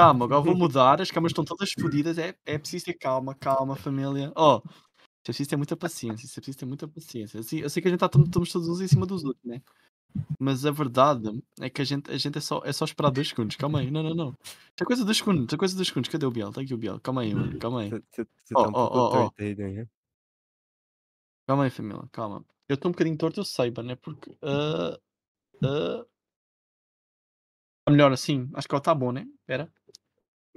Calma, agora vou mudar. As câmaras estão todas fodidas. É, é preciso ter calma, calma, família. Ó, oh, é preciso ter muita paciência. É preciso ter muita paciência. Eu sei, eu sei que a gente está estamos todos uns em cima dos outros, né? Mas a verdade é que a gente, a gente é, só, é só esperar dois segundos. Calma aí, não, não, não. É coisa dos segundos, é coisa dos segundos. Cadê o Biel? Está aqui o Biel. Calma aí, mano. Calma aí. Você Ó, tá um ó, pouco ó. torto aí, né? Calma aí, família. Calma. Eu estou um bocadinho torto, eu sei, mano. É porque. ah, Tá melhor assim. Acho que está bom, né? Espera.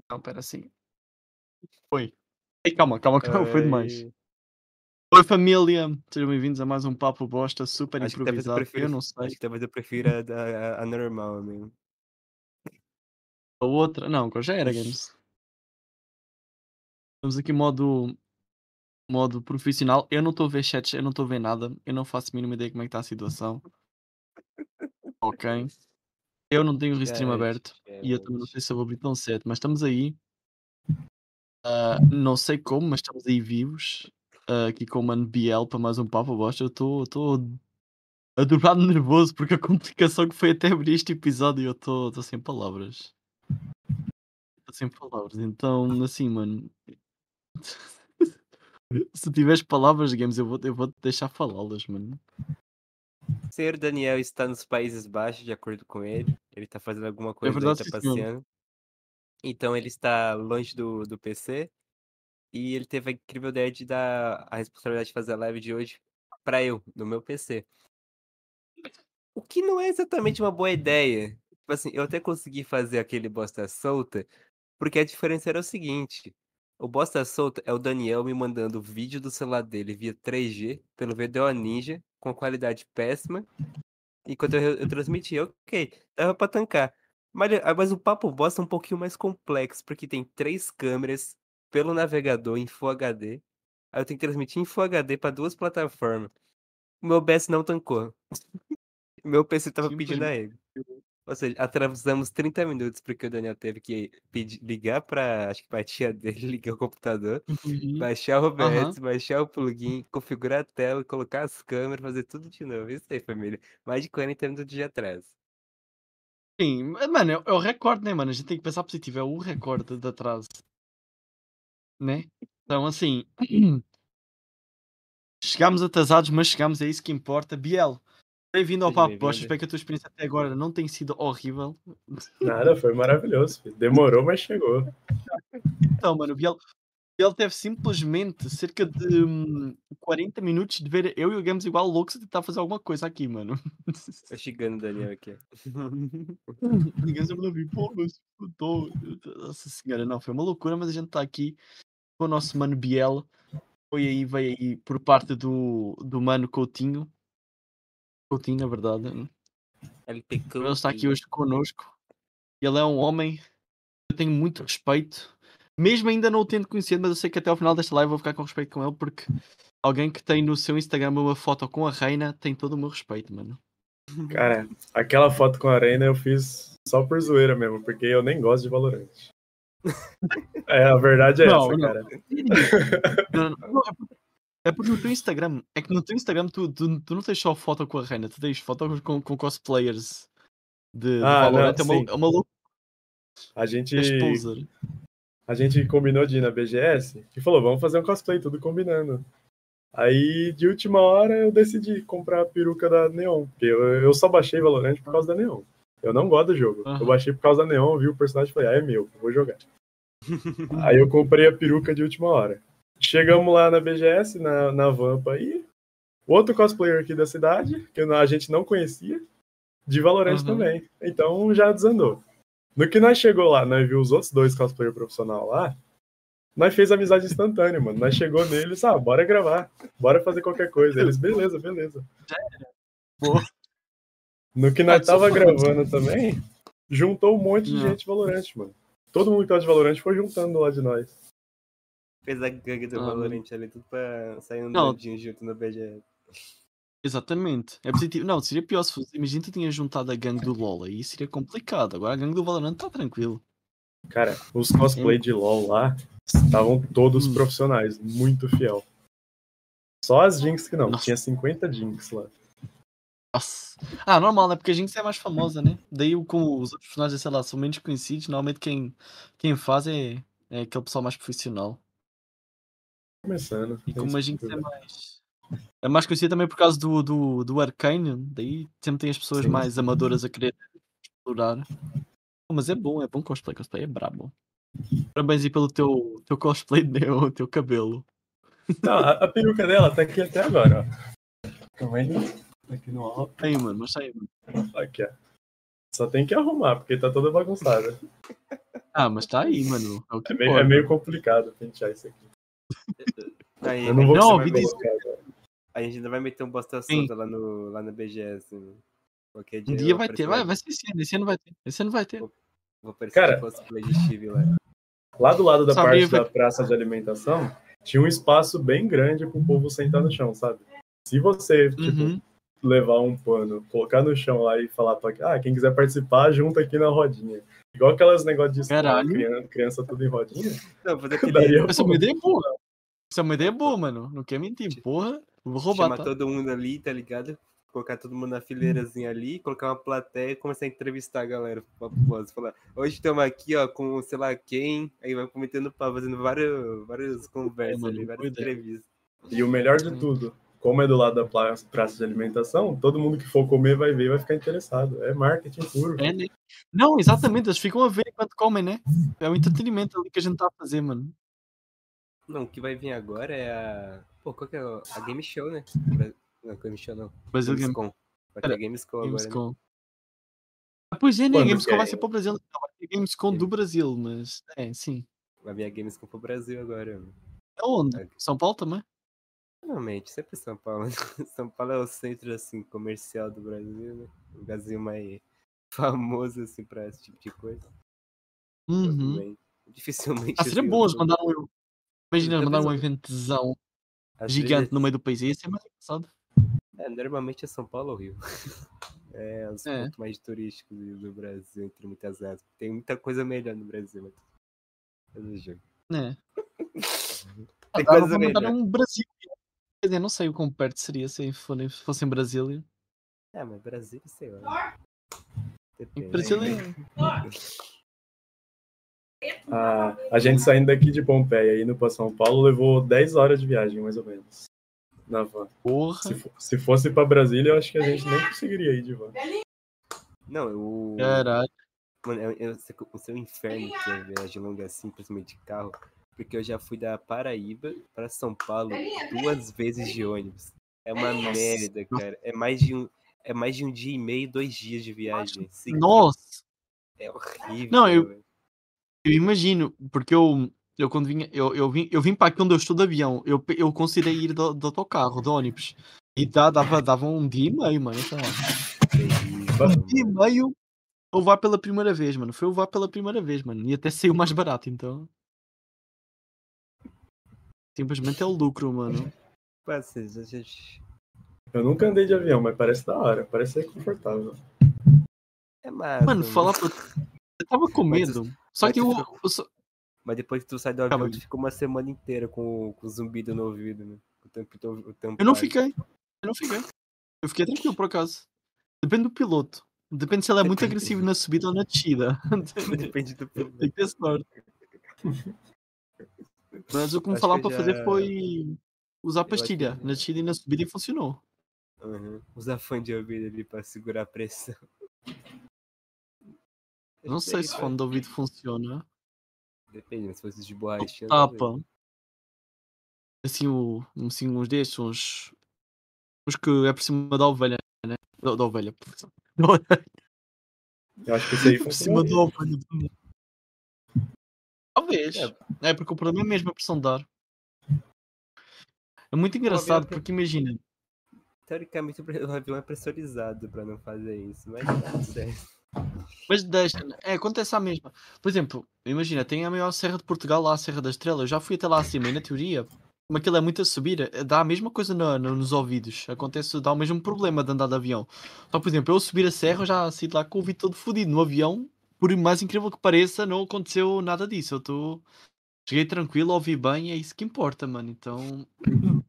Não, espera assim. Foi. Ei, calma, calma, calma. Foi demais. Ai, Oi, família. Sejam bem-vindos a mais um Papo Bosta super Acho que improvisado. prefiro. Eu não sei. Acho que talvez eu prefira a, a, a normal mesmo. A outra. Não, já era, Games. Estamos aqui modo. Modo profissional. Eu não estou a ver chats, eu não estou a ver nada. Eu não faço a mínima ideia como é que está a situação. Ok. Eu não tenho o stream Chat, aberto. E eu também não sei se eu vou abrir tão cedo, mas estamos aí. Ah, não sei como, mas estamos aí vivos. Ah, aqui com o Mano Biel para mais um papo bosta. Eu estou adorado nervoso porque a complicação que foi até abrir este episódio eu estou sem palavras. Estou sem palavras. Então, assim, mano. Se tiveres palavras, games, eu vou, eu vou te deixar falá-las, mano. O senhor Daniel está nos Países Baixos, de acordo com ele. Ele está fazendo alguma coisa, aí, verdade, tá sim, senhor. passeando. Então ele está longe do, do PC. E ele teve a incrível ideia de dar a responsabilidade de fazer a live de hoje para eu, no meu PC. O que não é exatamente uma boa ideia. Tipo assim, eu até consegui fazer aquele bosta solta, porque a diferença era o seguinte. O bosta solta é o Daniel me mandando vídeo do celular dele via 3G pelo VDO Ninja, com qualidade péssima. Enquanto eu, eu transmitia, ok, dava pra tancar. Mas, mas o papo bosta é um pouquinho mais complexo, porque tem três câmeras pelo navegador em Full HD. Aí eu tenho que transmitir em Full HD para duas plataformas. O meu OBS não tancou. Meu PC tava pedindo a ele. Ou seja, atrasamos 30 minutos porque o Daniel teve que pedir, ligar pra, acho que pra tia dele, ligar o computador, Entendi. baixar o OBS, Aham. baixar o plugin, configurar a tela, colocar as câmeras, fazer tudo de novo. Isso aí, família. Mais de 40 minutos de atraso. Sim, mano, é, é o recorde, né, mano? A gente tem que pensar positivo, é o recorde de atraso. Né? Então, assim. Chegámos atrasados, mas chegámos, é isso que importa. Biel, bem-vindo ao Seja Papo. Bosta. Espero que a tua experiência até agora não tenha sido horrível. Nada, foi maravilhoso. filho. Demorou, mas chegou. Então, mano, o Biel, Biel teve simplesmente cerca de hum, 40 minutos de ver eu e o Games igual loucos a tentar fazer alguma coisa aqui, mano. Tô xingando o Daniel aqui. Ninguém sabe ouvir, pô, mas eu tô. Nossa senhora, não, foi uma loucura, mas a gente está aqui com o nosso mano Biel. Foi aí, veio aí por parte do, do mano Coutinho. Coutinho, na verdade. LP Ele está aqui hoje connosco. Ele é um homem que eu tenho muito respeito. Mesmo ainda não o tendo conhecido, mas eu sei que até ao final desta live vou ficar com respeito com ele, porque alguém que tem no seu Instagram uma foto com a reina tem todo o meu respeito, mano. Cara, aquela foto com a Arena eu fiz só por zoeira mesmo, porque eu nem gosto de Valorant. É, a verdade é Não, essa, não. cara. Não, não, não, é porque- É no teu Instagram, é que no teu Instagram tu, tu, tu não tens só foto com a reina, tu tens foto com, com cosplayers de, de Ah, Valorant. não, é, uma, é uma loucura, A gente, poser. a gente combinou de ir na BGS e falou, vamos fazer um cosplay, tudo combinando. Aí, de última hora, eu decidi comprar a peruca da Neon, porque eu, eu só baixei Valorant por causa da Neon. Eu não gosto do jogo. Aham. Eu baixei por causa da Neon, vi o personagem e falei, ah, é meu, vou jogar. Aí eu comprei a peruca de última hora. Chegamos lá na BGS, na, na Vampa, e outro cosplayer aqui da cidade, que a gente não conhecia, de Valorant Uhum. também. Então já desandou. No que nós chegou lá, nós viu os outros dois cosplayer profissional lá, nós fez amizade instantânea, mano. Nós chegou neles, ah, bora gravar, bora fazer qualquer coisa. Eles, beleza, beleza. No que nós tava gravando também, juntou um monte de gente Valorant, mano. Todo mundo que tava de Valorant foi juntando lá de nós. Fez a gangue do Ah, Valorant ali, tudo pra sair um Não. dandinho junto no BGS. Exatamente. É positivo. Não, seria pior se fosse. Imagina tu tinhas juntado a gangue do LoL aí, seria complicado. Agora a gangue do Valorant está tranquilo. Cara, os cosplay de LoL lá estavam todos Hum. profissionais, muito fiel. Só as Jinx que não, Nossa. tinha 50 Jinx lá. Nossa. Ah, normal, né? Porque a Jinx é mais famosa, né? Daí, como os outros personagens, sei lá, são menos conhecidos, normalmente quem, quem faz é, é aquele pessoal mais profissional. Começando. E tem como a Jinx é mais. É mais conhecida também por causa do, do, do Arcane, daí sempre tem as pessoas Sim. mais amadoras a querer explorar. Mas é bom, é bom cosplay, cosplay é brabo. Parabéns aí pelo teu, teu cosplay, o teu cabelo. Não, a, a peruca dela tá aqui até agora, ó. Calma aí. Tá Aqui no alto. Aí, mano, mas aí, mano. Aqui, ó. Só tem que arrumar, porque tá toda bagunçada. Ah, mas tá aí, mano. É É meio, é meio complicado pentear isso aqui. Aí, Eu não vou Não, dizer- colocar agora. a gente ainda vai meter um bosta solta lá, no, lá na BGS. Né? Qualquer Um dia, dia eu vai ter, vai, vai ser esse ano, esse ano vai ter. Esse ano vai ter. Vou aparecer Cara- de cosplay de Steve lá. Lá do lado da Sabe, parte vai- da praça de alimentação, tinha um espaço bem grande pro povo sentar no chão, sabe? Se você, tipo, Uhum. levar um pano, colocar no chão lá e falar pra ah, quem quiser participar, junta aqui na rodinha. Igual aquelas negócios de escola, criança, criança tudo em rodinha. Não, aquele. Daria Essa é uma ideia boa. Essa é uma ideia boa, mano. Não quer mentir, porra. Vou roubar, chamar tá? todo mundo ali, tá ligado? Colocar todo mundo na fileirazinha ali, colocar uma plateia e começar a entrevistar a galera. Falar, hoje estamos aqui, ó, com sei lá quem, aí vai cometendo pau, fazendo várias, várias conversas mano, ali, várias entrevistas. E o melhor de tudo, como é do lado da praça de alimentação, todo mundo que for comer vai ver e vai ficar interessado. É marketing puro. É, né? Não, exatamente, eles ficam a ver enquanto comem, né? É o entretenimento ali que a gente tá a fazer, mano. Não, o que vai vir agora é a. Pô, qual que é o- a Game Show, né? Não, Game Show não. Brasil Game Gamescom. Vai ter Gamescom agora, né? Gamescom. Ah, pois é, né? A Quando Gamescom que vai é? ser para o Brasil. Não, vai ter Gamescom Sim. do Brasil, mas é, sim. Vai vir a Gamescom pro Brasil agora. mano. É onde? É. São Paulo também? Normalmente, sempre São Paulo. São Paulo é o centro, assim, comercial do Brasil, né? O lugarzinho mais famoso, assim, pra esse tipo de coisa. Uhum. Dificilmente. Ah, seria bom eu- mandar um. Imagina, mandar um eu- eventozão gigante vezes- no meio do país. Ia ser mais engraçado. É, normalmente é São Paulo ou Rio. É, os É. pontos mais turísticos do Brasil, entre muitas aspas. Tem muita coisa melhor no Brasil, mas. Mas, jogo. né? Tem coisa melhor. um Brasil. Quer dizer, não sei o quão perto seria se fosse em Brasília. É, mas Brasil, sei lá. Em Depende. Brasília A, a gente saindo daqui de Pompeia e indo pra São Paulo levou 10 horas de viagem, mais ou menos. Na van. porra. Se, fo- se fosse pra Brasília, eu acho que a gente nem conseguiria ir de van. Não, o. Caralho. Mano, eu, eu sei que o seu inferno que é viagem longa assim, principalmente de carro. Porque eu já fui da Paraíba pra São Paulo duas vezes de ônibus. É uma merda, cara. É mais de um, é mais de um dia e meio, dois dias de viagem. seguidos. Nossa! É horrível. Não, eu- velho. Eu imagino, porque eu, eu quando vinha, eu, eu, vim, eu vim para aqui onde eu estou de avião, eu, eu considerei ir do, do autocarro, de ônibus. E dá, dava, dava um dia e meio, mano. Terrível, Um dia e meio eu vá pela primeira vez, mano. Foi eu vá pela primeira vez, mano. E até saiu mais barato, então. Simplesmente é o lucro, mano. Gente- Eu nunca andei de avião, mas parece da hora. Parece ser confortável. É massa. Mano, falar pra. Eu tava com Mas medo. Só mas que tu eu. fica- eu só- Mas depois que tu sai do Calma avião, aí. tu fica uma semana inteira com, com zumbido no ouvido, né? O tempo, o tempo Eu não fiquei. Eu não fiquei. Eu fiquei tranquilo, por acaso. Depende do piloto. Depende se ele é muito agressivo na subida ou na descida. Depende do piloto. Tem que ter sorte. Mas o que me falaram para eu fazer já- foi usar pastilha. já- Na descida e na subida e funcionou. Uhum. Usar fone de ouvido ali pra segurar a pressão. Não sei se fone de ouvido funciona. Depende, se fosse de borracha. Tapa. Assim, o, assim uns destes, uns. Uns que é por cima da ovelha, né? Da, da ovelha. Eu acho que isso aí por cima funciona. da ovelha. Talvez. É. É porque o problema é mesmo a pressão de ar. É muito engraçado porque imagina, Teoricamente o avião é pressurizado pra não fazer isso, mas tá tudo certo. Mas deixa, é, acontece a mesma. Por exemplo, imagina, tem a maior serra de Portugal lá, a Serra da Estrela. Eu já fui até lá acima e na teoria, como aquilo é muito a subir, eh, dá a mesma coisa no- no- nos ouvidos. Acontece, dá o mesmo problema de andar de avião. Só, por exemplo, eu subir a serra, eu já saí de lá com o ouvido todo fodido. No avião, por mais incrível que pareça, não aconteceu nada disso. Eu estou. Cheguei tranquilo, ouvi bem, é isso que importa, mano. Então.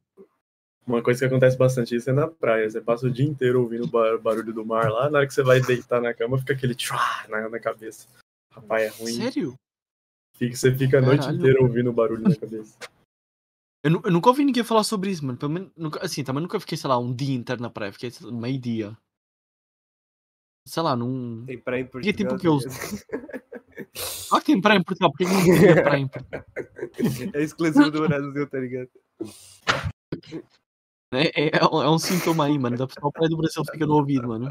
Uma coisa que acontece bastante isso é na praia. Você passa o dia inteiro ouvindo o bar- barulho do mar lá, na hora que você vai deitar na cama, fica aquele tchua na, na cabeça. Rapaz, é ruim. Sério? Fica- você fica a noite Caralho. inteira ouvindo o barulho na cabeça. Eu, eu nunca ouvi ninguém falar sobre isso, mano. Pelo menos, nunca, assim, também nunca fiquei, sei lá, um dia inteiro na praia. Fiquei meio dia. Sei lá, num. Tem praia em E é tipo Portugal. que eu- tá ligado? Ah, tem praia em Portugal. Por que não tem praia em Portugal? É exclusivo do Brasil, tá ligado? É, é, é um, é sintoma aí, mano. Da pessoa praia do Brasil fica no ouvido, mano.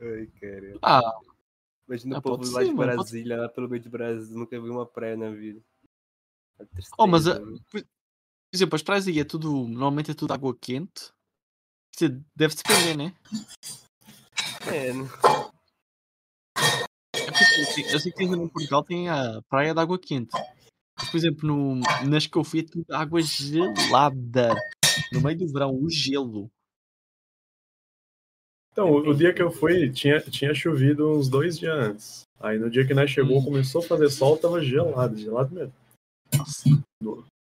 Ai, cara. Ah, Imagina Ah, o povo lá ser, de pode Brasília, lá pelo meio de Brasília, nunca viu uma praia na vida. A Oh, mas tristeza, a- né? por exemplo, as praias aí é tudo. Normalmente é tudo água quente. Deve depender, né? É, né? É porque, eu sei que em Portugal tem a praia de água quente. Mas, por exemplo, no, nas que eu fui é tudo água gelada. No meio do verão, o gelo. Então, o, o dia que eu fui, tinha, tinha chovido uns dois dias antes. Aí no dia que nós chegou, Hum. começou a fazer sol, tava gelado, gelado mesmo. Nossa.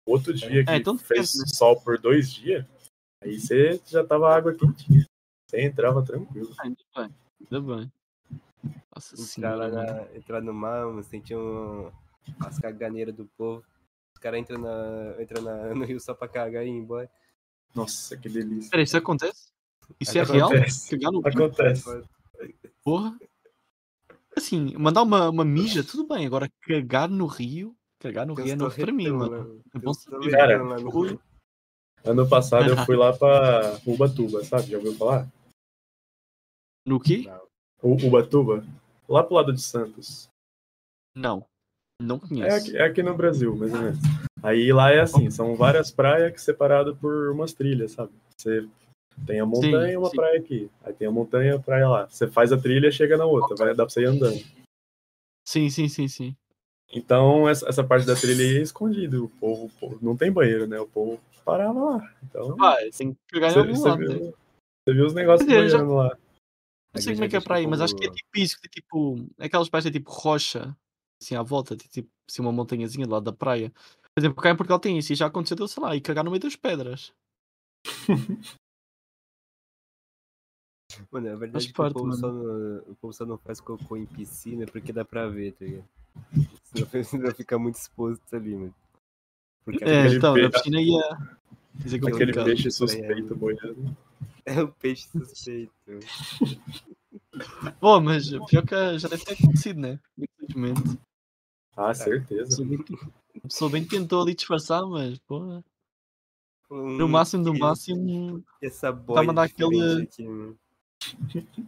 Outro dia que É, então fez né? sol por dois dias, aí você já tava água quentinha. Você entrava tranquilo. Ainda bem. Ainda bem. Nossa senhora. entrar no mar, mano, um, as caganeiras do povo. Os caras entram, na, entram na, no rio só pra cagar e ir embora. Nossa, que delícia. Peraí, isso acontece? Isso é real? Acontece. Acontece. Porra. Assim, mandar uma, uma mija, tudo bem. Agora, cagar no rio. Cagar no Tem rio é novo para mim, mano. lá, É bom saber. Cara, rio. Ano passado eu fui lá pra Ubatuba, sabe? Já ouviu falar? No quê? U- Ubatuba? Lá pro lado de Santos. Não. Não É conheço. aqui, é aqui no Brasil, mais ou menos. Aí lá é assim, são várias praias que separadas por umas trilhas, sabe? Você tem a montanha e uma sim. praia aqui. Aí tem a montanha e a praia lá. Você faz a trilha e chega na outra. Vai dar pra você ir andando. Sim, sim, sim, sim. Então, essa, essa parte da trilha aí é escondido. O povo, o povo- não tem banheiro, né? O povo parava lá. Então, Vai, tem que cagar em algum você lado. né? viu, você viu os negócios dizer, já- banhando lá. Não sei como é que é para aí, mas acho que é tipo isso, que é tipo. Aquelas praias é tipo rocha, assim à volta, tipo assim, uma montanhazinha do lado da praia. Por exemplo, cá em Portugal tem isso, e já aconteceu, sei lá, e cagar no meio das pedras. Mano, a verdade é que parte, o, povo só não, o povo só não faz cocô em piscina porque dá pra ver, tá ligado? Senão, fica muito exposto ali, mano. Porque É, então, na piscina ia. É Aquele peixe suspeito boiando. é o peixe suspeito. Pô, mas pior que já deve ter acontecido, né? Infelizmente. Ah, certeza. a pessoa bem tentou ali disfarçar, mas, pô, no No máximo do máximo. Essa boia mandar diferente aquele- aqui, mano.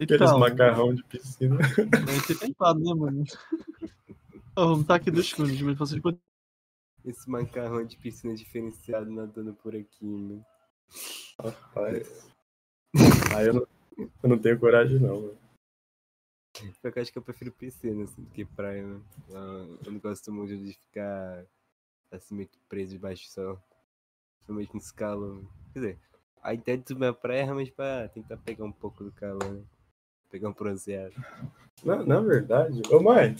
Aqueles Então, macarrão de piscina. Deve ter tentado, né, mano? Oh, vamos estar aqui dois segundos, mas vocês podem. Esse macarrão de piscina diferenciado nadando por aqui, mano. Rapaz. Ah, eu não, eu não tenho coragem, não. mano. Eu acho que eu prefiro piscina assim, do que praia, mano. Eu- não gosto muito de ficar assim, meio que preso debaixo do sol. Principalmente no calor. Quer dizer, a ideia de subir a praia é realmente pra tentar pegar um pouco do calor, né? Pegar um bronzeado. Na, na verdade, ô mãe,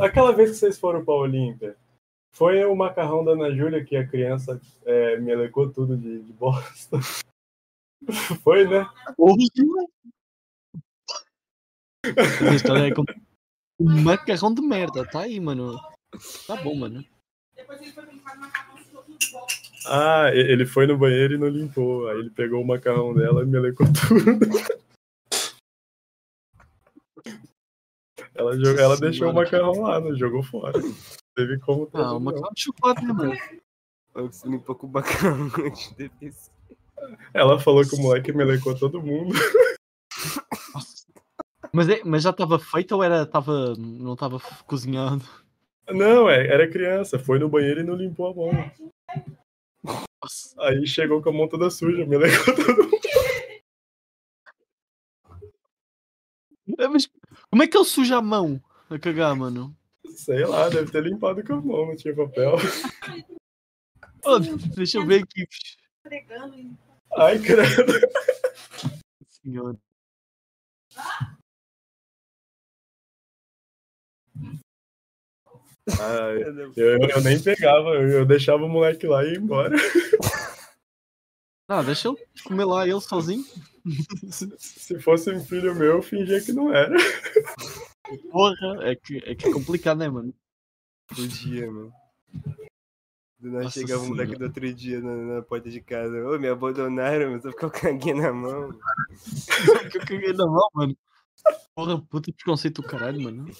aquela vez que vocês foram pra Olímpia, foi o macarrão da Ana Júlia que a criança é, me alecou tudo de, de bosta. Foi, né? Essa história é com um macarrão de merda, tá aí, mano. Tá bom, mano. Ah, e- ele foi no banheiro e não limpou. Aí ele pegou o macarrão dela e me alecou tudo. Ela, jogou, ela deixou o macarrão lá, não jogou fora. Teve como Ah, o macarrão de chocolate, né, mano? Eu se limpou com o macarrão antes de. Ela falou que o moleque melecou todo mundo. Mas, é, mas já estava feito ou era, tava, não estava cozinhado? Não, é, era criança, foi no banheiro e não limpou a mão. Nossa. Aí chegou com a mão toda suja, melecou todo mundo. É, mas como é que ele suja a mão a cagar, mano? Sei lá, deve ter limpado com a mão, não tinha papel. Oh, deixa eu ver aqui. Ai, credo. Senhor. Ai, eu, eu nem pegava, eu, eu deixava o moleque lá e ia embora. Ah, deixa ele comer lá ele sozinho. Se fosse um filho meu, eu fingia que não era. Porra, é que é, que é complicado, né, mano? Podia, mano. Do nada Nossa chegava um moleque do outro dia na, na porta de casa. Ô, me abandonaram, mas eu ficou caguei na mão. que eu caguei na mão, mano. Porra, puta preconceito do caralho, mano.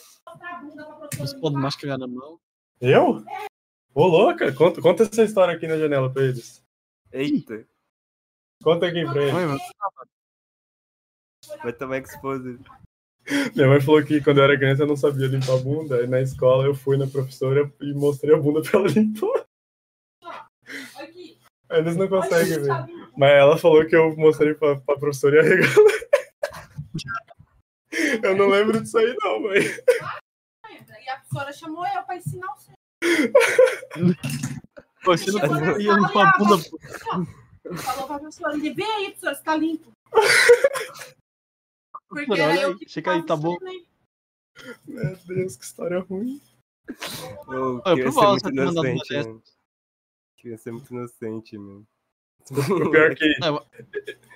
Se pode mais cagar na mão. Eu? Ô, louca, conta, conta essa história aqui na janela pra eles. Eita, Conta aqui pra eles. Ué, mano. vai tomar exposed. Minha mãe falou que quando eu era criança eu não sabia limpar a bunda. Aí na escola eu fui na professora e mostrei a bunda pra ela limpar. Eles não conseguem ver. Mas ela falou que eu mostrei pra, pra professora e arregalei. Eu não lembro disso aí, não, mãe. E a professora chamou eu pra ensinar o senhor. Pô, você não sala limpar a e bunda. ela Falou pra professora, vê aí, professora, se tá limpo. Porque aí, eu que chega aí, tá bom. Meu Deus, que história ruim. Eu provavelmente muito você tá mandando uma inocente, dessa. mano. Criança é muito inocente, mano. O pior que Não,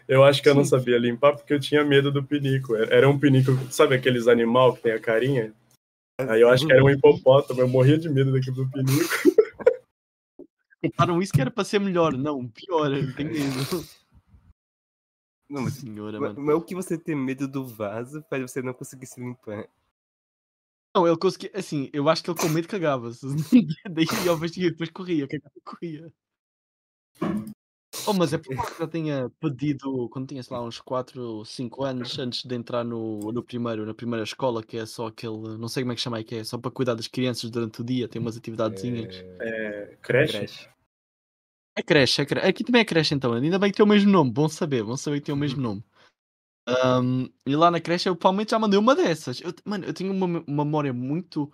eu acho que eu não sabia limpar porque eu tinha medo do pinico. Era um pinico, sabe aqueles animal que tem a carinha? Aí eu acho que era um hipopótamo, eu morria de medo daquilo do pinico. Contaram isso que era pra ser melhor. Não, pior, ele tem medo. Não, mas, Senhora, mas, mano. mas o que você ter medo do vaso faz você não conseguir se limpar. Não, ele conseguia. Assim, eu acho que ele com medo cagava. Daí eu investiguei, depois corria, cagava e corria. Oh, mas é porque eu já tinha pedido, quando tinha, sei lá, uns 4, 5 anos, antes de entrar no, no primeiro, na primeira escola, que é só aquele, não sei como é que chama aí, que é só para cuidar das crianças durante o dia, tem umas atividadezinhas. É, creche? Creche. É creche, é creche. Aqui também é creche então, ainda bem que tem o mesmo nome, bom saber, bom saber que tem o mesmo nome. Ahm, e lá na creche eu provavelmente já mandei uma dessas. Eu- mano, eu tenho uma, me- uma memória muito,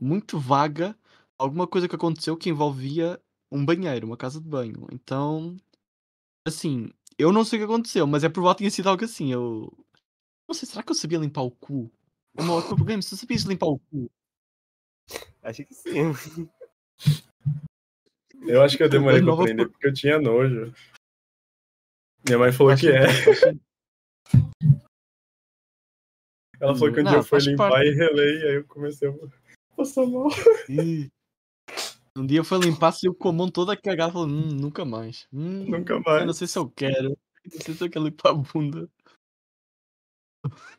muito vaga, alguma coisa que aconteceu que envolvia um banheiro, uma casa de banho. Então, assim, eu não sei o que aconteceu, mas é provável que tenha sido algo assim. Eu não sei, será que eu sabia limpar o cu? É uma outra game, se tu sabias limpar o cu. Acho que sim. Eu acho que eu demorei pra aprender porque eu tinha nojo. Minha mãe falou Faz que é. Ela falou que um Não, dia eu fui limpar parte. e relei, aí eu comecei a passar mal. Ih. Um dia foi limpar, saiu com a mão toda cagada, falou, hum, nunca mais. Hum, Nunca eu mais. não sei se eu quero. Não sei se eu quero limpar a bunda.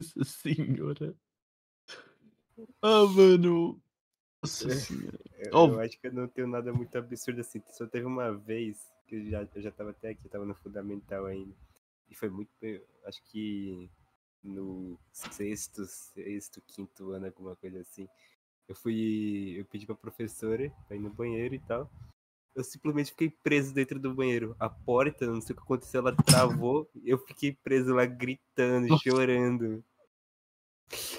Nossa senhora. Ah, mano. Nossa senhora. Eu, Oh. eu acho que eu não tenho nada muito absurdo assim. Só teve uma vez que eu já, eu já tava até aqui, eu tava no fundamental ainda. E foi muito. eu Acho que no sexto, sexto, quinto ano, alguma coisa assim. Eu fui. Eu pedi pra professora pra ir no banheiro e tal. Eu simplesmente fiquei preso dentro do banheiro. A porta, não sei o que aconteceu, ela travou. eu fiquei preso lá gritando, Nossa. chorando.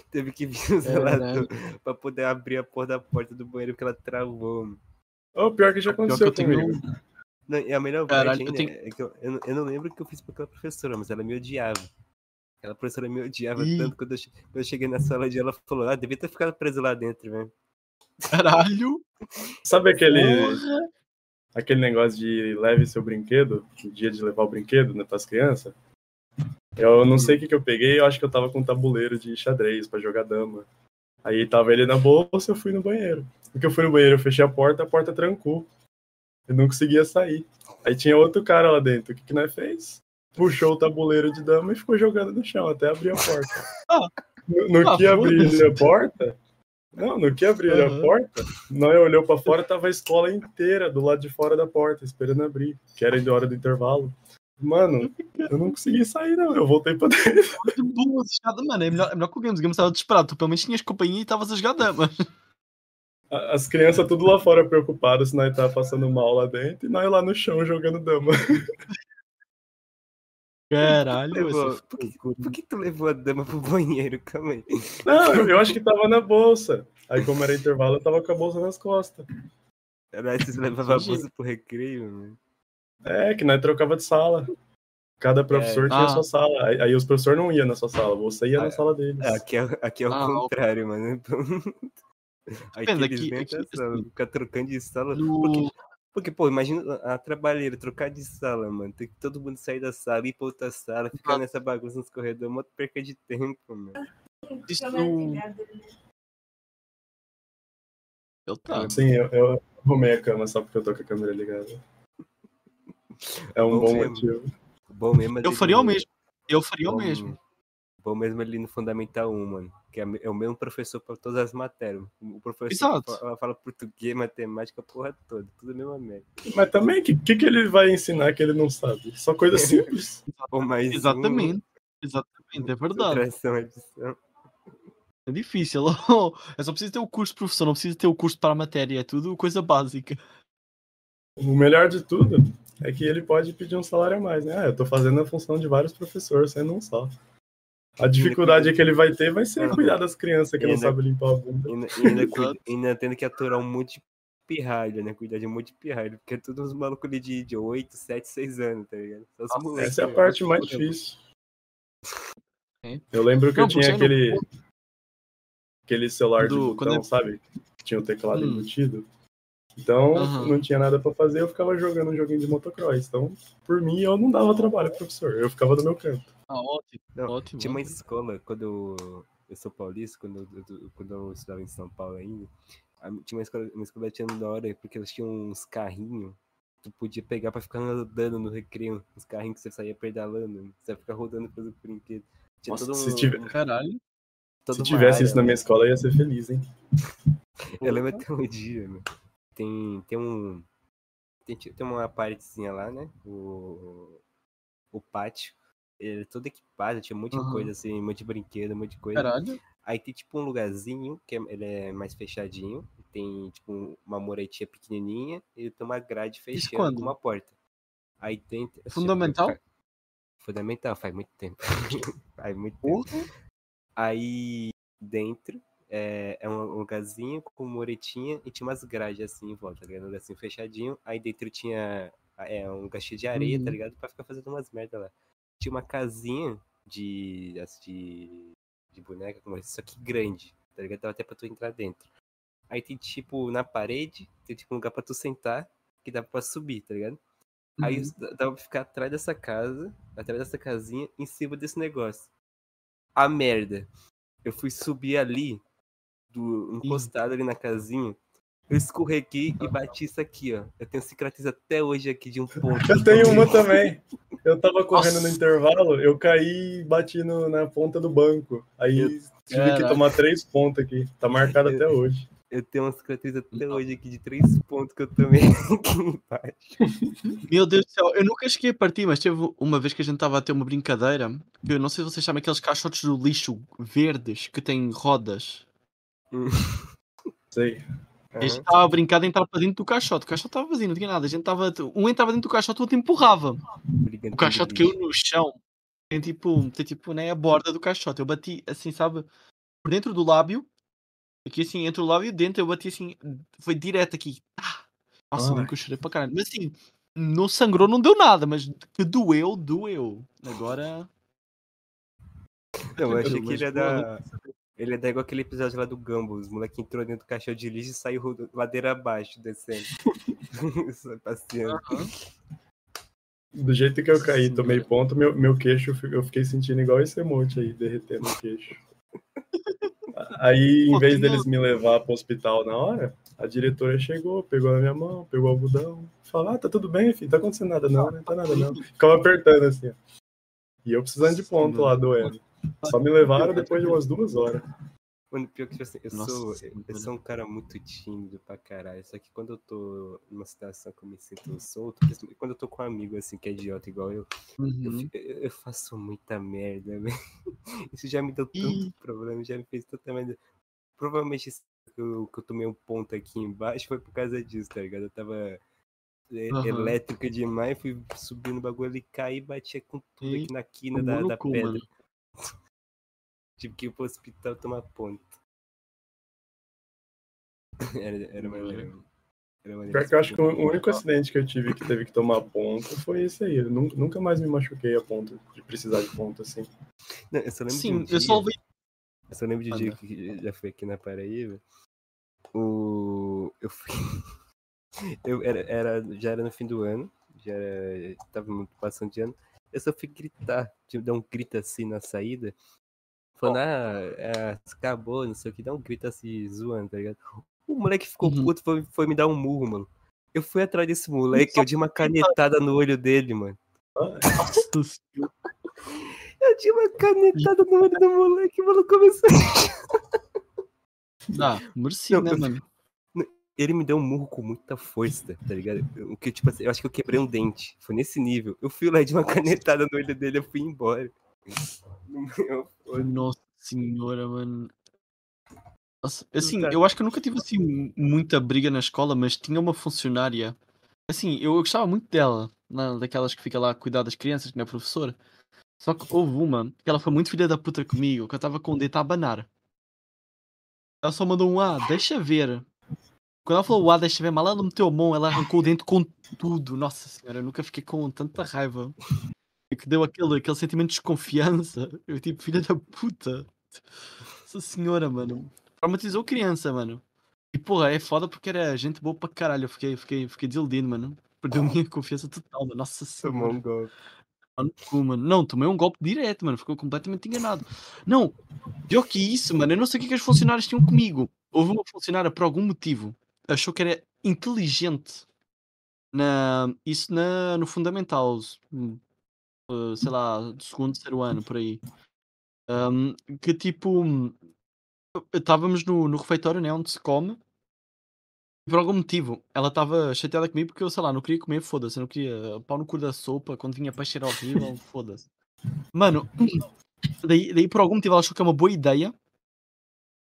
Teve que vir o zelador pra poder abrir a porta da porta do banheiro porque ela travou. Oh, pior que já que aconteceu eu tenho comigo. Não, e a melhor Caralho, parte eu ainda tenho- é que eu, eu, não- eu não lembro o que eu fiz pra aquela professora, mas ela me odiava. Aquela professora me odiava Ih. tanto quando eu, quando eu cheguei na sala de ela falou, ah, devia ter ficado preso lá dentro, velho. Caralho. Sabe aquele, Porra. aquele negócio de leve seu brinquedo? O dia de levar o brinquedo né, pras crianças? Eu não sei o que, que eu peguei, eu acho que eu tava com um tabuleiro de xadrez pra jogar dama. Aí tava ele na bolsa, eu fui no banheiro. No que eu fui no banheiro, eu fechei a porta, a porta trancou. Eu não conseguia sair. Aí tinha outro cara lá dentro. O que, que nós fez? Puxou o tabuleiro de dama e ficou jogando no chão até abrir a porta. Ah. No, no Ah, que abrir a porta. Não, no que abrir a Aham. porta, nós olhou pra fora, tava a escola inteira do lado de fora da porta, esperando abrir, que era ainda hora do intervalo. Mano, eu não consegui sair, não. Eu voltei pra dentro. Mano. É melhor, é melhor que o Games. O Games estava desesperado. Tu pelo menos tinhas companhia e estavas a jogar damas. A- As crianças tudo lá fora preocupadas se nós tava passando mal lá dentro e nós lá no chão jogando dama. Caralho. Levou- essa por, que, por que tu levou a dama pro banheiro? Calma aí. Não, eu- acho que tava na bolsa. Aí, como era intervalo, eu tava com a bolsa nas costas. Caralho, vocês levavam a bolsa pro recreio, mano. É, que nós trocava de sala. Cada professor tinha a Ah. sua sala. Aí, aí os professores não iam na sua sala, você ia Ah, na sala deles. Aqui é, aqui é o Ah, contrário, mano. Aqui eles aqui- vêm aqui, até a sala, assim, ficar trocando de sala. No- Porque, Porque, pô, imagina a trabalheira, trocar de sala, mano. Tem que todo mundo sair da sala ir pra outra sala, ficar nessa bagunça nos corredores, uma perca de tempo, mano. Isso Câmera não- ligada. Ele tá. Sim, eu, eu arrumei a cama só porque eu tô com a câmera ligada. É um Bom bom motivo. Bom mesmo Eu faria o mesmo. Eu faria o mesmo. Bom mesmo ali no Fundamental 1, mano. Que é é o mesmo professor pra todas as matérias. O professor fala, fala português, matemática, porra toda. Tudo a mesma merda. Mas também, o que, que, que ele vai ensinar que ele não sabe? Só coisa simples. Ou mais um, Exatamente. Exatamente, é verdade. subtração, adição. É difícil. É só preciso ter o curso professor, não precisa ter o curso para a matéria, é tudo coisa básica. O melhor de tudo é que ele pode pedir um salário a mais, né? Ah, eu tô fazendo a função de vários professores, sendo um só. A dificuldade que ele vai ter vai ser cuidar das crianças que não sabem limpar a bunda. E ainda, ainda, Exato. cuida- ainda tendo que aturar um monte de pirralho, né? Cuidar de um monte de pirralho. Porque é tudo uns malucos ali de, de 8, 7, 6 anos, tá ligado? Nossa, moleques, Essa é a parte mais difícil. É. Eu lembro que eu Não, tinha porque aquele, no- aquele celular de Do- botão, quando é- sabe? Que tinha o teclado Hum. embutido. Então, Aham. não tinha nada pra fazer, eu ficava jogando um joguinho de motocross. Então, por mim, eu não dava trabalho pro professor. Eu ficava no meu canto. Ah, ótimo. Não, ótimo. Tinha uma ótimo. escola, quando eu, eu sou paulista, quando eu, eu- quando eu estudava em São Paulo ainda, a- tinha uma escola, uma escola tinha da hora, porque eles tinham uns carrinhos que tu podia pegar pra ficar andando no recreio. Uns carrinhos que você saía pedalando, você ia ficar rodando pelos brinquedos. Tinha Nossa, todo se um, tiver- Caralho. Se tivesse área isso na minha escola, eu ia ser feliz, hein? Eu lembro até um dia, meu. Tem, tem um. Tem, tem uma paredezinha lá, né? O, o pátio. Ele é todo equipado, tinha um monte de Aham. coisa assim, um monte de brinquedo, um monte de coisa. Caralho. Aí tem tipo um lugarzinho que é, ele é mais fechadinho. Tem tipo um- uma muretinha pequenininha e tem uma grade fechando com uma porta. Aí tem. Fundamental? Fa- Fundamental, faz muito tempo. faz muito tempo. Porra. Aí dentro é, é um lugarzinho com muretinha e tinha umas grades assim em volta, tá ligado? Um lugarzinho fechadinho. Aí dentro tinha é, um lugar de areia, tá Uhum. ligado? Pra ficar fazendo umas merda lá. Tinha uma casinha de. de, de boneca, como esse, só que grande, tá ligado? Dava até pra tu entrar dentro. Aí tem tipo na parede, tem tipo um lugar pra tu sentar, que dá pra subir, tá ligado? Aí Uhum. d- dava pra ficar atrás dessa casa, atrás dessa casinha, em cima desse negócio. A merda. Eu fui subir ali, do, encostado ali na casinha. Eu escorreguei e bati isso aqui, ó. Eu tenho cicatriz até hoje aqui de um ponto. que Eu tenho uma também. Eu tava correndo no Nossa. intervalo, eu caí e bati no- na ponta do banco. Aí Eu- tive que Caraca. tomar três pontos aqui. Tá marcado até hoje. Eu tenho uma cicatriz até hoje aqui de três pontos que eu tomei aqui embaixo. Meu Deus do céu, eu nunca cheguei a partir, mas teve uma vez que a gente estava a ter uma brincadeira. Que eu não sei se vocês sabem aqueles caixotes do lixo verdes que têm rodas. Sei. A gente estava a brincar de entrar para dentro do caixote. O caixote estava vazio, não tinha nada. A gente estava. Um entrava dentro do caixote, o outro empurrava. O caixote caiu no chão. Tem tipo, tem tipo né, a borda do caixote. Eu bati assim, sabe? Por dentro do lábio. Aqui assim, entre o lábio e o dente, eu bati assim. Foi direto aqui. Ah! Nossa, que eu chorei para caralho. Mas assim, não sangrou, não deu nada. Mas que doeu, doeu. Agora. Eu achei que ele ia pô, dar. Ele dar igual aquele episódio lá do Gumball. Os moleques entrou dentro do caixão de lixo e saiu ladeira abaixo, descendo. Só passeando. Do jeito que eu caí, tomei ponto, meu, meu queixo, eu fi- eu fiquei sentindo igual esse emote aí, derretendo o queixo. Aí, em Pô, vez deles me levar pro hospital na hora, a diretora chegou, pegou na minha mão, pegou o algodão, falou, ah, tá tudo bem, filho, tá acontecendo nada não, né? Tá nada não. Ficava apertando assim, ó. E eu precisando de ponto lá, doendo. Só me levaram depois de umas duas horas. Mano, pior que tipo assim, eu Nossa sou. Eu sou um cara muito tímido pra caralho. Só que quando eu tô numa situação que eu me sinto solto, principalmente quando eu tô com um amigo assim que é idiota igual eu, eu, Uhum. eu- eu faço muita merda, velho. Isso já me deu tanto Ih. problema, já me fez tanta merda. Provavelmente que eu, que eu tomei um ponto aqui embaixo foi por causa disso, tá ligado? Eu tava Aham. elétrica demais, fui subindo o bagulho e caí e batia com tudo Ih, aqui na quina da, da pedra. mano. Tive que ir pro hospital tomar ponto. Era, era maneiro. Era maneiro Pior que eu acho que o único acidente que eu tive que teve que tomar ponto foi esse aí. Eu nun- nunca mais me machuquei a ponto de precisar de ponto assim. Não, eu só lembro de Sim, um eu só dia- ouvi. Eu só lembro de um Ah, dia tá. que já fui aqui na Paraíba. O... Eu fui. Eu era, era, já era no fim do ano, já era, tava muito passando de ano. Eu só fui gritar, tipo, dar um grito assim na saída. Falando, ah, é, acabou, não sei o que, dá um grito assim, zoando, tá ligado? O moleque ficou Uhum. puto, foi, foi me dar um murro, mano. Eu fui atrás desse moleque, eu dei uma canetada no olho dele, mano. Nossa. Eu dei uma canetada no olho do moleque, mano, começou. Ah, Não, né, mano? Ele me deu um murro com muita força, tá ligado? O que, tipo assim, eu acho que eu quebrei um dente. Foi nesse nível. Eu fui lá de uma canetada no olho dele, eu fui embora. Eu- eu- Nossa senhora, mano. Nossa, assim, eu acho que eu nunca tive assim muita briga na escola, mas tinha uma funcionária. Assim, eu gostava muito dela, na- daquelas que fica lá a cuidar das crianças, que não é professora. Só que houve uma que ela foi muito filha da puta comigo, que eu estava com o dedo a abanar. Ela só mandou um A, deixa ver. Quando ela falou o A, deixa ver, mal ela meteu a mão, ela arrancou o dente com tudo. Nossa senhora, eu nunca fiquei com tanta raiva. Que deu aquele, aquele sentimento de desconfiança. Eu tipo, filha da puta. Nossa senhora, mano. Traumatizou criança, mano. E porra, é foda porque era gente boa pra caralho. Eu fiquei, fiquei, fiquei desiludido, mano. Perdeu minha confiança total, mano. Nossa Tomou senhora. um no cu, mano. Não, tomei um golpe direto, mano. Ficou completamente enganado. Não, pior que isso, mano. Eu não sei o que, é que as funcionárias tinham comigo. Houve uma funcionária, por algum motivo, achou que era inteligente. Na, isso na, no fundamental. hum, eh, Sei lá, do segundo, terceiro ano, por aí. Ahm, que tipo. hum, Estávamos no, no refeitório, né? Onde se come. E por algum motivo, ela estava chateada comigo porque eu, sei lá, não queria comer, foda-se. Eu não queria pau no cu da sopa, quando vinha peixe era horrível, foda-se. Mano, daí, daí por algum motivo ela achou que é uma boa ideia.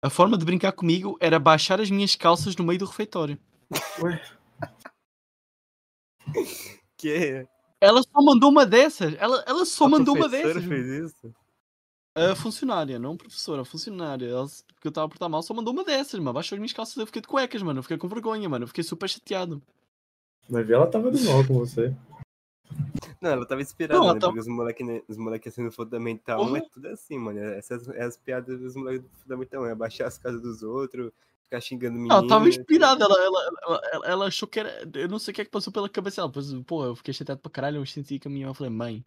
A forma de brincar comigo era baixar as minhas calças no meio do refeitório. Que? Ela só mandou uma dessas. Ela, ela só A mandou uma professora dessas. fez isso? A funcionária, não professora, a funcionária. Ela, porque eu estava a portar mal, só mandou uma dessas, mano. Baixou as minhas calças, eu fiquei de cuecas, mano. Eu fiquei com vergonha, mano. Eu fiquei super chateado. Mas ela tava de mal com você. Não, ela tava inspirada, Não, né? tava- Porque os moleques né, os moleque assim no Fundamental Porra. é tudo assim, mano. Essas é as piadas dos moleques do Fundamental 1. É baixar as casas dos outros, ficar xingando menino. Ela tava inspirada, ela, ela, ela, ela- achou que era. Eu não sei o que é que passou pela cabeça dela. Depois, pô, eu fiquei chateado pra caralho. Eu senti que a minha mãe falei, mãe,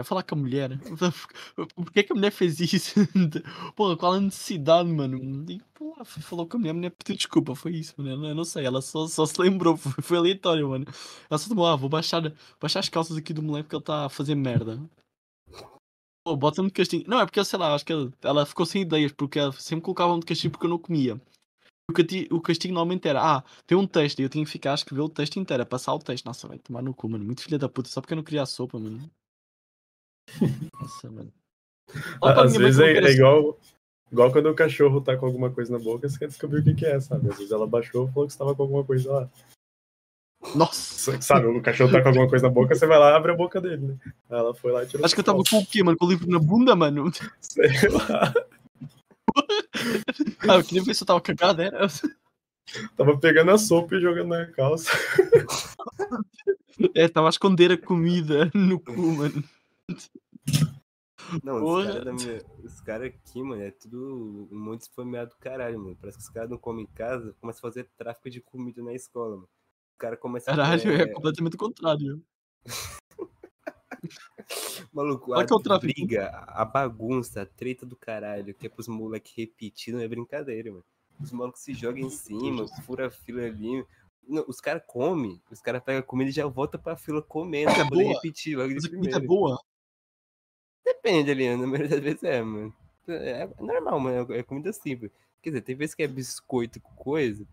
vai falar com a mulher. Por que, que a mulher fez isso? Porra, qual a necessidade, mano? E, pô, falou com a mulher, a mulher pediu desculpa. Foi isso, mano. Eu não sei, ela só, só se lembrou. Foi, foi aleatório, mano. Ela só tomou, ah, vou baixar, baixar as calças aqui do moleque porque ele está a fazer merda. Pô, bota-me de castigo. Não, é porque, sei lá, acho que ela, ela ficou sem ideias, porque ela sempre colocava-me de castigo porque eu não comia. O cati- O castigo normalmente era, ah, tem um texto e eu tinha que ficar a escrever o texto inteiro, a passar o texto. Nossa, vai tomar no cu, mano. Muito filha da puta, só porque eu não queria a sopa, mano. Nossa, mano. Pra Às mãe vezes é, é igual, igual quando o cachorro tá com alguma coisa na boca, você quer descobrir o que, que é, sabe? Às vezes ela baixou e falou que estava com alguma coisa lá. Nossa. Sabe, o cachorro tá com alguma coisa na boca, você vai lá e abre a boca dele, né? Aí ela foi lá e tirou. Acho que eu tava com o quê, mano? Com o livro na bunda, mano? Sei lá. Ah, eu queria ver se eu tava cagado, era. Tava pegando a sopa e jogando na calça. É, tava a esconder a comida no cu, mano. Não, os caras da minha- os caras aqui, mano, é tudo um monte de esfomeado do caralho, mano. Parece que os caras não comem em casa, começam a fazer tráfico de comida na escola, mano. O cara começa Caralho, é, é completamente o contrário. Maluco, Qual a que é o tráfico? briga, a bagunça, a treta do caralho, que é pros moleques repetir, não é brincadeira, mano. Os malucos se jogam em cima, fura a fila ali. Não, os caras comem, os caras pegam a comida e já voltam pra fila comendo, É poder boa. repetir logo de Mas a comida é boa. Depende ali, na maioria das vezes é, mano. É é normal, mano, é comida simples. Quer dizer, tem vezes que é biscoito com coisa,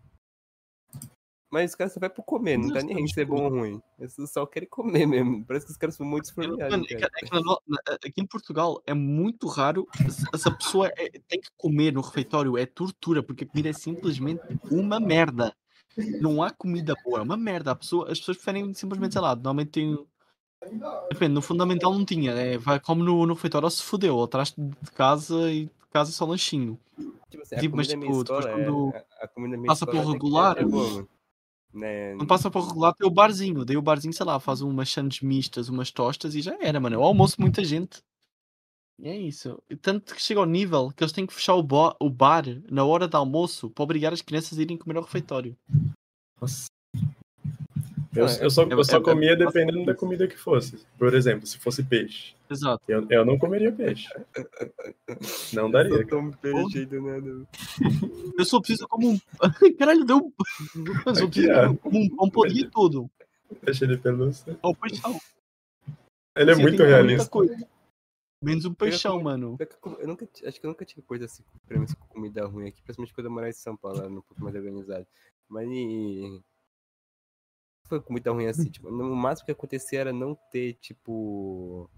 mas os caras só vai pro comer, não tá é nem aí se é bom ou ruim. Eles só querem comer mesmo. Parece que os caras são muito esforçados, é é aqui em Portugal é muito raro essa pessoa é- tem que comer no refeitório, é tortura, porque a comida é simplesmente uma merda. Não há comida boa, é uma merda. A pessoa, as pessoas preferem simplesmente, sei lá, normalmente tem. Depende, no fundamental não tinha, é, vai como no, no refeitório ou se fodeu, ou atrás de casa e de casa só lanchinho. Tipo assim, a Tipo, mas, tipo, depois é- quando a, a minha passa pelo é- regular, é mano. Né? Quando passa para o regular tem o barzinho, daí o barzinho, sei lá, faz umas sandes mistas, umas tostas e já era, mano. É o almoço muita gente. E é isso. E Tanto que chega ao nível que eles têm que fechar o, o bar na hora de almoço para obrigar as crianças a irem comer ao refeitório. Nossa. Eu, Ah, eu só, é- eu só é- comia é- dependendo da comida que fosse. Por exemplo, se fosse peixe. Exato. Eu, eu não comeria peixe. Não daria. cara. Toma peixe aí do nada. Eu só preciso como um. Caralho, deu um. Eu só preciso como um pão dia todo. Peixe de pelúcia. Ó, o peixão. Ele é Assim, muito realista. Menos um peixão, comer- mano. Eu Eu nunca, acho que eu nunca tive coisa assim, com comida ruim aqui, principalmente quando eu morava em São Paulo, lá no pouco mais organizado. Mas e- foi comida ruim assim, tipo, no máximo que acontecia era não ter, tipo,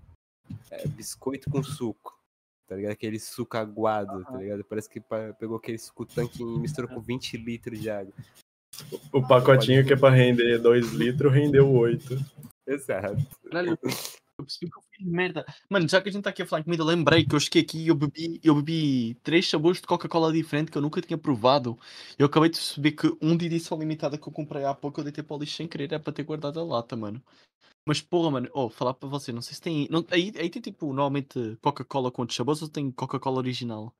é, biscoito com suco, tá ligado? Aquele suco aguado, tá ligado? Parece que pegou aquele suco tanque e misturou com 20 litros de água. O pacotinho que é pra render 2 litros rendeu 8. Exato. Eu percebi que eu fiz merda. Mano, já que a gente tá aqui a falar em comida, lembrei que eu cheguei aqui e eu bebi, eu bebi três sabores de Coca-Cola diferentes que eu nunca tinha provado. Eu acabei de perceber que um de edição limitada que eu comprei há pouco eu deitei para o lixo sem querer, é para ter guardado a lata, mano. Mas porra, mano, oh, falar para você, não sei se tem. Não, aí, aí tem tipo, normalmente Coca-Cola com outros sabores ou tem Coca-Cola original?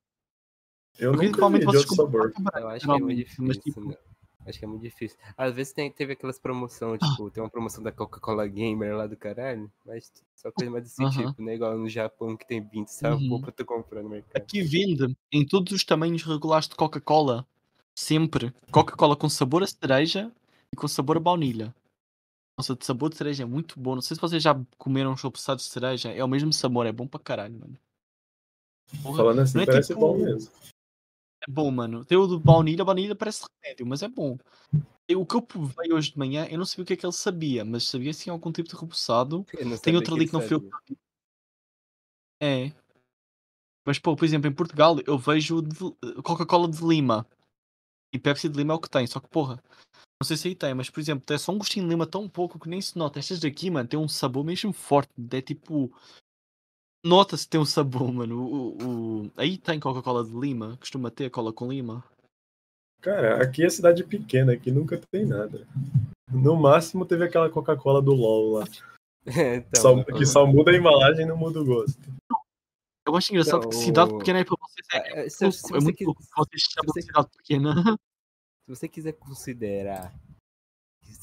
Eu Porque nunca vi de outro sabor. Eu acho que é muito difícil, mas, tipo- né? Acho que é muito difícil. Às vezes tem, teve aquelas promoções, tipo, tem uma promoção da Coca-Cola Gamer lá do caralho, mas só coisa mais desse tipo, né? Igual no Japão que tem 20 sabor Uhum. pra tu comprar no mercado. Aqui vende em todos os tamanhos regulares de Coca-Cola. Sempre. Coca-Cola com sabor a cereja e com sabor a baunilha. Nossa, de sabor de cereja é muito bom. Não sei se vocês já comeram chopeçados de cereja. É o mesmo sabor, é bom pra caralho, mano. Porra, Falando assim, é parece tipo- bom mesmo. É bom, mano. Tem o de baunilha, baunilha parece remédio, mas é bom. Eu- o que eu provei hoje de manhã, eu não sabia o que é que ele sabia, mas sabia sim algum tipo de não Tem outro ali que não sabia. que É. Mas, pô, por exemplo, em Portugal eu vejo de- Coca-Cola de Lima. E Pepsi de Lima é o que tem. Só que, porra, não sei se aí tem, mas, por exemplo, tem só um gostinho de lima tão pouco que nem se nota. Estas daqui, mano, tem um sabor mesmo forte. É tipo. Nota-se tem um sabor, mano. O, o- Aí tem Coca-Cola de Lima. Costuma ter cola com lima. Cara, aqui é cidade pequena, aqui nunca tem nada. No máximo teve aquela Coca-Cola do LOL lá. então, Só- que só muda a embalagem e não muda o gosto. Eu acho engraçado Não, que cidade pequena é para vocês. É, é, se, pouco, se é você muito quis- pouco. Vocês chamam você- cidade pequena. se você quiser considerar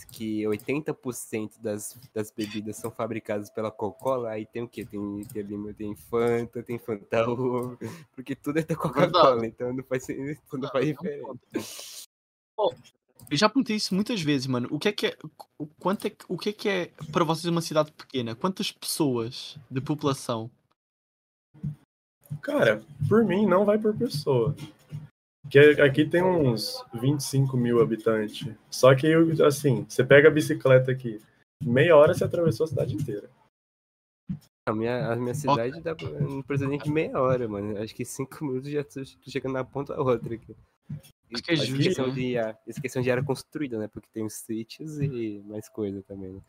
que 80% das, das bebidas são fabricadas pela Coca-Cola, aí tem o quê? Tem, tem, lima, tem Fanta, tem Fanta porque tudo é da Coca-Cola, então não faz, não faz É diferença. Ó, eu já perguntei isso muitas vezes, mano. O que é que é, o, quanto é, que- o que é que é para vocês uma cidade pequena? Quantas pessoas de população? Cara, por mim não vai por pessoa. Que aqui tem uns 25 mil habitantes. Só que, assim, você pega a bicicleta aqui, meia hora você atravessou a cidade inteira. A minha, a minha cidade dá, pra- não precisa nem de meia hora, mano. Acho que cinco minutos já tô chegando na ponta da outra aqui. Acho que é justo, questão né? de, a- essa questão de área construída, né? Porque tem os sítios e mais coisa também, né?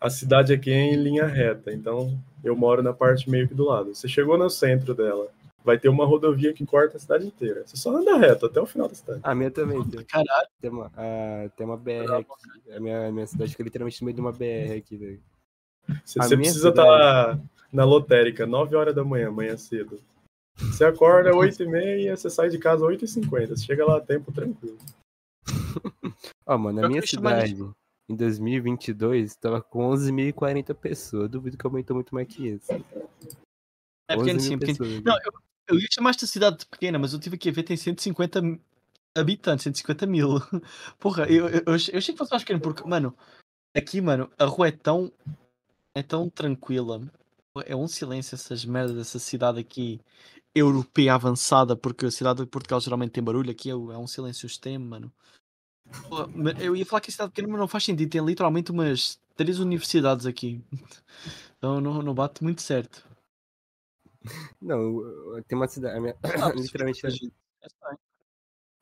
A cidade aqui é em linha reta, então eu moro na parte meio que do lado. Você chegou no centro dela, vai ter uma rodovia que corta a cidade inteira. Você só anda reto até o final da cidade. A minha também tem. Caralho, Tem uma, a- tem uma BR aqui. A minha, a minha cidade fica literalmente no meio de uma BR aqui, velho. Você, você precisa estar na lotérica 9 horas da manhã, manhã cedo. Você acorda 8 e meia, você sai de casa 8 e 50 Você chega lá a tempo tranquilo. Ó, mano, Eu na minha cidade, em 2022, tava com 11.040 pessoas. Duvido que aumentou muito mais que isso. é pequeno 11 sim, mil é pequeno. pessoas. Não, eu, eu ia chamar esta cidade de pequena, mas eu tive que ver, tem 150 mi- habitantes, 150 mil. Porra, eu, eu, eu achei que fosse mais pequeno, porque, mano, aqui, mano, a rua é tão, é tão tranquila. É um silêncio essas merdas dessa cidade aqui europeia avançada, porque a cidade de Portugal geralmente tem barulho, aqui é, é um silêncio extremo, mano. Mas Eu ia falar que a cidade pequena, mas não faz sentido, tem literalmente umas três universidades aqui. Então não, não bate muito certo. Não, tem uma cidade. a minha- literalmente É estranho.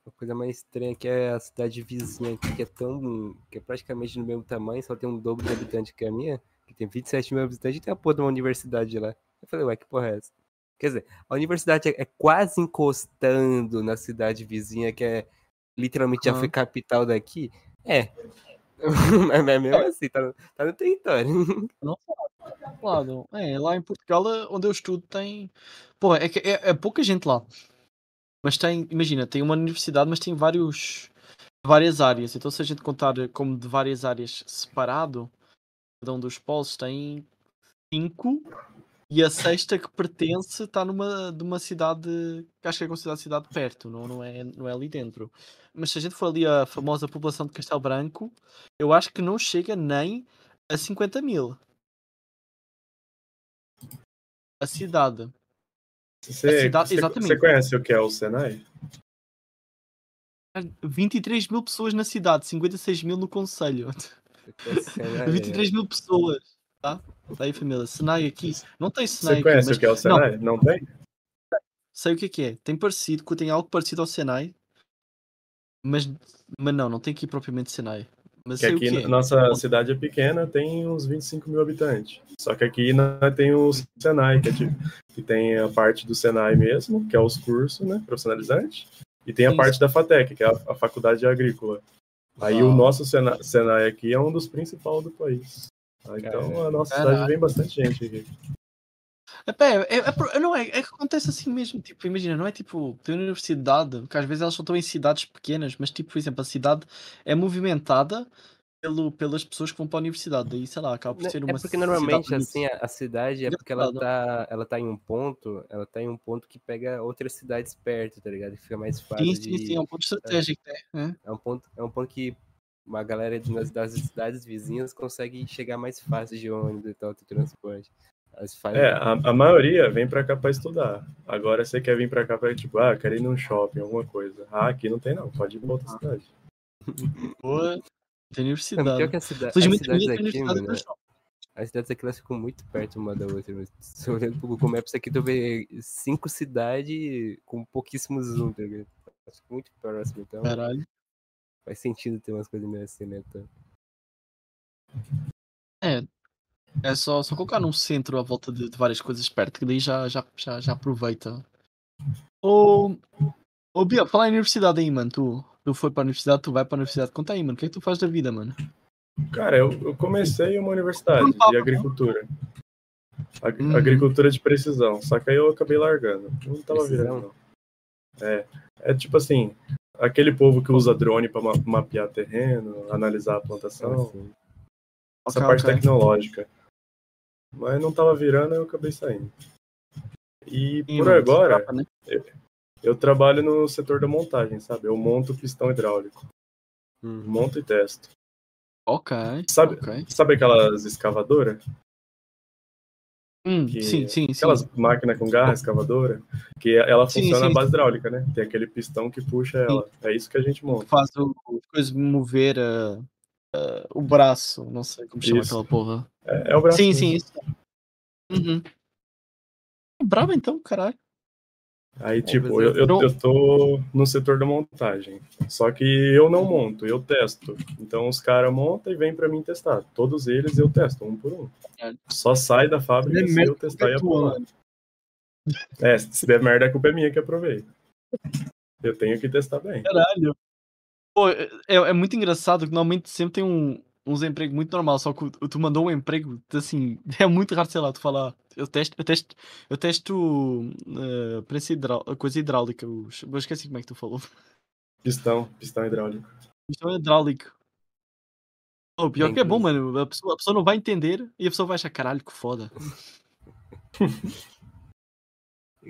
a coisa mais estranha que é a cidade vizinha aqui, que é tão. que é praticamente do mesmo tamanho, só tem um dobro de habitante que a minha, que tem 27 mil habitantes e tem a porra de uma universidade lá. Eu falei, ué, que porra é essa? Quer dizer, a universidade é, é quase encostando na cidade vizinha, que é literalmente já Aham. foi capital daqui. É. Mas é mesmo assim, tá no, tá no território. lado. É, lá em Portugal, eh, onde eu estudo, tem. Pô, é, é, é pouca gente lá. Mas tem, imagina, tem uma universidade, mas tem vários. várias áreas. Então, se a gente contar como de várias áreas separado, cada um dos polos tem cinco e a sexta que pertence está numa de uma cidade que acho que é considerada cidade perto, não, não, é, não é ali dentro. Mas se a gente for ali a famosa população de Castelo Branco, eu acho que não chega nem a 50 mil. A cidade. Você, cidade- você- exatamente. você conhece o que é o Senai? 23 mil pessoas na cidade, 56 mil no conselho. É, 23 mil pessoas. Tá? Tá aí, família. Senai aqui. Não tem Senai Você aqui, conhece mas o que é o Senai? Não, tem? sei o que é que é. Tem parecido, tem algo parecido ao Senai. Mas, mas não, não tem aqui propriamente Senai. Mas Que aqui é. na nossa cidade é pequena, tem uns 25 mil habitantes. Só que aqui nós tem o Senai, que, é tipo, que tem a parte do Senai mesmo, que é os cursos, né, profissionalizantes, e tem a Sim, parte da FATEC, que é a, a faculdade agrícola. Aí o Uau. nosso Senai, Senai aqui é um dos principais do país. Então a nossa cidade vem bastante gente aqui. É, pá, é, é, é por- não é, é que acontece assim mesmo, tipo, imagina, não é tipo, tem universidade, que às vezes elas só estão em cidades pequenas, mas tipo, por exemplo, a cidade é movimentada pelo, pelas pessoas que vão para a universidade, daí sei lá, acaba por Né, ser É uma porque cidade normalmente, muito- assim, a, a cidade é porque ela tá, ela tá em um ponto, ela tá em um ponto que pega outras cidades perto, tá ligado? E fica mais fácil Sim, sim, de... sim, é um ponto estratégico, né? É um ponto, é um ponto que uma galera de- das cidades vizinhas consegue chegar mais fácil de ônibus e tal, do transporte. É, a, a maioria vem pra cá pra estudar. Agora você quer vir pra cá pra, tipo, ah, quero ir num shopping, alguma coisa. Ah, aqui não tem não, pode ir pra outra cidade. Boa, tem Não, universidade. pior que a cida- as cidades aqui, mano, é as cidades aqui elas ficam muito perto uma da outra. Mas se olhando pro Google Maps aqui, tu vê cinco cidades com pouquíssimos zoom, tá ligado? Acho muito próximo, então Caralho. Faz sentido ter umas coisas meio assim, né? Então, É, é só, só colocar num centro à volta de, de várias coisas perto, que daí já, já, já, já aproveita. Ô, ô Bia, falar em universidade aí, mano. Tu, tu foi para a universidade, tu vai para a universidade. Conta aí, mano. O que é que tu faz da vida, mano? Cara, eu, eu comecei uma universidade de agricultura. Ag- Uhum. Agricultura de precisão. Só que aí eu acabei largando. Não tava Precisão? virando, não. É. É tipo assim, aquele povo que usa drone pra ma- mapear terreno, analisar a plantação, assim, essa parte ok. tecnológica. Mas não tava virando, eu acabei saindo. E por agora, né? eu trabalho no setor da montagem, sabe? Eu monto pistão hidráulico. hum. Monto e testo. Ok. Sabe, ok. sabe aquelas escavadoras? Hum, sim, sim, sim. Aquelas máquinas com garra, escavadora, que ela Sim, funciona sim, à base hidráulica, né? Tem aquele pistão que puxa ela. É isso que a gente monta. Faz o, as coisas mover ah, ah, o braço. Não sei como chama Isso. aquela porra. É, é o braço. Sim, sim, isso. Uhum. Bravo então, caralho. Aí, tipo, eu, eu, eu- tô no setor da montagem. Só que eu não monto, eu testo. Então os caras montam e vêm pra mim testar. Todos eles eu testo, um por um. Só sai da fábrica É se eu testar e que tu aprovar. ama. É, se der merda, a culpa é minha que aprovei. Eu tenho que testar bem. Caralho. Pô, é, é muito engraçado que normalmente sempre tem um, uns empregos muito normal, só que o- tu mandou um emprego, assim, é muito raro, sei lá, tu falar, eu testo, eu testo, eu testo uh, coisa hidráulica, os, eu esqueci como é que tu falou. Pistão, pistão hidráulico. Isto é hidráulico. Oh, pior Bem que é bom, mano, a pessoa, a pessoa não vai entender e a pessoa vai achar, caralho, que foda.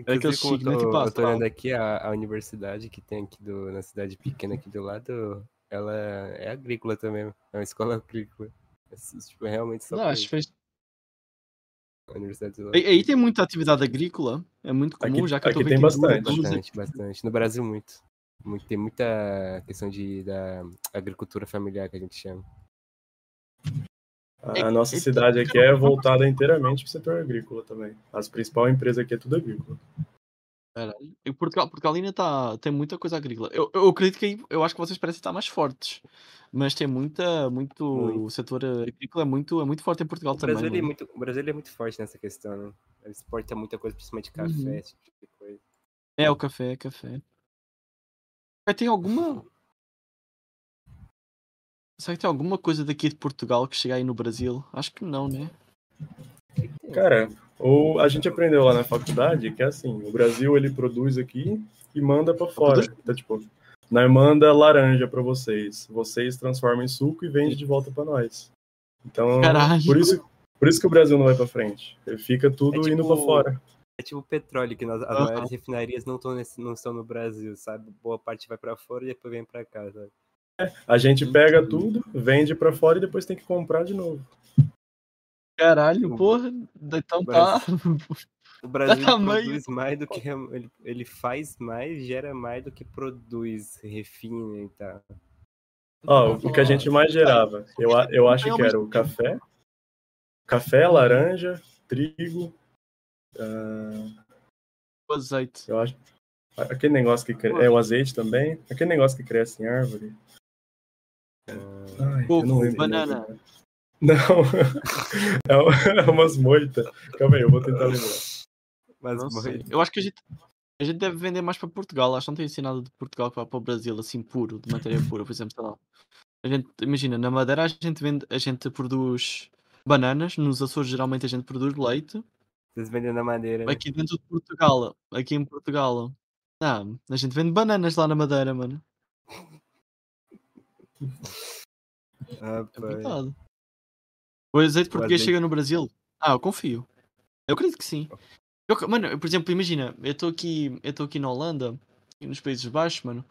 Aquele como eu chique, né? Tipo, ah, eu tô olhando aqui a, a universidade que tem aqui do, na cidade pequena aqui do lado, ela é agrícola também, é uma escola agrícola. É, tipo, realmente só Não, acho que fez... universidade aí, aí tem muita atividade agrícola, é muito comum, Aqui- já que eu tô aqui vendo tem bastante. duas- Bastante, bastante. No Brasil, muito. muito. Tem muita questão de, da agricultura familiar que a gente chama. A nossa cidade aqui é voltada inteiramente pro setor agrícola também. As principais empresas aqui é tudo agrícola. Caralho. E Portugal, Portugal ainda tá, tem muita coisa agrícola. Eu, eu acredito que aí, eu acho que vocês parecem estar mais fortes. Mas tem muita, muito, Muito. o setor agrícola é muito, é muito forte em Portugal O também. Brasil, ele é mano. muito, o Brasil ele é muito forte nessa questão, né? Ele exporta muita coisa, principalmente café, Uhum. esse tipo de coisa. É, o café, é café. Mas tem alguma. Será que tem alguma coisa daqui de Portugal que chega aí no Brasil? Acho que não, né? O que que tem? Cara, ou a gente aprendeu lá na faculdade que é assim, o Brasil ele produz aqui e manda pra fora. produz? Então, tipo, nós manda laranja pra vocês. Vocês transformam em suco e vendem de volta pra nós. Então, Caralho. por isso, por isso que o Brasil não vai pra frente. Ele fica tudo É tipo- indo pra fora. É tipo petróleo, que nós- as Aham. maiores refinarias não, nesse- não estão no Brasil, sabe? Boa parte vai pra fora e depois vem pra cá, sabe? A gente pega tudo, vende pra fora e depois tem que comprar de novo. Caralho, porra. Então tá. O Brasil tamanho. produz mais do que. Ele, ele faz mais, gera mais do que produz, refina e tal. Ó, o que a gente mais gerava, eu, eu acho que era o café, café, laranja, trigo, ah, O azeite. eu acho, aquele negócio que cre- é o azeite também, aquele negócio que cresce em árvore. Ai, lembro o banana. nome. Não, é é umas moitas. Calma aí, eu vou tentar lembrar. Mas Não sei. Eu acho que a gente, a gente deve vender mais para Portugal. Acho que não tem assim nada de Portugal que vá para o Brasil, assim, puro, de matéria pura. Por exemplo, sei lá. A gente, imagina, na Madeira a gente, vende, a gente produz bananas. Nos Açores, geralmente, a gente produz leite. Vocês vendem na madeira. Aqui dentro de Portugal, aqui em Portugal, não, a gente vende bananas lá na Madeira, mano. Ah, É verdade. O azeite português azeite- chega no Brasil? Ah, eu confio. Eu acredito que sim. Eu, mano, eu, por exemplo, imagina, eu estou aqui, eu estou aqui na Holanda, e nos Países Baixos, mano.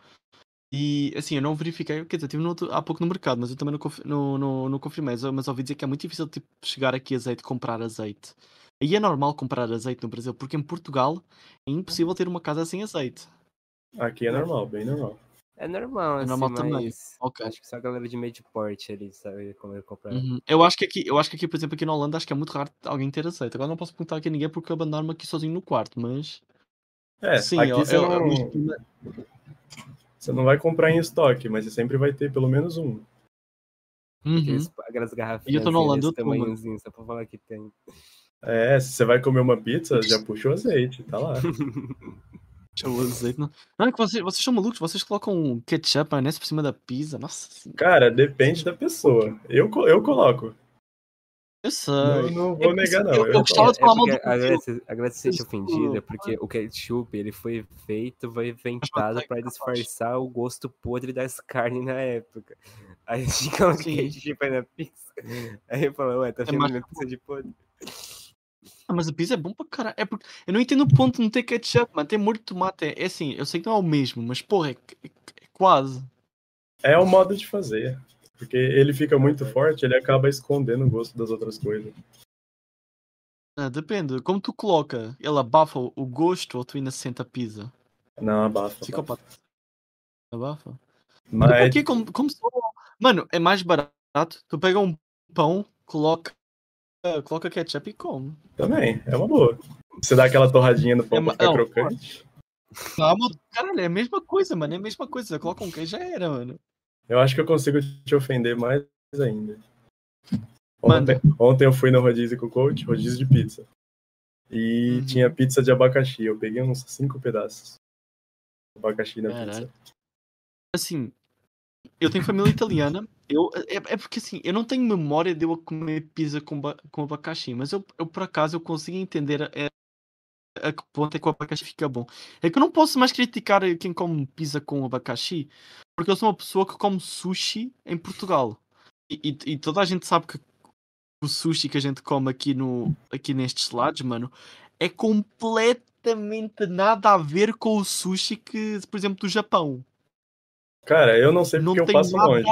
E assim, eu não verifiquei, quer dizer, estive no há pouco no mercado, mas eu também não, confi- não, não, não confirmei, mas- mas ouvi dizer que é muito difícil tipo, chegar aqui azeite, comprar azeite. Aí é normal comprar azeite no Brasil, porque em Portugal é impossível ter uma casa sem azeite. Aqui é normal, bem normal. É normal, É assim, normal também. mas Ok. acho que só a galera de médio porte ali, sabe? Como ele comprar. Uhum. Eu acho que aqui, eu acho que aqui, por exemplo, aqui na Holanda, acho que é muito raro alguém ter azeite. Agora não posso perguntar aqui a ninguém porque eu abandono-me aqui sozinho no quarto, mas É, sim, aqui eu, você, eu- não, eu- você não vai comprar em estoque, mas você sempre vai ter pelo menos um. Uhum. Aqueles, aquelas garrafinhas E eu tô na Holanda, tô, mano. tamanhozinho, só pra falar que tem. É, se você vai comer uma pizza, já puxa o azeite, tá lá. Eu azeite, não. Não, é que vocês, vocês são malucos, vocês colocam ketchup, maionese por cima da pizza. Nossa senhora. Cara, depende da pessoa. Eu, eu coloco. Eu sei. Não, não É vou negar, não. Eu, Eu eu gostava de É falar mal porque do a Brasil. Grécia, a Grécia se sente Isso. ofendida porque o ketchup ele foi feito, foi inventado pra capaz. disfarçar o gosto podre das carnes na época. Aí ficam Sim. ketchup aí na pizza. Aí eu falo, ué, tá É minha pizza de podre. Ah, mas a pizza é bom pra caralho. É porque eu não entendo o ponto de não ter ketchup, mano. Tem molho de tomate. É, é assim, eu sei que não é o mesmo, mas porra, é, é- é quase. É o modo de fazer. Porque ele fica muito forte, ele acaba escondendo o gosto das outras coisas. Ah, depende. Como tu coloca, ele abafa o gosto ou tu ainda sente a pizza? Não, abafa. abafa. Psicopata. Abafa? Mas Porque como, como só- Mano, é mais barato. Tu pega um pão, coloca, coloca ketchup e come. também, é uma boa. Você dá aquela torradinha no pão É pra ficar não, crocante. Calma, caralho, é a mesma coisa, mano. É a mesma coisa. Você coloca um queijo já era, mano. Eu acho que eu consigo te ofender mais ainda. Ontem, ontem eu fui no rodízio com o coach, rodízio de pizza. E Uhum. tinha pizza de abacaxi. Eu peguei uns cinco pedaços. Abacaxi na Caralho. pizza. Assim, eu tenho família italiana. Eu, é, é porque assim, eu não tenho memória de eu comer pizza com, com abacaxi, mas eu, eu por acaso eu consigo entender a, a, a que ponto é que o abacaxi fica bom. É que eu não posso mais criticar quem come pizza com abacaxi, porque eu sou uma pessoa que come sushi em Portugal. E, e- e toda a gente sabe que o sushi que a gente come aqui, no, aqui nestes lados, mano, é completamente nada a ver com o sushi que, por exemplo, do Japão. Cara, eu não sei Não porque eu tem passo nada longe.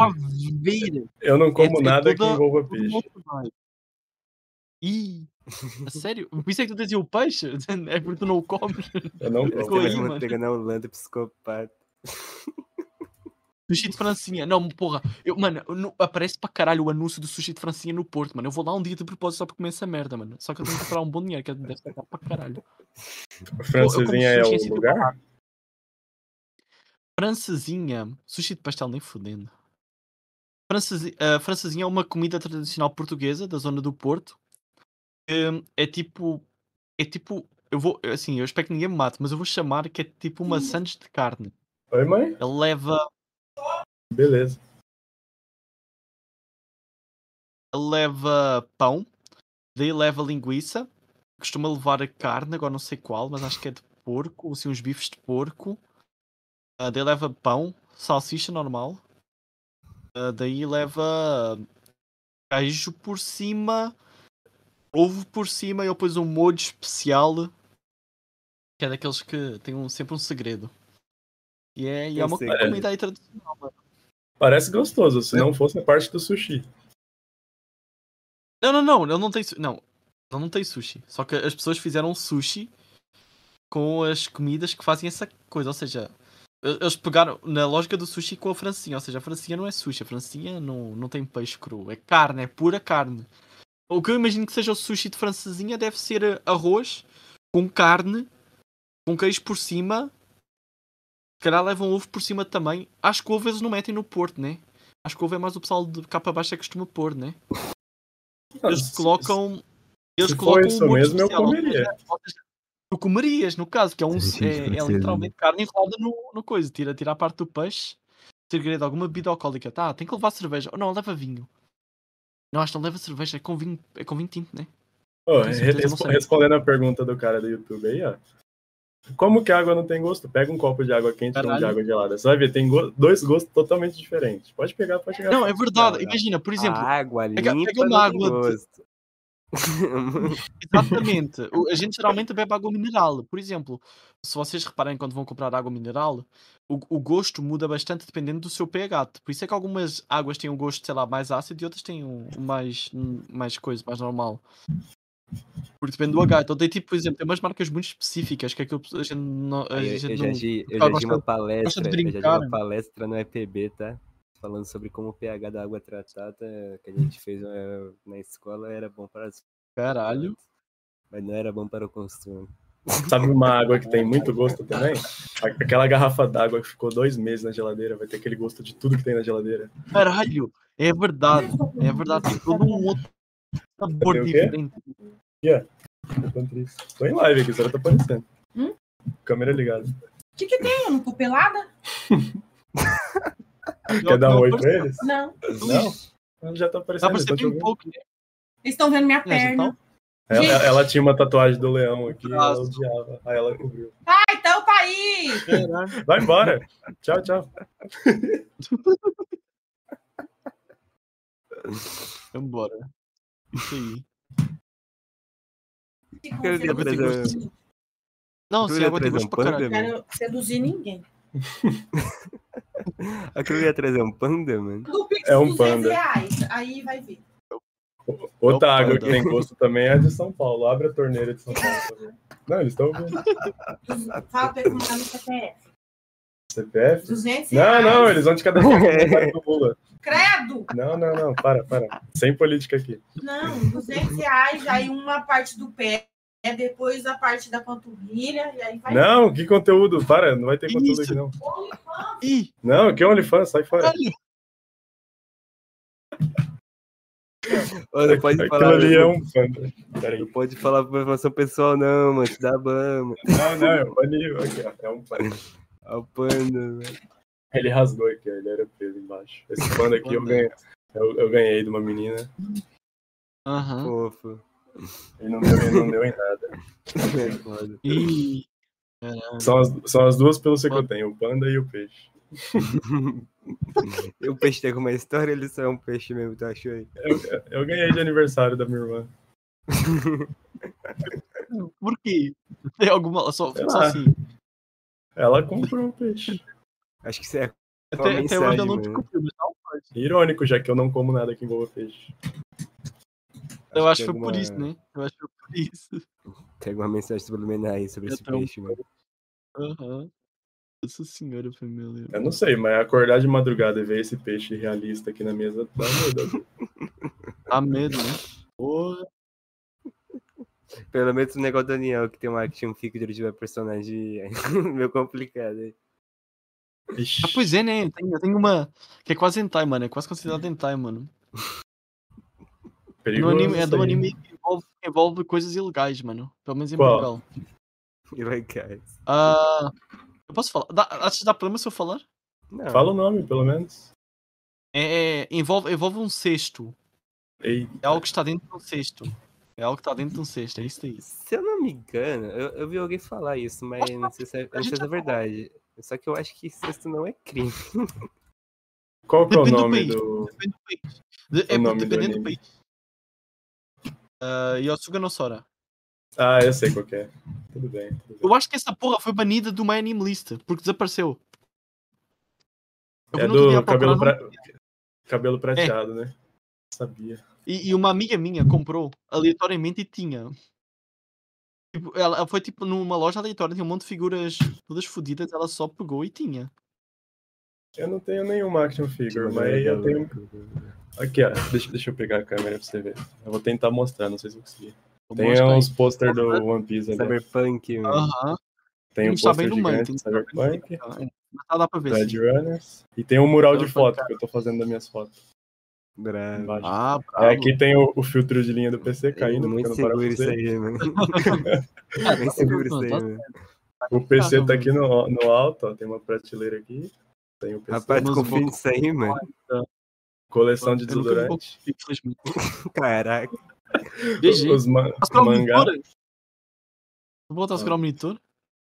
Eu não como É- é nada que toda- envolva Todo peixe. Ih, a sério? Por isso é que tu dizia o peixe? É porque tu não o comes. Eu não como. têm mano. manteiga na Holanda, psicopata. Sushi de Francinha. Não, porra. Eu, mano, eu não- aparece pra caralho o anúncio do sushi de Francinha no Porto, mano. Eu vou lá um dia de propósito só pra comer essa merda, mano. Só que eu tenho que comprar um bom dinheiro, que deve ser caro pra caralho. Francesinha é o lugar? Francesinha. Sushi de pastel nem fudendo. Francesi- ah, francesinha é uma comida tradicional portuguesa da zona do Porto. Hum, é tipo. É tipo. Eu vou. Assim, eu espero que ninguém me mate, mas eu vou chamar que é tipo uma sandes de carne. Oi, mãe? Ele leva. Beleza. Ele leva pão, daí leva linguiça, costuma levar a carne, agora não sei qual, mas acho que é de porco, assim, uns bifes de porco. Ah, daí leva pão, salsicha normal. Ah, daí leva queijo por cima, ovo por cima e depois um molho especial. Que é daqueles que tem um- sempre um segredo. E é, e é Um uma segredo. comida aí tradicional, mano. Parece gostoso, se não fosse a parte do sushi. Não, não, não, ele não tem su- Não, ele não tem sushi. Só que as pessoas fizeram sushi com as comidas que fazem essa coisa. Ou seja, eles pegaram na lógica do sushi com a francinha. Ou seja, a francinha não é sushi, a francinha não, não tem peixe cru. É carne, é pura carne. O que eu imagino que seja o sushi de francesinha deve ser arroz com carne, com queijo por cima. Se calhar levam ovo por cima também. Acho que ovo eles não metem no Porto, né? Acho que ovo é mais o pessoal de capa baixa que costuma pôr, né? Eles colocam. Eles se for colocam isso um mesmo, eu especial, ou comeria. seja, Tu comerias, no caso, que é um. Sim, sim, É, é literalmente carne enrolada no, no coisa. Tira, tira a parte do peixe. Segredo, alguma bebida alcoólica. Tá, tem que levar cerveja. Ou não, leva vinho. Não, acho que não leva cerveja. É com vinho, é com vinho tinto, né? Certeza, sei. respondendo a pergunta do cara do YouTube aí, ó. Como que a água não tem gosto? Pega um copo de água quente e um de água gelada. Você vai ver, tem go- dois gostos totalmente diferentes. Pode pegar, pode chegar. Não, é verdade. Imagina, por exemplo. a água pega- limpa pega uma água de-. Exatamente. A gente geralmente bebe água mineral. Por exemplo, se vocês reparem quando vão comprar água mineral, o, o gosto muda bastante dependendo do seu pH. Por isso é que algumas águas têm um gosto, sei lá, mais ácido e outras têm um, mais, mais coisa, mais normal. Porque depende do H. Então tem tipo, por exemplo, tem umas marcas muito específicas que aquilo a gente não. A gente eu já não- vi, eu já vi uma palestra, eu já vi uma né? palestra no EPB, tá? Falando sobre como o pH da água tratada que a gente fez eh, na escola era bom para as Caralho. mas não era bom para o consumo. Sabe uma água que tem muito gosto também? Aquela garrafa d'água que ficou dois meses na geladeira, vai ter aquele gosto de tudo que tem na geladeira. Caralho. É verdade. É verdade. Tem todo um outro sabor Tem diferente. Tô triste. Tô em live aqui, a senhora tá aparecendo. Hum? Câmera ligada. O que, que tem? Eu não tô pelada? Quer dar um oi pra eles? Não. Não? Já tá Dá aparecendo. pra bem ouvindo. pouco, né? Eles estão vendo minha É, perna. Ela, ela tinha uma tatuagem do leão aqui, ela odiava. Aí ela cobriu. Ah, então tá aí! Vai embora. tchau, tchau. Vambora. Isso aí. Eu Você Não, Tu se ia água tem trazer gosto um pra caralho. mano? Quero seduzir ninguém. Aquilo ia trazer um panda, mano. Do Pix É um 200 panda. reais. Aí vai ver. Outra Opa, água que não. tem gosto também é a de São Paulo. Abre a torneira de São Paulo também. Não, eles estão ouvindo. Fala no CPF. CPF? 200 Não, reais. não, eles vão te cadastrar no Lula. Credo! Não, não, não, para, para. Sem política aqui. Não, 200 reais, aí uma parte do pé, depois a parte da panturrilha, e aí vai. Não, que conteúdo, para, não vai ter Que conteúdo isso? aqui não. Ih, Não, que OnlyFans, sai fora. não pode Aquilo falar. ali é um. Peraí. Não pode falar pra informação pessoal, não, mano. Te dá ban, mano. Não, não, é um. Aqui, ó, é um panda. Ó, o panda, velho. Ele rasgou aqui, ó, ele era preso embaixo. Esse panda aqui eu ganhei, eu, eu ganhei de uma menina. Aham. Fofo. Ele não deu, não deu em nada. Ih. São as, são as duas pelos que eu tenho, o panda e o peixe. E o peixe tem alguma história, ele só é um peixe mesmo, tu achou aí? Eu ganhei de aniversário da minha irmã. Por quê? Tem alguma. Só, só assim. Ela comprou o peixe. Acho que isso é Até, até hoje eu não descobri, mas não pode. Irônico, já que eu não como nada que envolva peixe. Eu acho que foi por alguma- isso, né? Eu acho que foi por isso. Tem alguma mensagem subliminar aí sobre Eu esse tenho- peixe, mano. Aham. Nossa senhora, família. Eu não sei, mas acordar de madrugada e ver esse peixe realista aqui na mesa dá medo. Dá medo, né? Porra. Pelo menos o negócio do Daniel, que tem uma que tinha um fico de uma personagem meio complicado aí. Ah, pois é, né? Tem, eu tenho uma que é quase hentai, mano. É quase considerada hentai, mano. No perigoso anime, é do anime que envolve, envolve coisas ilegais, mano. Pelo menos em Qual? Portugal. Cair. Ah, eu posso falar? Dá, acho que dá problema se eu falar? Não. Fala o nome, pelo menos. É, é, envolve, envolve um cesto. Ei, É algo que está dentro de um cesto. É algo que está dentro de um cesto, é isso aí. Se eu não me engano, eu, eu vi alguém falar isso, mas não sei se é, não sei se é verdade. Só que eu acho que incesto não é crime. Qual que é o Depende do nome país. do. Depende do país. De- é nome do dependendo do, anime. país. Uh, Yosuga no Sora. Ah, eu sei qual que é. Tudo bem. Tudo bem. Eu acho que essa porra foi banida do My Anime List, porque desapareceu. Eu É do cabelo, pra... cabelo prateado, né? Sabia. E, e uma amiga minha comprou aleatoriamente e tinha. Tipo, ela foi tipo numa loja aleatória, tinha um monte de figuras todas fodidas, ela só pegou e tinha. Eu não tenho nenhuma action figure, Tipo, mas é eu tenho. Aqui, ó. Deixa, deixa eu pegar a câmera pra você ver. Eu vou tentar mostrar, não sei se eu consegui. Tem mostrar uns pôster do One Piece ali. Cyberpunk, mano. Aham. Tem um bem pôster gigante bem no Cyberpunk, meio. Mas tá, dá pra ver. Red sim. Runners. E tem um mural de foto que eu tô fazendo das minhas fotos. Embaixo. Ah, bravo. aqui tem o, o filtro de linha do PC caindo, muito seguro isso aí, mano. Ah, Muito tá seguro isso bom, aí, tá- mano. O PC tá aqui no, no alto, ó. Tem uma prateleira aqui. Tem o PC. Rapaz, confia nisso aí, mano. Coleção de vou- desodorante. Infelizmente. Caraca. GG. Os ma o mangá. Vou botar a segurar o monitor?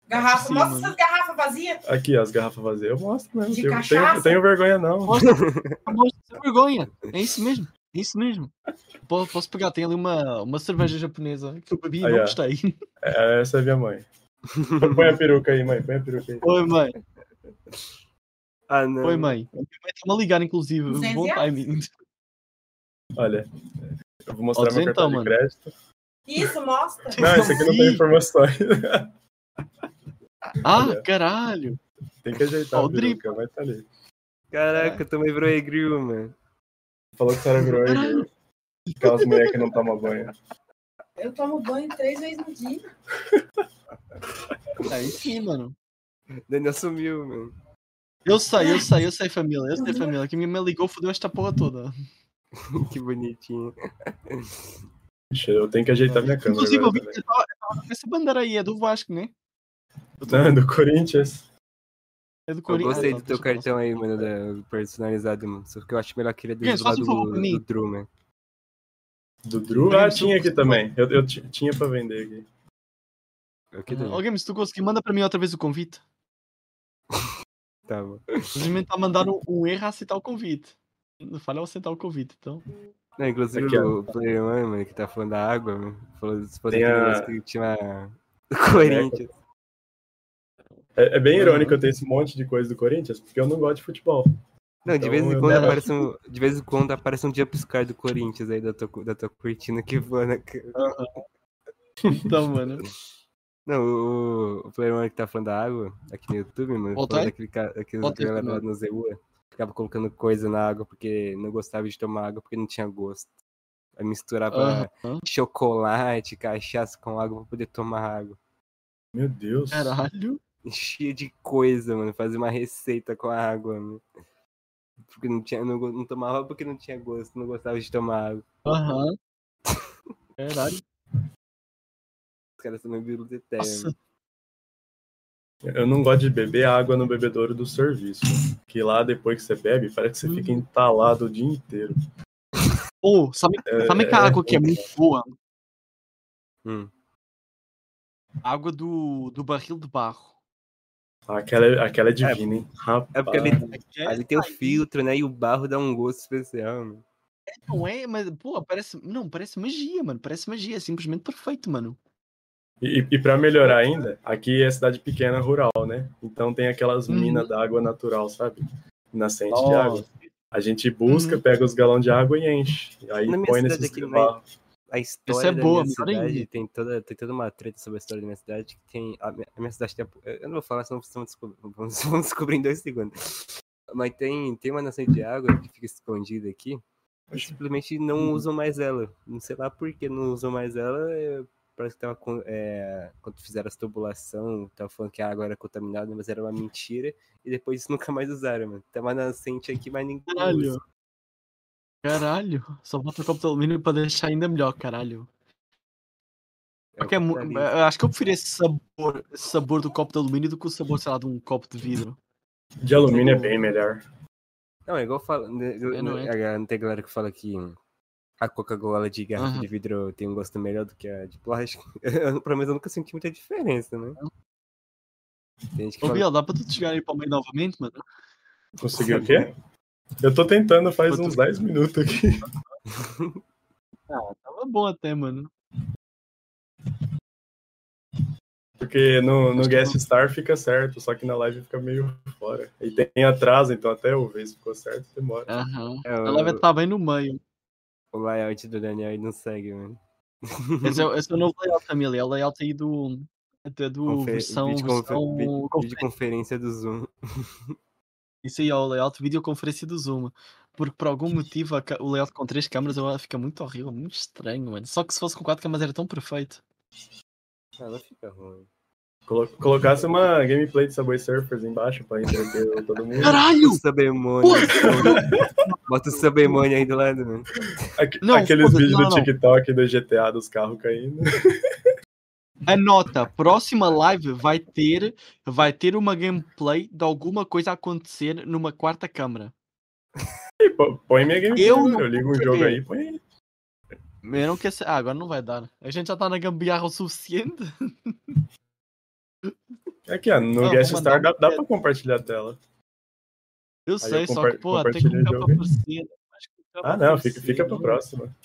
Garrafa, Sim, mostra mano. essas garrafas vazias. Aqui, ó, as garrafas vazias. Eu mostro mesmo. De Eu tenho, cachaça? eu tenho vergonha, não. Mostra, mostra, vergonha. É isso mesmo. É isso mesmo. Posso, posso pegar, tem ali uma, uma cerveja japonesa que eu bebi e Aí, não gostei. É, essa é minha mãe. Põe a peruca aí, mãe. Põe a peruca aí. Oi, mãe. Ah, não. Oi, mãe. A minha mãe está-me a ligar, inclusive. Duzentos Bom timing. Olha. Eu vou mostrar Ó, meu cartão duzentão, de mano. crédito. Isso, mostra. Não, esse aqui não tem informações. Ah, Olha. caralho. tem que ajeitar Ó, a o drip. peruca, mas tá ali. Caraca, eu também virou egrio, mano. Falou que você era virou aí. Aquelas mulheres que não tomam banho. Eu tomo banho três vezes no dia. Aí sim, mano. Daniel sumiu, mano. Eu sei, eu sei, eu sei, família. Eu sei, família. Que minha mãe ligou, fodeu esta porra toda. que bonitinho. Eu tenho que ajeitar minha câmera. Inclusive, eu vi agora que essa- bandeira aí é do Vasco, né? Não, do Corinthians. É do Eu Corinthians. gostei Ah, do teu eu cartão aí, mano, da, personalizado, mano. Só que eu acho melhor aquele do, Gente, do faz lado do, pra do Drew, mano. Do Drew? Ah, tinha aqui também. Eu, eu ti- tinha pra vender aqui. Games, se tu conseguir, manda para mim outra vez o convite. Tá bom. Simplesmente a mandar um, um erro a aceitar o convite. Falha ao aceitar o convite, então. Não, inclusive Aqui, o Player One, mano, que tá falando da água, mano, falou se fosse a- que tinha do Corinthians. É, é bem Uhum. irônico eu ter esse monte de coisa do Corinthians, porque eu não gosto de futebol. Não, de Então, vez em eu quando não- aparece um. De vez em quando aparece um jumpscare do Corinthians aí da tua, da tua cortina que voa na. Então, mano. Não, o, o Player One que tá falando da água aqui no YouTube, mano, Volta falou aí? daquele cara, aquele lá no ZEUA, ficava colocando coisa na água porque não gostava de tomar água porque não tinha gosto. Aí misturava Aham. chocolate, cachaça com água pra poder tomar água. Meu Deus. Caralho. Cheia de coisa, mano. Fazer uma receita com a água, mano. Porque não, tinha, não, não tomava porque não tinha gosto, não gostava de tomar água. Aham. Caralho. Caras são Nossa. Eu não gosto de beber água no bebedouro do serviço. Que lá, depois que você bebe, parece que você fica entalado o dia inteiro. Ô, sabe, É, sabe que a água que é muito boa? Hum. Água do, do barril de barro. Aquela, aquela é divina, hein? Rapaz. É porque ali, É, ali tem o filtro, né? E o barro dá um gosto especial, mano. Não é, mas, pô, parece. Não, parece magia, mano. Parece magia. É simplesmente perfeito, mano. E, e para melhorar ainda, aqui é cidade pequena, rural, né? Então tem aquelas Uhum. minas d'água natural, sabe? Nascente de água. A gente busca, Uhum. pega os galões de água e enche. Aí Na põe nesses aqui, barro. A história é da boa, minha cidade tem toda, tem toda uma treta sobre a história da minha cidade. Que tem, a, minha, a minha cidade tem. a- Eu não vou falar, senão vocês vão descobrir, vamos, vamos descobrir em dois segundos. Mas tem, tem uma nascente de água que fica escondida aqui. E simplesmente não Uhum. usam mais ela. Não sei lá por que não usam mais ela. Parece que tava com, é, quando fizeram as tubulação, tava falando que a água era contaminada, mas era uma mentira. E depois nunca mais usaram, mano. Tem uma nascente aqui, mas ninguém Caralho. usa. Caralho. Só bota o copo de alumínio pra deixar ainda melhor, caralho. É é eu acho que eu prefiro esse sabor, esse sabor do copo de alumínio do que o sabor, sei lá, de um copo de vidro. De alumínio é bem melhor. Não, é igual fala. né, eu- É, não é? tem galera que fala que a Coca-Cola de garrafa Aham. de vidro tem um gosto melhor do que a de plástico. Eu, pelo menos eu nunca senti muita diferença, né? Tem gente que Ô, fala, Biel, dá pra tu chegar aí pra meio novamente, mano? Conseguiu o quê? Eu tô tentando faz uns 10 minutos aqui. Ah, tava bom até, mano. Porque no, no Guest Star fica certo, só que na live fica meio fora. E tem atraso, então até eu ver se ficou certo, demora. Aham. é, Ela vai o, estar bem no meio. O layout do Daniel aí não segue, mano. Esse é, o- esse é o novo layout, família. É o layout aí do. Até do Confe- versão. videoconfer- versão conferência. videoconferência do Zoom. Isso aí é o layout videoconferência do Zoom. Porque por algum motivo ca- o layout com três câmeras fica muito horrível, muito estranho, mano. Só que se fosse com quatro câmeras era tão perfeito. Não fica ruim. Colo- colocasse uma gameplay de Subway Surfers embaixo pra entreter todo mundo. Caralho! Subemone. Bota o Subemone aí do lado, mano. Aque- Não, Aqueles foda-se, vídeos não, do não. TikTok do GTA dos carros caindo. Anota, próxima live vai ter, vai ter uma gameplay de alguma coisa acontecer numa quarta câmera. E pô- põe minha gameplay. Eu Eu, não eu ligo um jogo aí, põe aí. Eu não quero ser... Ah, agora não vai dar. A gente já tá na gambiarra o suficiente. Aqui, ó, no Não, Guest Star dá, dá pra compartilhar a tela. Eu eu sei, só compar- que, pô, tem que ficar pra aí. Acho que fica Ah, pra não, fica, fica pra próxima.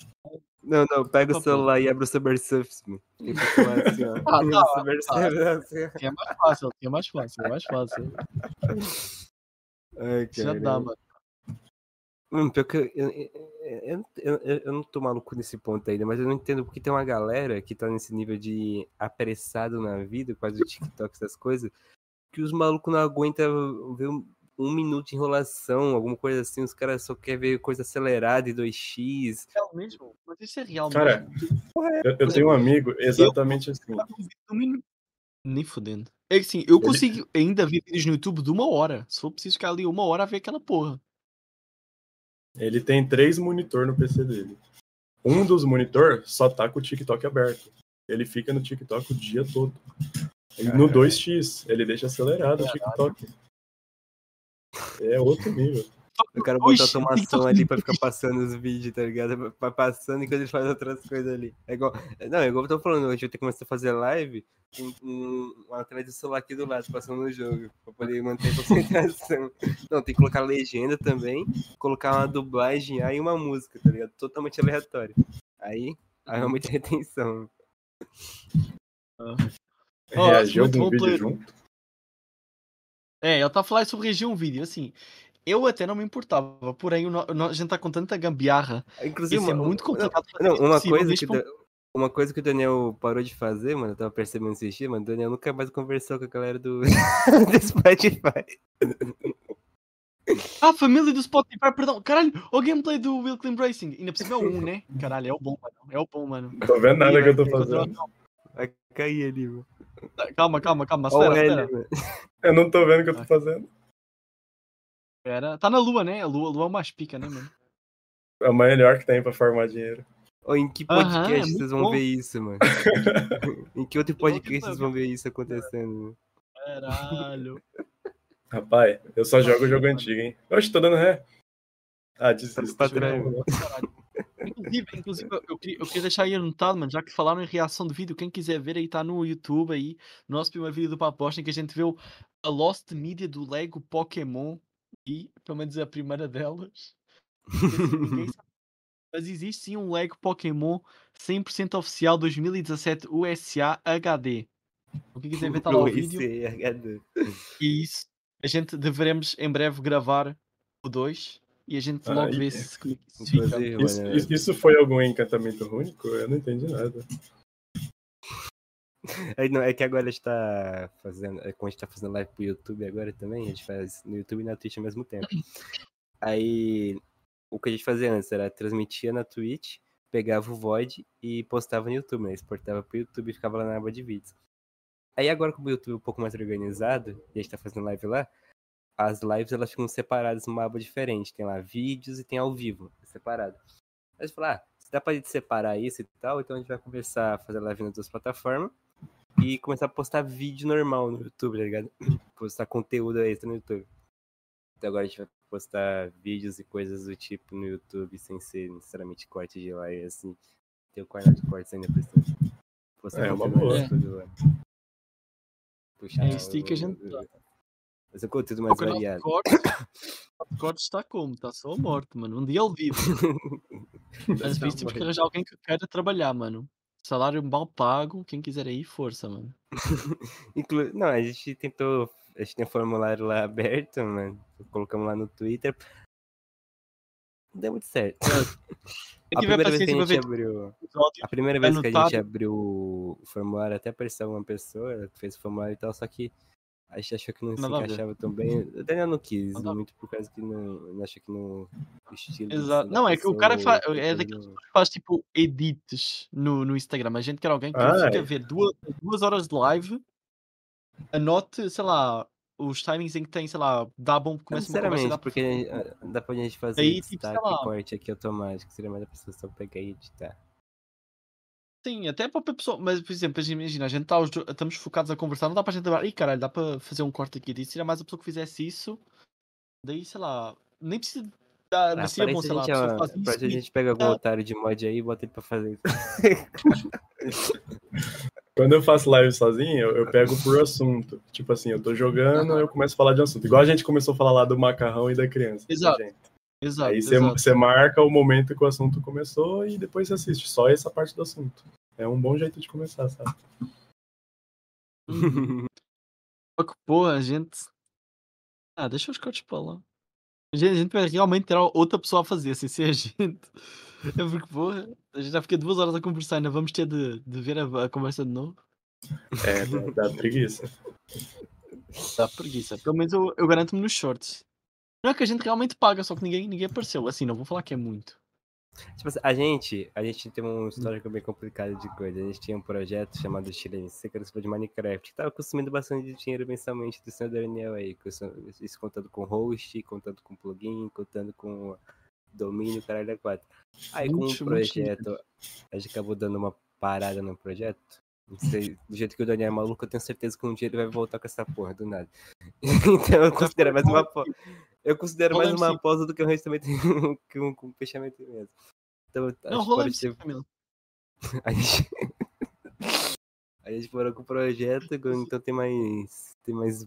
Não, não, pega Tá o celular e abre o Subway Surfers, mano. Assim. Ah, tá, Subway tá. Surfers, assim, é mais fácil, é mais fácil, é mais fácil. Ai, Já dá, mano. Hum, pior que eu, eu, eu, eu, não tô maluco nesse ponto ainda, mas eu não entendo porque tem uma galera que tá nesse nível de apressado na vida, quase o TikTok, essas coisas, que os malucos não aguentam ver um, um minuto de enrolação, alguma coisa assim, os caras só querem ver coisa acelerada e 2x. Real mesmo? Mas isso é real Cara, mesmo. Eu, eu tenho um amigo exatamente assim. Nem fodendo. É que assim, eu consigo ainda ver vídeos no YouTube de uma hora. Se for preciso ficar ali uma hora a ver aquela porra. Ele tem três monitor no PC dele. Um dos monitor só tá com o TikTok aberto. Ele fica no TikTok o dia todo. No Caralho. 2x, ele deixa acelerado o TikTok. É outro nível. O cara botar Oxi, automação ali pra ficar passando os vídeos, tá ligado? Vai passando enquanto ele faz outras coisas ali. É igual. Não, é igual eu tô falando, hoje eu tenho que começar a fazer live com com uma tela de celular aqui do lado, passando no jogo, pra poder manter a concentração. Não, tem que colocar legenda também, colocar uma dublagem aí e uma música, tá ligado? Totalmente aleatório. Aí, aí aumenta a retenção. Ó, Reagiu muito algum bom vídeo player. junto? É, ele tá falando sobre reagir um vídeo. Assim, eu até não me importava. Porém, o o a gente tá com tanta gambiarra. Inclusive, Isso é uma- muito complicado. Não, isso uma coisa, que, Da- uma coisa que o Daniel parou de fazer, mano, eu tava percebendo esses dias, mano, o Daniel nunca mais conversou com a galera do, do Spotify. Ah, família do Spotify, perdão. Caralho, o gameplay do Will Climb Racing. Ainda por cima é o 1, né? Caralho, é o bom, mano. É o bom, mano. Não tô vendo nada que eu tô fazendo. Vai cair ali, mano. Calma, calma, calma. Acelera, acelera. Eu não tô vendo o que eu tô fazendo. Espera. Tá na lua, né? A lua, a lua é o mais pica, né, mano? É o melhor que tem pra farmar dinheiro. Ô, em que Aham, podcast é muito vocês vão bom. ver isso, mano? em que outro podcast vocês vão ver isso acontecendo? mano? Caralho. Rapaz, eu só jogo jogo antigo, hein? Oxe, tô dando ré. Ah, desisto. Mano. Inclusive, inclusive eu, queria, eu queria deixar aí anotado, mano, já que falaram em reação do vídeo, quem quiser ver aí tá no YouTube aí, no nosso primeiro vídeo do Paposta, em que a gente viu a Lost Media do Lego Pokémon e, pelo menos a primeira delas. Mas existe sim um Lego Pokémon 100% oficial 2017 USA HD. O que quiser ver tá lá o vídeo. ICHD. E isso, a gente deveremos em breve gravar o 2 e a gente Ah, logo e- vê se é isso. Inclusive, Isso, mano, isso- isso foi algum encantamento único? Eu não entendi nada. É, não, é que agora a gente tá fazendo. é, Como a gente tá fazendo live pro YouTube agora também, a gente faz no YouTube e na Twitch ao mesmo tempo. Aí o que a gente fazia antes era transmitia na Twitch, pegava o VOD e postava no YouTube, né? Exportava pro YouTube e ficava lá na aba de vídeos. Aí agora como o YouTube é um pouco mais organizado, e a gente tá fazendo live lá, as lives elas ficam separadas numa aba diferente. Tem lá vídeos e tem ao vivo, separado. Aí a gente fala, ah, se dá pra gente separar isso e tal, então a gente vai a fazer live nas duas plataformas e começar a postar vídeo normal no YouTube, tá ligado? Postar conteúdo extra no YouTube. Então agora a gente vai postar vídeos e coisas do tipo no YouTube sem ser necessariamente corte de live, assim. Tem o canal de cortes ainda por cima. Postar É, uma boa. extra do- puxar. É isso que a gente o-. Fazer um conteúdo O mais variado. cortes, o cortes está como? Está só a morte, mano. Um dia ele vive. Às vezes temos que arranjar alguém que queira trabalhar, mano. Salário mal pago, quem quiser aí, força, mano. Inclu... Não, a gente tentou. A gente tem um formulário lá aberto, mano. Colocamos lá no Twitter. Não deu muito certo. A primeira vez que a gente abriu. A primeira vez que a gente abriu o formulário, até apareceu uma pessoa que fez o formulário e tal, só que a gente achou que não se Nada ver. encaixava tão bem. O Daniel não quis, Nada muito por causa que não, não achou que no estilo. Exato. Não, é que o cara pessoa, fa- é coisa daqueles não- que faz tipo edits no, no Instagram. A gente quer alguém que Ah, fica é. a ver duas, duas horas de live, anote, sei lá, os timings em que tem, sei lá, dá bom, Não começa uma conversa dá porque dá pra gente fazer Aí, tipo, destaque e corte aqui automático. Seria mais a pessoa só pegar e editar. Sim, até para a pessoa, mas por exemplo, imagina, a gente tá estamos focados a conversar, não dá para a gente agora, ih caralho, dá para fazer um corte aqui disso, era mais a pessoa que fizesse isso, daí sei lá, nem precisa dar, Ah, seria bom, parece sei lá, a a gente, pessoa faz parece isso. a e- gente pega algum otário de mod aí e bota ele pra fazer isso. Quando eu faço live sozinho, eu, eu pego por assunto. Tipo assim, eu tô jogando, eu começo a falar de um assunto. Igual a gente começou a falar lá do macarrão e da criança. Exato. gente. Exato, Aí você, marca o momento que o assunto começou e depois você assiste só essa parte do assunto. É um bom jeito de começar, sabe? Só que, porra, a gente. Ah, deixa os cortes para lá. A gente, a gente vai realmente ter outra pessoa a fazer, sem ser a gente. É porque, porra, a gente já fica duas horas a conversar, ainda vamos ter de, de ver a, a conversa de novo. É, dá, dá preguiça. Dá preguiça. Pelo menos eu, eu garanto-me nos shorts. Não é que a gente realmente paga, só que ninguém, ninguém apareceu. Assim, não vou falar que é muito. Tipo assim, a gente, a gente tem um histórico bem complicado de coisa. A gente tinha um projeto chamado Chile Seca de Minecraft, que tava consumindo bastante dinheiro mensalmente do senhor Daniel aí. Isso contando com host, contando com plugin, contando com domínio, caralho, é quatro. Aí com muito projeto, a gente acabou dando uma parada no projeto. Não sei, do jeito que o Daniel é maluco, eu tenho certeza que um dia ele vai voltar com essa porra do nada. então eu considero mais uma pausa. Eu considero mais Rolando uma sim. pausa do que um restamento que um, um fechamento mesmo. Então, Não, gente rola pode isso, ter- Camila. a gente... a gente parou com o projeto, então tem mais. Tem mais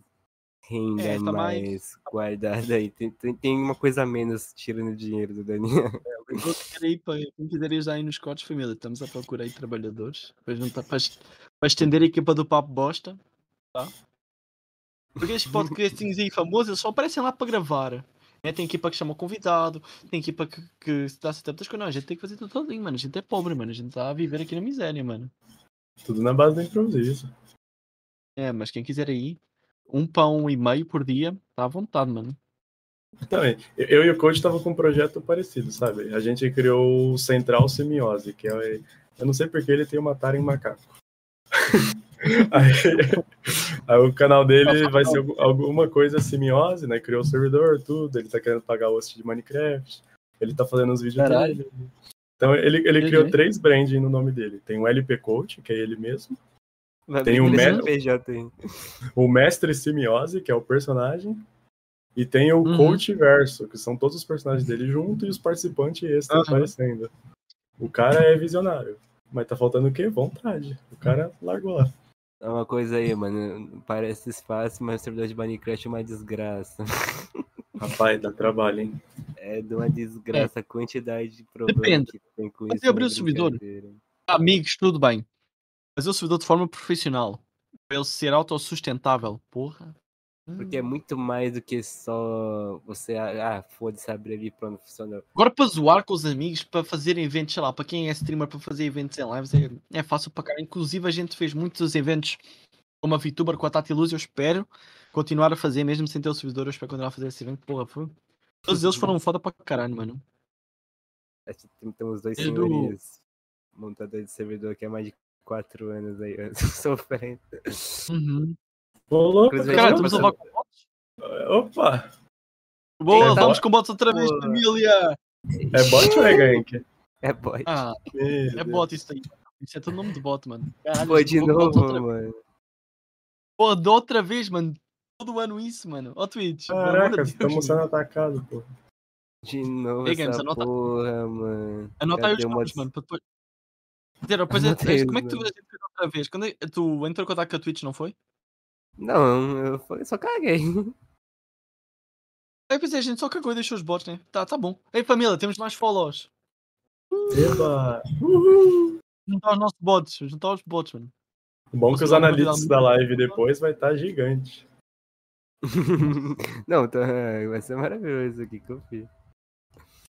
renda É, tá mais- mais guardada aí. Tem, tem, tem uma coisa a menos tirando dinheiro do Daniel. Quem quiser ir para- quem quiser ir já aí nos cortes, família, estamos a procurar aí trabalhadores para, juntar, para, es- para estender a equipa do Papo Bosta. Tá? Porque estes podcastings aí famosos só aparecem lá para gravar. Né? Tem equipa que chama o convidado, tem equipa que, que se dá setup das coisas. Não, a gente tem que fazer tudo sozinho, mano. A gente é pobre, mano. A gente está a viver aqui na miséria, mano. Tudo na base do improviso. É, mas quem quiser aí, um pão e meio por dia, tá à vontade, mano. Também. Eu eu e o coach tava com um projeto parecido, sabe? A gente criou o Central Semiose, que é. Eu não sei porque ele tem uma tara em macaco. aí, aí o canal dele vai ser algu- alguma coisa semiose, né? Criou o servidor, tudo. Ele tá querendo pagar o host de Minecraft. Ele tá fazendo os vídeos Caralho. dele. Então ele, ele criou três branding no nome dele. Tem o LP Coach, que é ele mesmo. Vai Tem esse método- PJ aí. o Mestre Simiose, que é o personagem, e tem o Uhum. Coach Verso, que são todos os personagens dele junto e os participantes extra Aham. aparecendo. O cara é visionário, mas tá faltando o quê? Vontade. O cara largou lá. É uma coisa aí, mano. Parece fácil, mas o servidor de Minecraft é uma desgraça. Rapaz, dá trabalho, hein? É de uma desgraça a quantidade de problemas Depende. que tem com isso. abrir é o servidor, brincadeira. Amigos, tudo bem. Fazer o servidor de forma profissional. Para ele ser autossustentável. Porra. Porque é muito mais do que só você, ah, ah, foda-se, abrir ali pronto, funcionou. Agora para zoar com os amigos, para fazer eventos, sei lá, para quem é streamer, para fazer eventos em lives, é, é fácil para cá. Inclusive a gente fez muitos eventos como a VTuber com a Tati Luz, eu espero continuar a fazer, mesmo sem ter o servidor, eu espero continuar a fazer esse evento. Porra, foi. Todos eles foram foda para caralho, mano. Acho que tem- Temos dois Desde o- senhorias montadores de servidor que há mais de 4 anos aí sofrendo. Uhum. Ô, louco, Cara, estamos a levar com bots? Opa! Boa, Eita. vamos com bots outra vez, família! É bot ou é gank? É bot. Ah, é bot isso aí. Isso é todo nome de bot, mano. Caralho, Foi de outra novo, mano. Pô, de outra vez, mano. Todo ano isso, mano. Ó, Twitch. Caraca, estamos sendo atacados, pô. De novo Ei, Games, essa anota- porra, mano. Anota aí os nomes, mano. Para depois... Depois é, Anotei, como é que tu outra vez? Quando é- tu entrou em contato com a Twitch, não foi? Não, eu só caguei. Aí pensei, a gente só cagou e deixou os bots, né? Tá, tá bom. Ei família, temos mais follows. Eba! Uhul! Juntar os nossos bots, juntar os bots, mano. Bom que os analistas da live depois vai estar gigante. Não, tá, vai ser maravilhoso aqui, confia.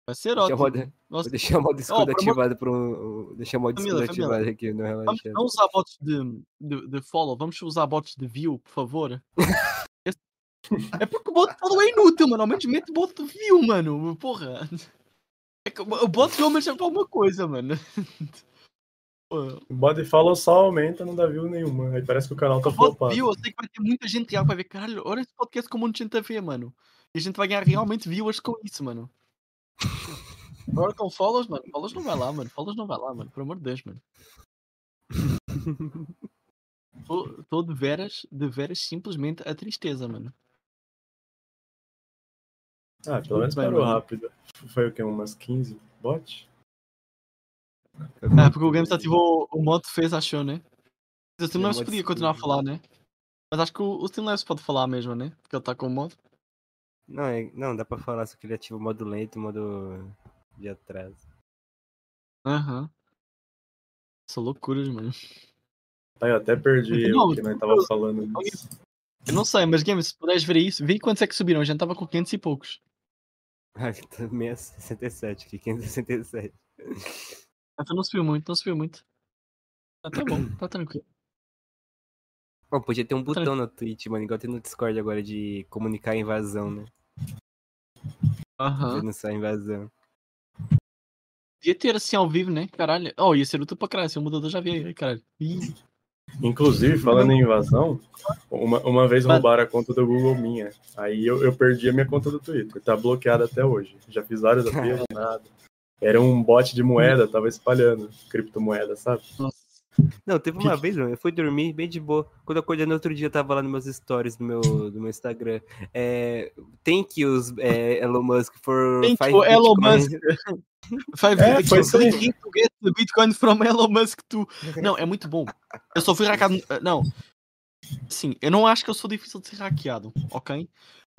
Vai ser Deixa o ótimo. modo, Nossa, vou deixar o modo escudo ativado para um. Deixar o modo escudo ativado aqui no vamos relaxante. não usar bots de, de, de follow, vamos usar bots de view, por favor. É porque o bot de follow é inútil, mano. Ao menos mete bot de view, mano. Porra. É que o bot de view é pra alguma coisa, mano. O body follow só aumenta, não dá view nenhuma. Aí parece que o canal tá O bot flopado. view, eu sei que vai ter muita gente real que vai ver, caralho, olha esse podcast com um monte de gente a ver, mano. E a gente vai ganhar realmente viewers com isso, mano. Agora com follows, mano, follows não vai lá, mano. Follows não vai lá, mano. Pelo amor de Deus, mano. Tô, tô de veras, de veras simplesmente a tristeza, mano. Ah, pelo menos parou mano. rápido. Foi o quê? Umas 15 bot? É, porque o Games ativou o modo fez, achou, né? O Streamlabs modo podia continuar a escuro. falar, né? Mas acho que o, o Streamlabs pode falar mesmo, né? Porque ele tá com o modo. Não, é- não, dá pra falar, só que ele ativa o modo lento e o modo de atraso. Aham. São loucuras, mano. Tá, eu até perdi Não, o que nós tava falando. disso. Eu não sei, mas Games, se puderes ver isso, vê quantos é que subiram. A gente tava com 500 e poucos. Ah, tá 667 aqui, 567. Então não subiu muito, não subiu muito. Ah, tá bom, tá tranquilo. Bom, podia ter um botão no Twitch, mano, igual tem no Discord agora de comunicar a invasão, né? Aham. Denunciar a invasão. Podia ter assim ao vivo, né? Caralho. Oh, ia ser útil pra caralho. Se o mudador já veio aí, caralho. Ih, Inclusive, falando em invasão, uma, uma vez roubaram a conta do Google minha. Aí eu, eu perdi a minha conta do Twitter. Tá bloqueada até hoje. Já fiz vários apelos, nada. Era um bot de moeda, tava espalhando criptomoeda, sabe? nossa. Não, teve uma vez, mano, eu fui dormir bem de boa. Quando eu acordei no outro dia, eu tava lá nos meus stories do meu, do meu Instagram. É, thank yous, é, Elon Musk, for you, Elon bitcoins. Five É, foi isso aí. to get the Bitcoin from Elon Musk to... Não, é muito bom. Eu só fui hackeado. Não. Sim, eu não acho que eu sou difícil de ser hackeado, ok?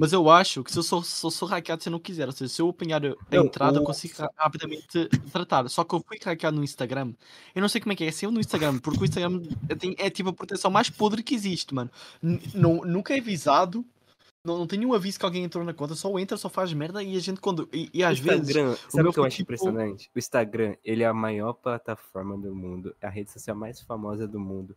Mas eu acho que se eu sou, se eu sou hackeado se eu não quiser, ou seja, se eu apanhar a Não, entrada, eu consigo ra- rapidamente tratar. Só que eu fui hackeado no Instagram. Eu não sei como é que é, se eu no Instagram, porque o Instagram tem- é tipo a proteção mais podre que existe, mano. N- nunca é avisado, não, não tem nenhum aviso que alguém entrou na conta, só entra, só faz merda e a gente quando. E, e às vezes. Instagram, sabe meu o que eu acho tipo- impressionante? O Instagram, ele é a maior plataforma do mundo, é a rede social mais famosa do mundo.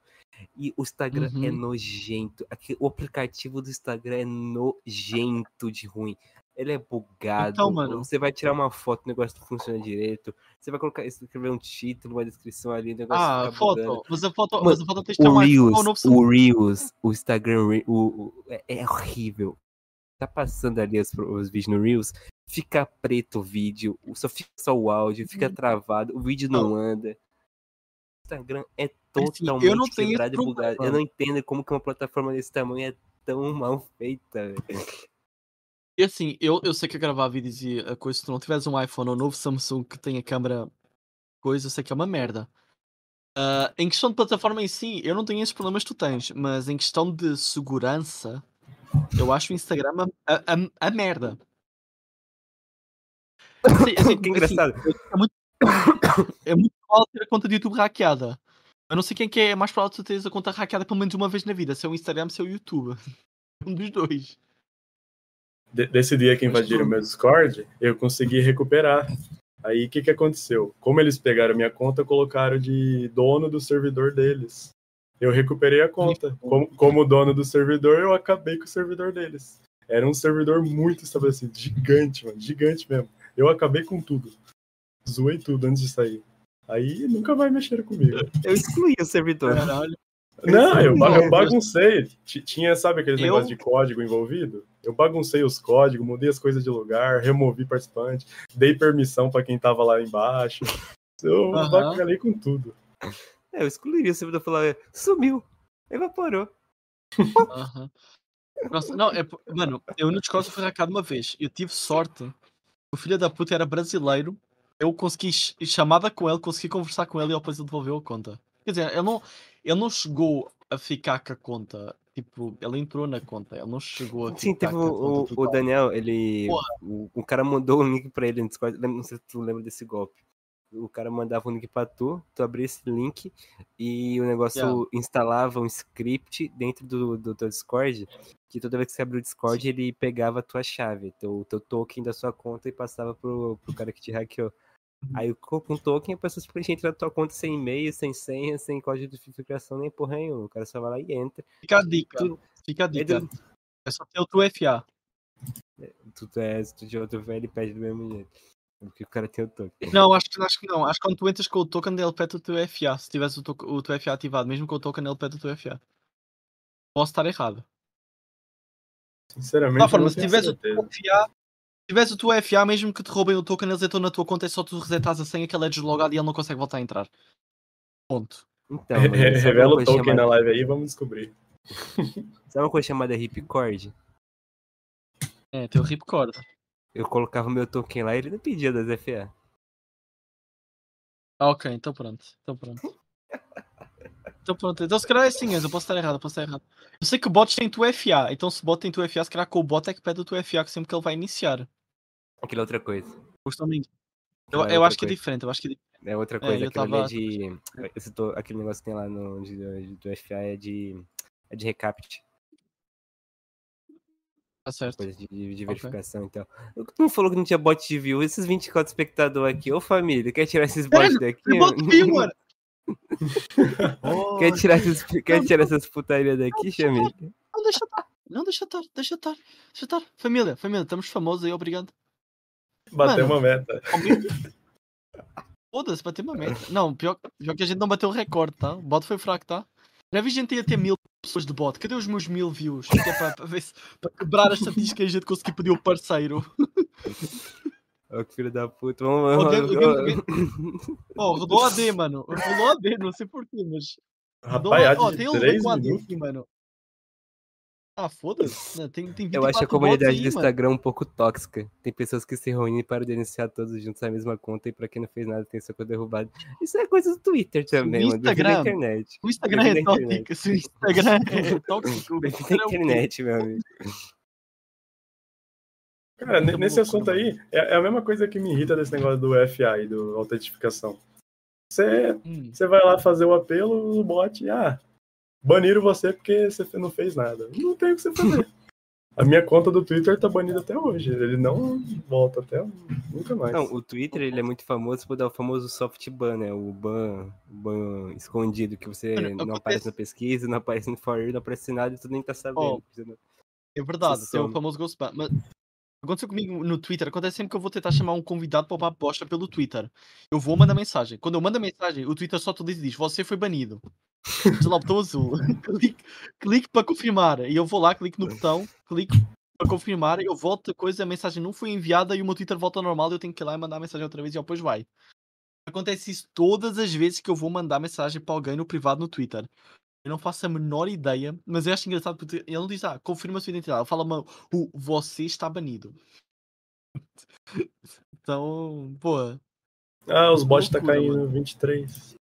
E o Instagram é Uhum. nojento. Aqui, o aplicativo do Instagram é nojento de ruim. Ele é bugado. Então, mano. Você vai tirar uma foto, o negócio não funciona direito. Você vai colocar, escrever um título, uma descrição ali, o negócio Ah, foto. bugando. A foto, Mano, a foto estar O. Reels, o Reels, o Instagram, o, o- é, é horrível. Tá passando ali os, os vídeos no Reels, fica preto o vídeo, só fica só o áudio, fica Uhum. travado, o vídeo não anda. O Instagram é Assim, totalmente eu não tenho quebrado e bugado. Eu não entendo como que uma plataforma desse tamanho é tão mal feita. E assim, eu, eu sei que a gravar vídeos e a coisa, se tu não tiveres um iPhone ou um novo Samsung que tenha câmera, coisa, eu sei que é uma merda. Ah, em questão de plataforma em si, eu não tenho esses problemas que tu tens, mas em questão de segurança, eu acho o Instagram a, a, a merda. Assim, assim, que assim, engraçado. é muito, é muito provável ter a conta de YouTube hackeada. Eu não sei quem que é mais provável tu teres a conta hackeada pelo menos uma vez na vida, se é o Instagram, se é o YouTube. Um dos dois. De- desse dia que invadiram meu Discord, eu consegui recuperar. Aí o que, que aconteceu? Como eles pegaram minha conta, colocaram de dono do servidor deles. Eu recuperei a conta. Como, como dono do servidor, eu acabei com o servidor deles. Era um servidor muito estabelecido, gigante, mano, gigante mesmo. Eu acabei com tudo. Zoei tudo antes de sair. Aí nunca mais mexeram comigo. Eu excluí o servidor. Caralho. Não, eu, eu baguncei. Ti- Tinha, sabe aqueles Eu- negócios de código envolvido? Eu baguncei os códigos, mudei as coisas de lugar, removi participante, dei permissão pra quem tava lá embaixo. Eu bacalhei com tudo. É, eu excluiria o servidor e falar, sumiu, evaporou. Aham. Nossa, não, é, mano, eu no Discord fui hackeado uma vez. Eu tive sorte. O filho da puta era brasileiro. Eu consegui ch- chamada com ele, consegui conversar com ele e depois ele devolveu a conta. Quer dizer, ele não, ele não chegou a ficar com a conta. Tipo, ele entrou na conta, ele não chegou a Sim, teve o, o- o. Daniel, ele. O, o cara mandou um link pra ele no Discord. Não sei se tu lembra desse golpe. O cara mandava um link pra tu, tu abria esse link e o negócio Yeah. instalava um script dentro do, do teu Discord. Que toda vez que você abria o Discord, ele pegava a tua chave, teu, teu token da sua conta e passava pro, pro cara que te hackeou. Aí com com o token a pessoa simplesmente entra na tua conta sem e-mail, sem senha, sem código de verificação, nem porra nenhuma. O cara só vai lá e entra. Fica a dica, Tu- fica a dica. É só ter o teu FA. tu, tu é, se tu de outro velho, ele pede do mesmo jeito. Porque o cara tem o token. Não, acho, que- acho que não. Acho que quando tu entras com o token, ele pede o teu FA. Se tivesse o, to- o teu FA ativado, mesmo com o token, ele pede o teu FA. Posso estar errado. Sinceramente, forma, se tivesse o teu FA, se tivesse o teu FA, mesmo que te roubem o token, eles entram na tua conta, é só tu resetares a senha que ele é deslogado e ele não consegue voltar a entrar. Ponto. Então, Revela o token na chamada- live aí, vamos descobrir. Sabe uma coisa chamada ripcord? É, teu ripcord. Eu colocava meu token lá e ele não pedia das FA. Ah, ok, então pronto. Então pronto. Então pronto. Então se calhar é assim, eu posso estar errado, eu posso estar errado. Eu sei que o bot tem tu FA, então se o bot tem tu FA, se calhar com o bot é que pede o tu FA sempre que ele vai iniciar. Aquilo é outra coisa. Justamente. Eu, é eu acho que é coisa. diferente, eu acho que é diferente. É outra É, coisa. eu Aquilo é tava- de. Esse to- Aquele negócio que tem lá no de- do FA é de. É de recapt. Tá certo. Coisa de, de- verificação então. Tu não falou que não tinha bot de view? Esses 24 espectadores aqui, ô família, quer tirar esses bots daqui? Eu boto view, mano. Quer tirar, esses, quer tirar essas putarias daqui, família? Não, deixa estar. Não, deixa estar, deixa estar. Deixa estar. Família, família, estamos famosos aí, obrigado. Bateu Mano. uma meta. Foda-se, bateu uma meta. Não, pior, pior que a gente não bateu o recorde, tá? O bot foi fraco, tá? Já vi gente ia ter mil pessoas de bot. Cadê os meus mil views? Que é para, para ver se, para quebrar a estatística e a gente conseguir pedir o parceiro. Ô, que filho da puta. Vamos, vamos, vamos- Oh, rodou AD, mano. Rodou AD, não sei porquê, mas. Rodou Rapaz, Ó, tem um com AD aqui, mano. Ah, foda-se. né, Tem, tem Eu acho a 24 bots comunidade aí, do mano. Instagram um pouco tóxica. Tem pessoas que se reúnem para denunciar todos juntos a mesma conta e pra quem não fez nada tem sua conta derrubada. Isso é coisa do Twitter também, mano. Instagram. internet. O Instagram é Bem-vindo à internet. tóxico. O Instagram é tóxico. o à é o quê? internet, meu amigo. Cara, ne- nesse assunto aí, é, é a mesma coisa que me irrita desse negócio do FA e do autentificação. Você Hum. você vai lá fazer o apelo, o bot, ah, baniram você porque você não fez nada. Não tem o que você fazer. A minha conta do Twitter tá banida até hoje. Ele não volta até nunca mais. Não, o Twitter ele é muito famoso por dar o famoso soft ban, né? O ban, o ban escondido, que você não acontece- aparece na pesquisa, não aparece no for you, não aparece nada e tu nem tá sabendo. Não- É verdade, tem o famoso Ghost Ban. Mas aconteceu comigo no Twitter, acontece sempre que eu vou tentar chamar um convidado para uma bosta pelo Twitter. Eu vou mandar mensagem. Quando eu mando a mensagem, o Twitter só te diz, diz você foi banido. Diz lá o botão azul. clique, clique para confirmar. E eu vou lá, clico no botão, clico para confirmar, eu volto a coisa, a mensagem não foi enviada e o meu Twitter volta ao normal eu tenho que ir lá e mandar a mensagem outra vez e depois vai. Acontece isso todas as vezes que eu vou mandar mensagem para alguém no privado no Twitter. Eu não faço a menor ideia, mas eu acho engraçado porque ele não diz, ah, confirma a sua identidade. Ele fala, mano, o você está banido. Então, pô, Ah, os bots tá loucura, caindo 23.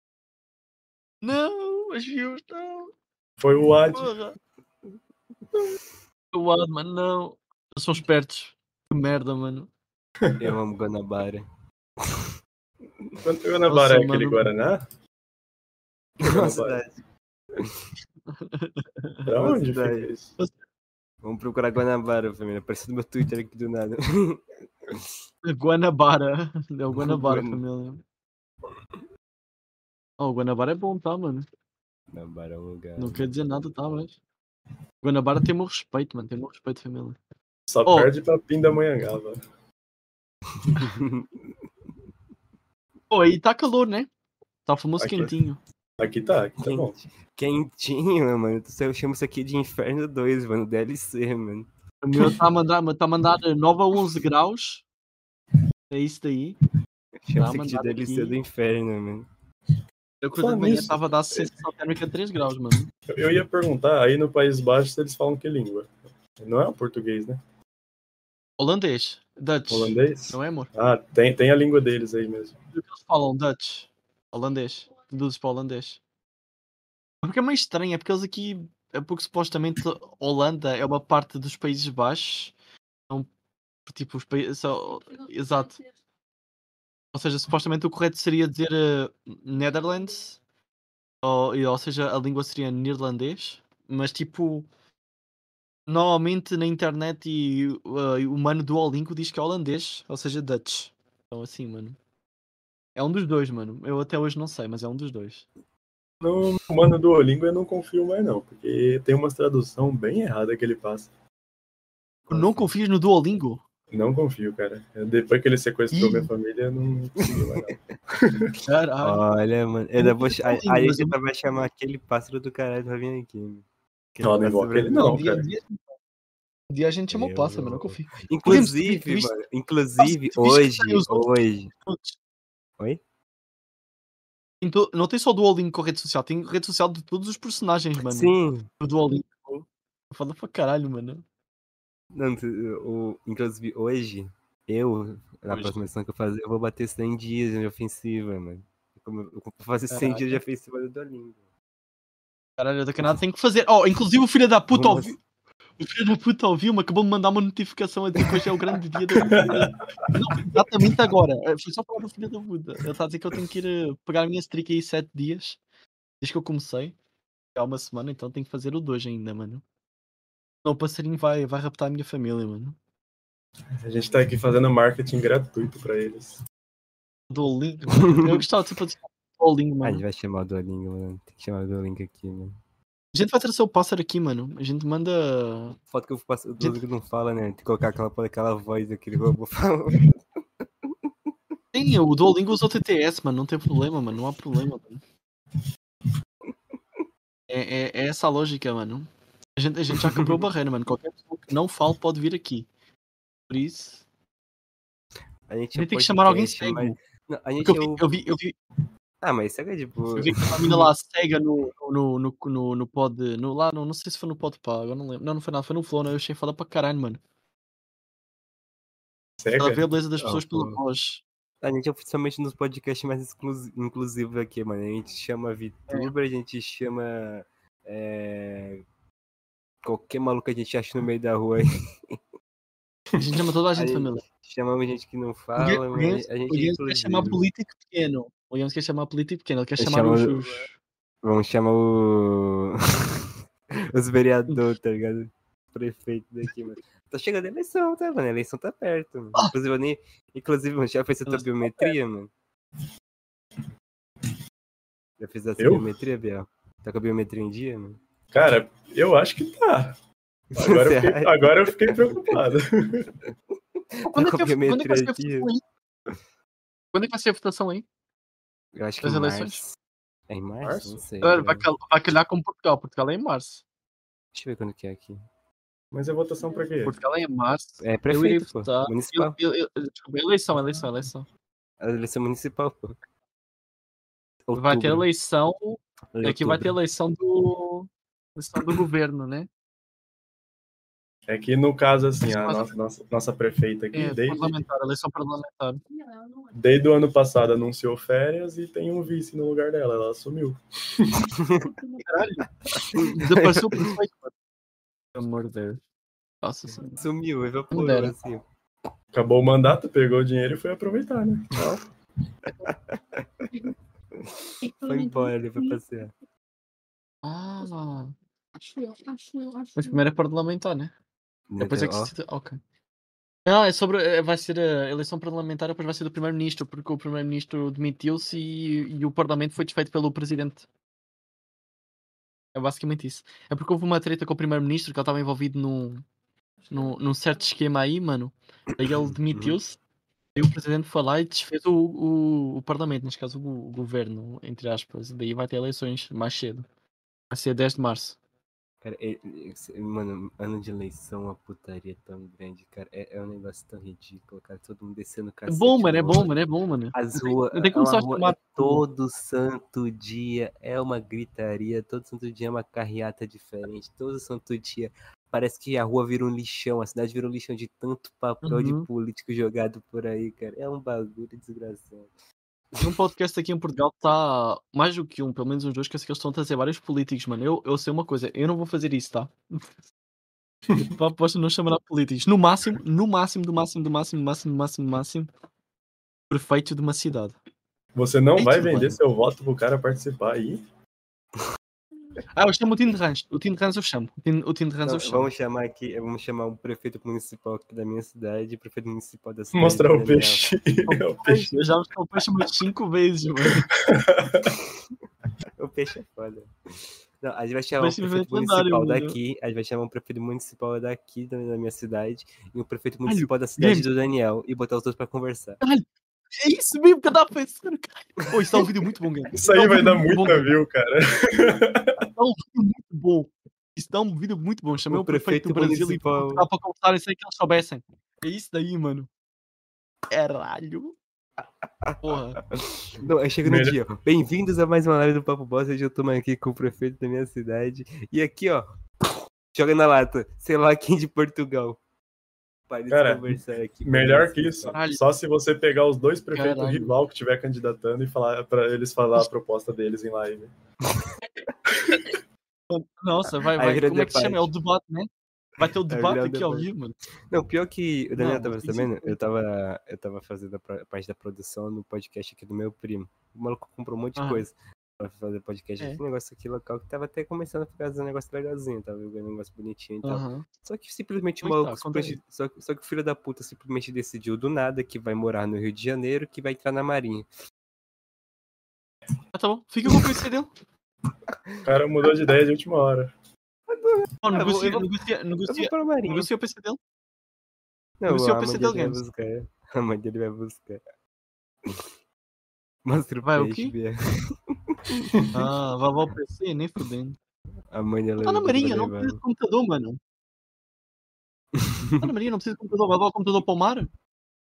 não, as views, não, Foi o Ad. O Adman, não. Eles são espertos. Que merda, mano. Eu amo Guanabara. Quanto Guanabara é Nossa, aquele mano. Guaraná? Nossa, Guanabara. Pra onde cidade. fica isso? Vamos procurar Guanabara, família. Apareceu no meu Twitter aqui do nada. Guanabara. É o Guanabara, Guana- família. Oh, o Guanabara é bom, tá, mano? Guanabara é um lugar. Não quer dizer nada, tá, mas. Guanabara tem meu respeito, mano. Tem meu respeito, família. Só Oh. perde pra Pindamonhangaba. Pô, aí tá calor, né? Tá famoso Aqui. quentinho. Aqui tá, aqui tá bom. Quentinho, mano. Eu chamo isso aqui de Inferno 2, mano. DLC, mano. O meu tá a mandar, tá a mandar 9 a 11 graus. É isso daí. Chamo Tá isso aqui de mandado DLC aqui. do Inferno, mano. Eu acordei de Falando manhã nisso, tava a dar sensação térmica 3 graus, mano. Eu- Eu ia perguntar, aí no País Baixo eles falam que língua? Não é o português, né? Holandês. Dutch. Holandês? Não é, amor? Ah, tem, tem a língua deles aí mesmo. O que eles falam? Dutch. Holandês. Deduzes para holandês. Porque é meio estranho, é porque eles aqui é porque supostamente Holanda é uma parte dos Países Baixos. Então, tipo, os países. Só... Exato. Ou seja, supostamente o correto seria dizer uh, Netherlands. Ou, ou seja, a língua seria neerlandês. Mas tipo. Normalmente na internet e uh, o mano do Duolingo diz que é holandês, ou seja, Dutch. Então assim, mano. É um dos dois, mano. Eu até hoje não sei, mas é um dos dois. No mano do Olingo eu não confio mais não, porque tem umas tradução bem errada que ele passa. Não confias no Duolingo? Não confio, cara. Depois que ele sequestrou Ih. minha família, eu não confio mais não. Caralho. Olha, mano. Eu ainda vou, ch- a, Sim, a mas gente eu- vai chamar aquele pássaro do caralho pra vir aqui. mano. Aquele Não, não invoca ele não, um dia, cara. um dia- um dia a gente chama o pássaro, mas não confio. Inclusive, mano, inclusive, hoje, hoje. Oi? To- Não tem só o Duolingo com rede social, tem rede social de todos os personagens, mano. Sim. O Duolingo. Foda pra caralho, mano. Não, o, inclusive, hoje, eu, na Hoje. próxima missão que eu fazer, eu vou bater 100 dias de ofensiva, mano. Eu vou fazer 100 dias de ofensiva do Duolingo. Caralho, daqui a nada tem que fazer. Oh, inclusive o filho da puta ouviu. O filho da puta ouviu-me, acabou de mandar uma notificação a dizer que hoje é o grande dia da vida. Não, exatamente agora. Eh, Foi só falar do filho da puta. Ele está a dizer que eu tenho que ir eh, pegar a minha streak aí 7 dias. Desde que eu comecei. Há uma semana, então tenho que fazer o 2 ainda, mano. Não, o passarinho vai, vai raptar a minha família, mano. A gente tá aqui fazendo marketing gratuito pra eles. Duolingo. mano. Eu gostava de do Duolingo, Ah, a gente mano. vai chamar o Duolingo, mano. Tem que chamar o Duolingo aqui, mano. A gente vai trazer o pássaro aqui, mano. A gente manda. Foto que eu faço, o Duolingo não fala, né? Tem que colocar aquela, aquela voz daquele robô falando. Sim, o Duolingo usa o TTS, mano. Não tem problema, mano. Não há problema, mano. É, é, é essa a lógica, mano. A gente, a gente já quebrou a barreira, mano. Qualquer pessoa que não fala pode vir aqui. Por isso. A gente, A é gente tem que chamar alguém cego. mas- Não, a gente Porque eu é vi, eu vi, eu vi, Ah, mas cego é de boa. eu vi que uma mina lá cega no, no, no, no, no pod. No, lá, no, não sei se foi no pod pá, agora não lembro. Não, não foi nada, foi no Flow, né? Eu achei foda pra caralho, mano. Ela vê Cega? a beleza das Ah, pessoas pela voz. A gente é oficialmente nos podcasts mais inclusivos aqui, mano. A gente chama VTuber, a gente chama. é, Qualquer maluco que a gente acha no meio da rua aí. A gente chama toda a A gente, gente família. chamamos gente que não fala, Guilherme- A gente é quer chamar político pequeno. O Guilherme quer chamar político pequeno. Ele quer chamar chama os. Vamos chamar o. Os vereadores, tá ligado? Prefeito daqui, mano. Tá chegando a eleição, tá, mano? A eleição tá perto. Mano. Inclusive, eu nem... Inclusive, mano, já fez a tua tá biometria, mano? Já fez a tua Eu? biometria, Biel? Tá com a biometria em dia, mano? Cara, eu acho que tá. Agora eu fiquei, agora eu fiquei preocupado. Quando é, Tá com que, a quando é que vai ser a votação aí? Eu acho que em eleições? março. É em março? Março? Não sei. Vai, cal- vai calhar com Portugal. Portugal é em março. Deixa eu ver quando que é aqui. Mas é votação pra quê? Portugal é em março. É eu prefeito, pô. votar. Municipal. Eu, eu, eu, desculpa, eleição, eleição, eleição. A eleição municipal, pô. Vai ter Outubro. eleição. Olha, Aqui vai ter outubro. eleição do. Eleição do governo, né? É que no caso, assim, a nossa, nossa, nossa prefeita aqui, É, desde, parlamentar, eleição parlamentar. desde o ano passado anunciou férias e tem um vice no lugar dela, ela assumiu. Caralho. Desapareceu o prefeito, mano. Pelo amor de Deus. Nossa senhora. Sumiu, evaporou, assim. Acabou o mandato, pegou o dinheiro e foi aproveitar, né? Foi embora, ele foi passear. Ah. Mas primeiro é parlamentar, né? Depois é que se... Ok. Não, é sobre. é, Vai ser a eleição parlamentar, depois vai ser do primeiro-ministro, porque o primeiro-ministro demitiu-se e, e o parlamento foi desfeito pelo presidente. É basicamente isso. É porque houve uma treta com o primeiro-ministro que ele estava envolvido num, num, num certo esquema aí, mano. Aí ele demitiu-se. Aí o presidente foi lá e desfez o, o, o parlamento, neste caso o, o governo, entre aspas. Daí vai ter eleições mais cedo. Vai ser 10 de março. Cara, é- é- mano, ano de eleição, uma putaria tão grande, cara. É, é um negócio tão ridículo, cara. Todo mundo descendo É cacete. bom, mano, é bom, mano, é bom, mano. As Não ruas, não tem é como só rua- chamar é todo santo dia, é uma gritaria, todo santo dia é uma carreata diferente, todo santo dia parece que a rua vira um lixão, a cidade vira um lixão de tanto papel Uhum. de político jogado por aí, cara. É um bagulho desgraçado. Um podcast aqui em Portugal está mais do que um, pelo menos uns dois, que eu sei que eles estão a trazer vários políticos, mano. Eu, eu sei uma coisa, eu não vou fazer isso, tá? Posso não chamar políticos. No máximo, no máximo, do máximo, do máximo, do máximo, do máximo, do máximo, prefeito de uma cidade. Você não Ei, vai tio, vender mano. seu voto pro cara participar aí? Ah, eu chamo o Tim de Rãs. O Tim de Rãs eu chamo. O Tim, o Tim de Rãs Então, eu chamo. vamos chamar aqui, vamos chamar um prefeito municipal aqui da minha cidade, prefeito municipal da cidade. Mostrar o peixe. É o peixe. Eu já eu peixe umas 5 vezes, mano. O peixe é foda. Não, a gente vai chamar Vai um prefeito municipal daqui, a gente vai chamar um prefeito municipal daqui da, minha cidade e um prefeito municipal da cidade gente. do Daniel e botar os dois pra conversar. É isso mesmo que eu tava pensando, cara. Pô, isso tá um vídeo muito bom, cara. Isso aí Tá um vai dar muita cara. view, cara. Tá um vídeo muito bom. Isso dá um vídeo muito bom. Chamei O o prefeito do prefeito Brasil municipal. e dá pra contar isso aí que eles soubessem. É isso daí, mano. Caralho. Porra. Não, aí chega no Melhor- dia. Bem-vindos a mais uma live do Papo Boss. Hoje eu tô aqui com o prefeito da minha cidade. E aqui, ó, joga na lata, sei lá quem de Portugal. Eles Cara, conversar aqui. Melhor que isso. Caralho. Só se você pegar os dois prefeitos Caralho. rival que estiver candidatando e falar para eles falar a proposta deles em live. Nossa, vai, vai. Como é que chama? É o debate. né? Vai ter o debate aqui ao vivo, mano. Não, pior que o Daniel Não, tava isso sabendo, eu tava, eu tava fazendo a parte da produção no podcast aqui do meu primo. O maluco comprou um monte de coisa pra fazer podcast É. aqui, negócio aqui local, que tava até começando a ficar um negócio legalzinho, tava vendo um negócio bonitinho e tal. Aham. Só que simplesmente o é que maluco, tá? Simplesmente- só, que- só que o filho da puta simplesmente decidiu do nada que vai morar no Rio de Janeiro, que vai entrar na Marinha. Ah, tá bom. Fica com o PC dele. O cara mudou de ideia de última hora. Eu vou- negocia, Eu vou negocia, pra Marinha. negocia o PC dele. Não, negocia o PC dele Games. buscar. A mãe dele vai buscar. Mostra o Vai o peixe, quê? Ah, o PC, nem fudendo. A mãe dela Tá na vai Marinha, não precisa de computador, mano. Tá na Marinha, não precisa de computador. Vai levar o computador para o mar?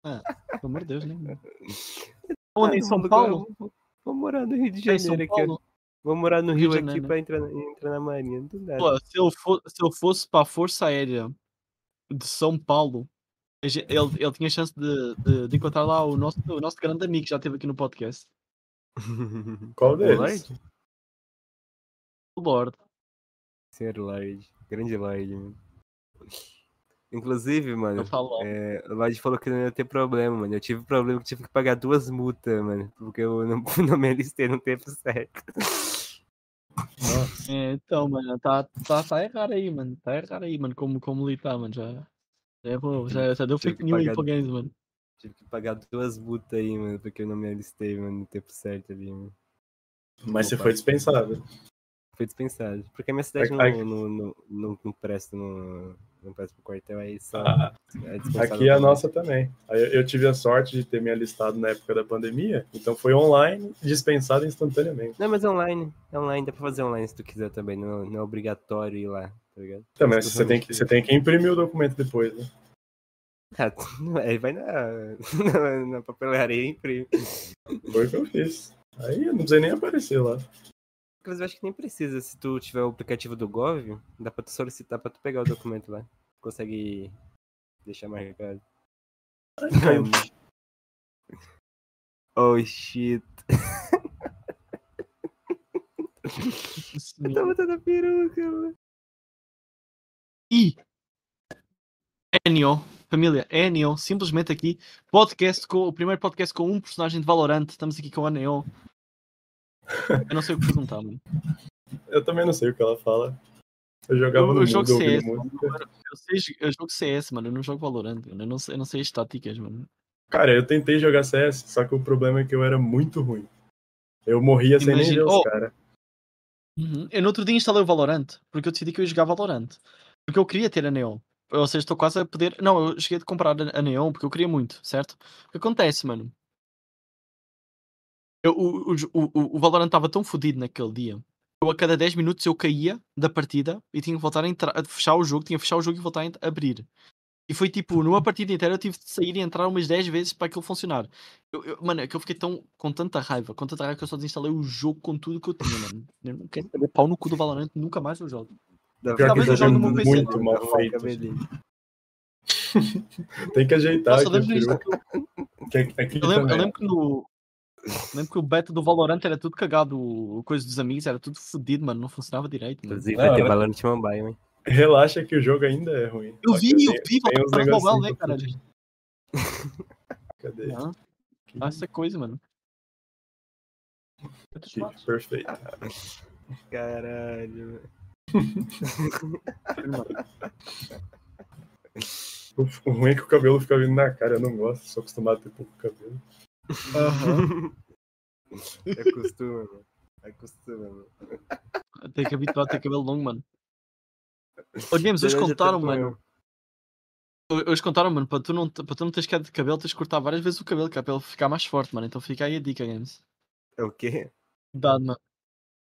Ah, pelo amor de Deus, né? Onde? Em São vou- Paulo? Vou, vou morar no Rio de É São Janeiro aqui? Vou morar no Rio aqui pra entrar, na- entrar na Marinha. Pô, se eu, for, se eu fosse para a Força Aérea de São Paulo, ele, ele tinha chance de, de, de encontrar lá o nosso, o nosso grande amigo que já esteve aqui no podcast, Qual O deles? O Lorde. Senhor Lorde. Grande Lorde, mano. Inclusive, mano, é, o Lorde falou que não ia ter problema, mano. Eu tive problema que tive que pagar duas multas, mano. Porque eu não, não me alistei no tempo certo. É, então, mano, tá, tá, tá errado aí, mano. Tá errado aí, mano, como, como militar, mano. Já, já, já, já deu fake news aí pra games, mano. Tive que pagar duas multas aí, mano, porque eu não me alistei, mano, no tempo certo ali, mano. Mas você foi dispensado. Foi dispensado. Porque a minha cidade Aqui- não, não, não, não, não presta no. Não presta pro quartel, aí só. Ah, é Aqui é a nossa também. Eu- tive a sorte de ter me alistado na época da pandemia, então foi online, dispensado instantaneamente. Não, mas é online. É online, dá pra fazer online se tu quiser também. Não, não é obrigatório ir lá, tá ligado? Também, mas você tem, que, você tem que imprimir o documento depois, né? Ah, Aí vai na, na, na papelaria e imprime. Foi o que eu fiz. Aí eu não precisei nem aparecer lá. Inclusive, eu acho que nem precisa. Se tu tiver o aplicativo do Gov, dá pra tu solicitar pra tu pegar o documento lá. Consegue deixar marcado. Ai, caiu. Oh shit. Eu tô botando a peruca, mano. E Enio, família, Enio, simplesmente aqui, podcast com o primeiro podcast com um personagem de Valorant. Estamos aqui com a Enio. Eu não sei o que perguntar, mano. Eu também não sei o que ela fala. Eu jogava Eu, no eu jogo mundo CS, mano. Eu, sei, eu jogo CS, mano. Eu não jogo Valorant, mano. Eu não sei, eu não sei as táticas, mano. Cara, eu tentei jogar CS, só que o problema é que eu era muito ruim. Eu morria sem nem Imagina- os Oh. caras. Uhum. Eu no outro dia instalei o Valorant, porque eu decidi que eu ia jogar Valorant. Porque eu queria ter a Neon. Ou seja, estou quase a poder. Não, eu cheguei a comprar a Neon porque eu queria muito, certo? O que acontece, mano? Eu, o, o, o, o Valorant estava tão fodido naquele dia. Eu a cada 10 minutos eu caía da partida e tinha que voltar a entrar, a fechar o jogo, tinha que fechar o jogo e voltar a abrir. E foi tipo, numa partida inteira eu tive de sair e entrar umas 10 vezes para aquilo funcionar. Eu, eu- mano, é que eu fiquei tão com tanta raiva, com tanta raiva que eu só desinstalei o jogo com tudo que eu tinha, mano. Eu não quero saber pau no cu do Valorant, nunca mais eu jogo. Dá Pior Talvez que PC, muito né? mal o feito. Tem que ajeitar Nossa, eu lembro. Que aqui eu, lembro, eu lembro que no. Lembro que o beta do Valorant era tudo cagado, o coisa dos amigos era tudo fodido, mano. Não funcionava direito. Mano. Inclusive, vai ter Valorant Mobile, hein? Relaxa que o jogo ainda é ruim. Eu vi, que eu vi, Valorant Mobile, né, caralho? Cadê? Não, ah, essa coisa, mano. Aqui, perfeito. Caralho. O, o ruim é que o cabelo fica vindo na cara, eu não gosto, sou acostumado a ter pouco cabelo. Aham. Acostuma, mano. Acostuma, mano. Tem que habituar a ter cabelo longo, mano. Ô, James, hoje contaram, mano. Hoje contaram, mano, para tu, não, para tu não teres queda de cabelo, tens de cortar várias vezes o cabelo, que é para ele ficar mais forte, mano. Então fica aí a dica, Games. É o quê? Cuidado, mano.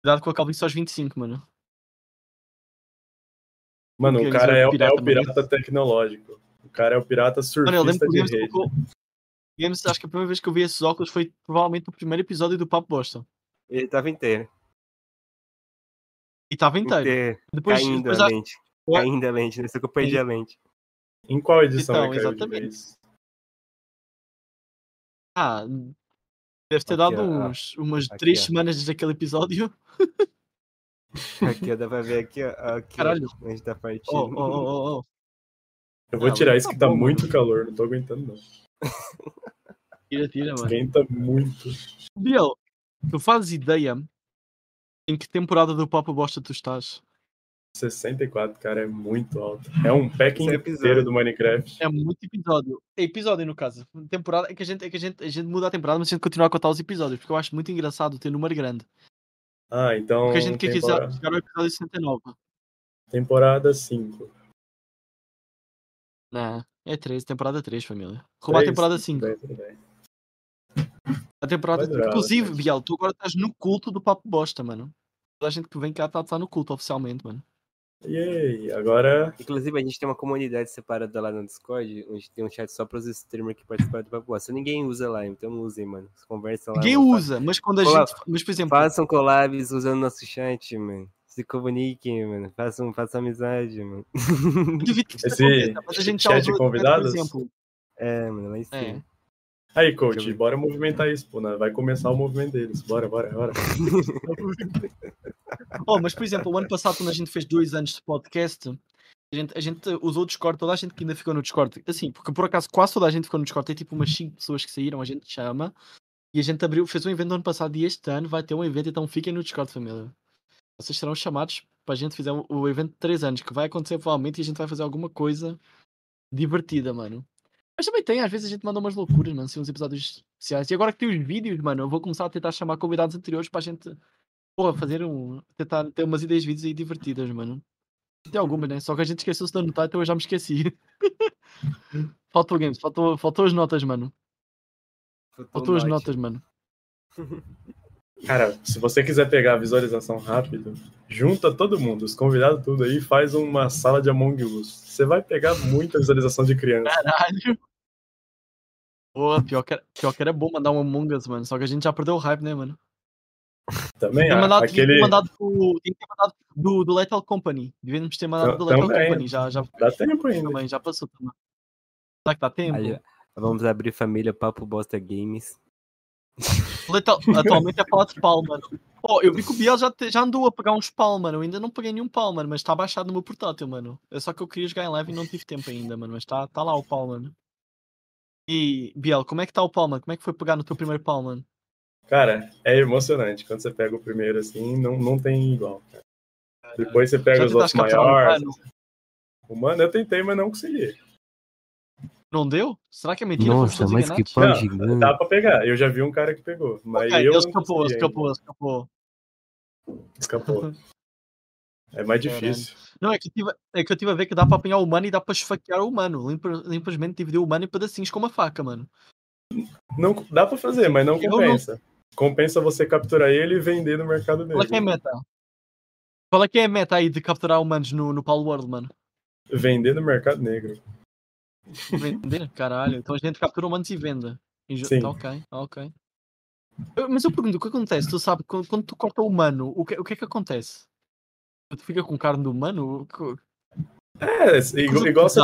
Cuidado com a calvície aos 25, mano. Mano, o cara é, é o- pirata, é o pirata tecnológico. O cara é o pirata Mano, eu lembro surfista que o de Games rede. colocou. Games, acho que a primeira vez que eu vi esses óculos foi provavelmente o primeiro episódio do Papo Bosta. Ele tava inteiro. E estava inteiro. inteiro. Depois, Caindo depois a a- lente. Ué? Caindo a lente, nesse que eu perdi a lente. Em qual edição Então, exatamente. Ah, deve ter Aqui, dado ó, uns, umas aqui, três ó. semanas desde aquele episódio. Aqui, dá pra ver aqui, ó. Aqui, Caralho. ó, onde tá partindo. Oh, oh, oh. Eu vou Ah, tirar isso tá que tá bom, muito calor, não tô aguentando não. Tira, tira, mano. Esquenta muito. Biel, tu fazes ideia em que temporada do Papo Bosta tu estás? 64, cara, é muito alto. É um pack é inteiro do Minecraft. É muito episódio. É episódio, no caso. Temporada é que a gente, é que a gente, a gente muda a temporada, mas a gente continua a contar os episódios, porque eu acho muito engraçado ter número grande. Ah, então. Porque a gente quer temporada, chegar ao episódio 69. temporada 5. Não, é 13, temporada 3, família. Roubar a temporada 5. Tudo bem, tudo bem. A temporada durar Inclusive. Biel, tu agora estás no culto do Papo Bosta, mano. Toda a gente que vem cá está tá no culto oficialmente, mano. Yay, agora. Inclusive, a gente tem uma comunidade separada lá no Discord, onde tem um chat só pros streamers que participaram do Papo Bosta. Ninguém usa lá, então usem, mano. Conversam lá. Ninguém mano. usa, mas quando a Olá, gente. Mas, por exemplo, Façam collabs usando nosso chat, mano. Se comuniquem, mano. Façam, façam amizade, mano. duvido que isso Esse mas a gente já chat usou, de convidados? Por exemplo, É, mano, lá em É. Aí, coach, bora movimentar isso, pô. né? Vai começar o movimento deles. Bora, bora, bora. Oh, mas por exemplo, o ano passado, quando a gente fez dois anos de podcast, a gente, a gente usou o Discord, toda a gente que ainda ficou no Discord, assim, porque por acaso quase toda a gente ficou no Discord, tem tipo umas 5 pessoas que saíram, a gente chama, e a gente abriu, fez um evento no ano passado e este ano vai ter um evento, então fiquem no Discord, família. Vocês serão chamados para a gente fazer o, o evento de 3 anos, que vai acontecer provavelmente e a gente vai fazer alguma coisa divertida, mano. Mas também tem, às vezes a gente manda umas loucuras, mano, assim, uns episódios especiais. E agora que tem os vídeos, mano, eu vou começar a tentar chamar convidados anteriores para a gente Porra, fazer um. Tentar ter umas ideias de vídeos aí divertidas, mano. Tem algumas, né? Só que a gente esqueceu-se de anotar, então eu já me esqueci. faltou games, faltou, faltou as notas, mano. Faltou as notas, mano. Cara, se você quiser pegar a visualização rápido, junta todo mundo, os convidados tudo aí, faz uma sala de Among Us. Você vai pegar muita visualização de criança. Caralho. Pô, pior que, era, pior que era bom mandar um Among Us, mano. Só que a gente já perdeu o hype, né, mano? Também, ah, mandado, tinha que ter aquele. mandado pro, tinha que ter mandado do, do Lethal Company. Devíamos ter mandado do Lethal Também. Company. Já, já, Dá tempo ainda. também, já passou também. Será que dá tempo? Aí, vamos abrir família Papo Bosta Games. Letal, atualmente é falar de pau, mano. Oh, eu vi que o Biel já, te- já andou a pegar uns pau, mano. Eu ainda não peguei nenhum pau, mano, mas está baixado no meu portátil, mano. É só que eu queria jogar em live e não tive tempo ainda, mano. Mas está tá lá o pau, mano. E, Biel, como é que tá o pau, mano? Como é que foi pegar no teu primeiro pau, mano? Cara, é emocionante. Quando você pega o primeiro assim, não, não tem igual. cara. Depois você pega Já os outros maiores. Humano, eu tentei, mas não consegui. Não deu? Será que é mentira? Nossa, mas que pau Não, gigante. Dá pra pegar. Eu já vi um cara que pegou. Mas eu escapou, escapou, escapou. Escapou. É mais difícil. Não, é que, eu tive, é que eu tive a ver que dá para apanhar o humano e dá para esfaquear o humano. Limpa- Simplesmente dividir o humano em pedacinhos com uma faca, mano. Não, dá pra fazer, mas não Eu não- compensa. Compensa você capturar ele e vender no mercado Qual é que é a dele. meta? Qual é que é a meta aí de capturar humanos no, no Palo World, mano? Vender no mercado negro. Vender? Caralho, então a gente captura humanos e venda. E Sim. Tá ok, tá ok. Mas eu pergunto, o que acontece? Tu sabe, quando, quando tu corta o humano, o que, o que é que acontece? Tu fica com carne do humano? Que- É, igual, igual você.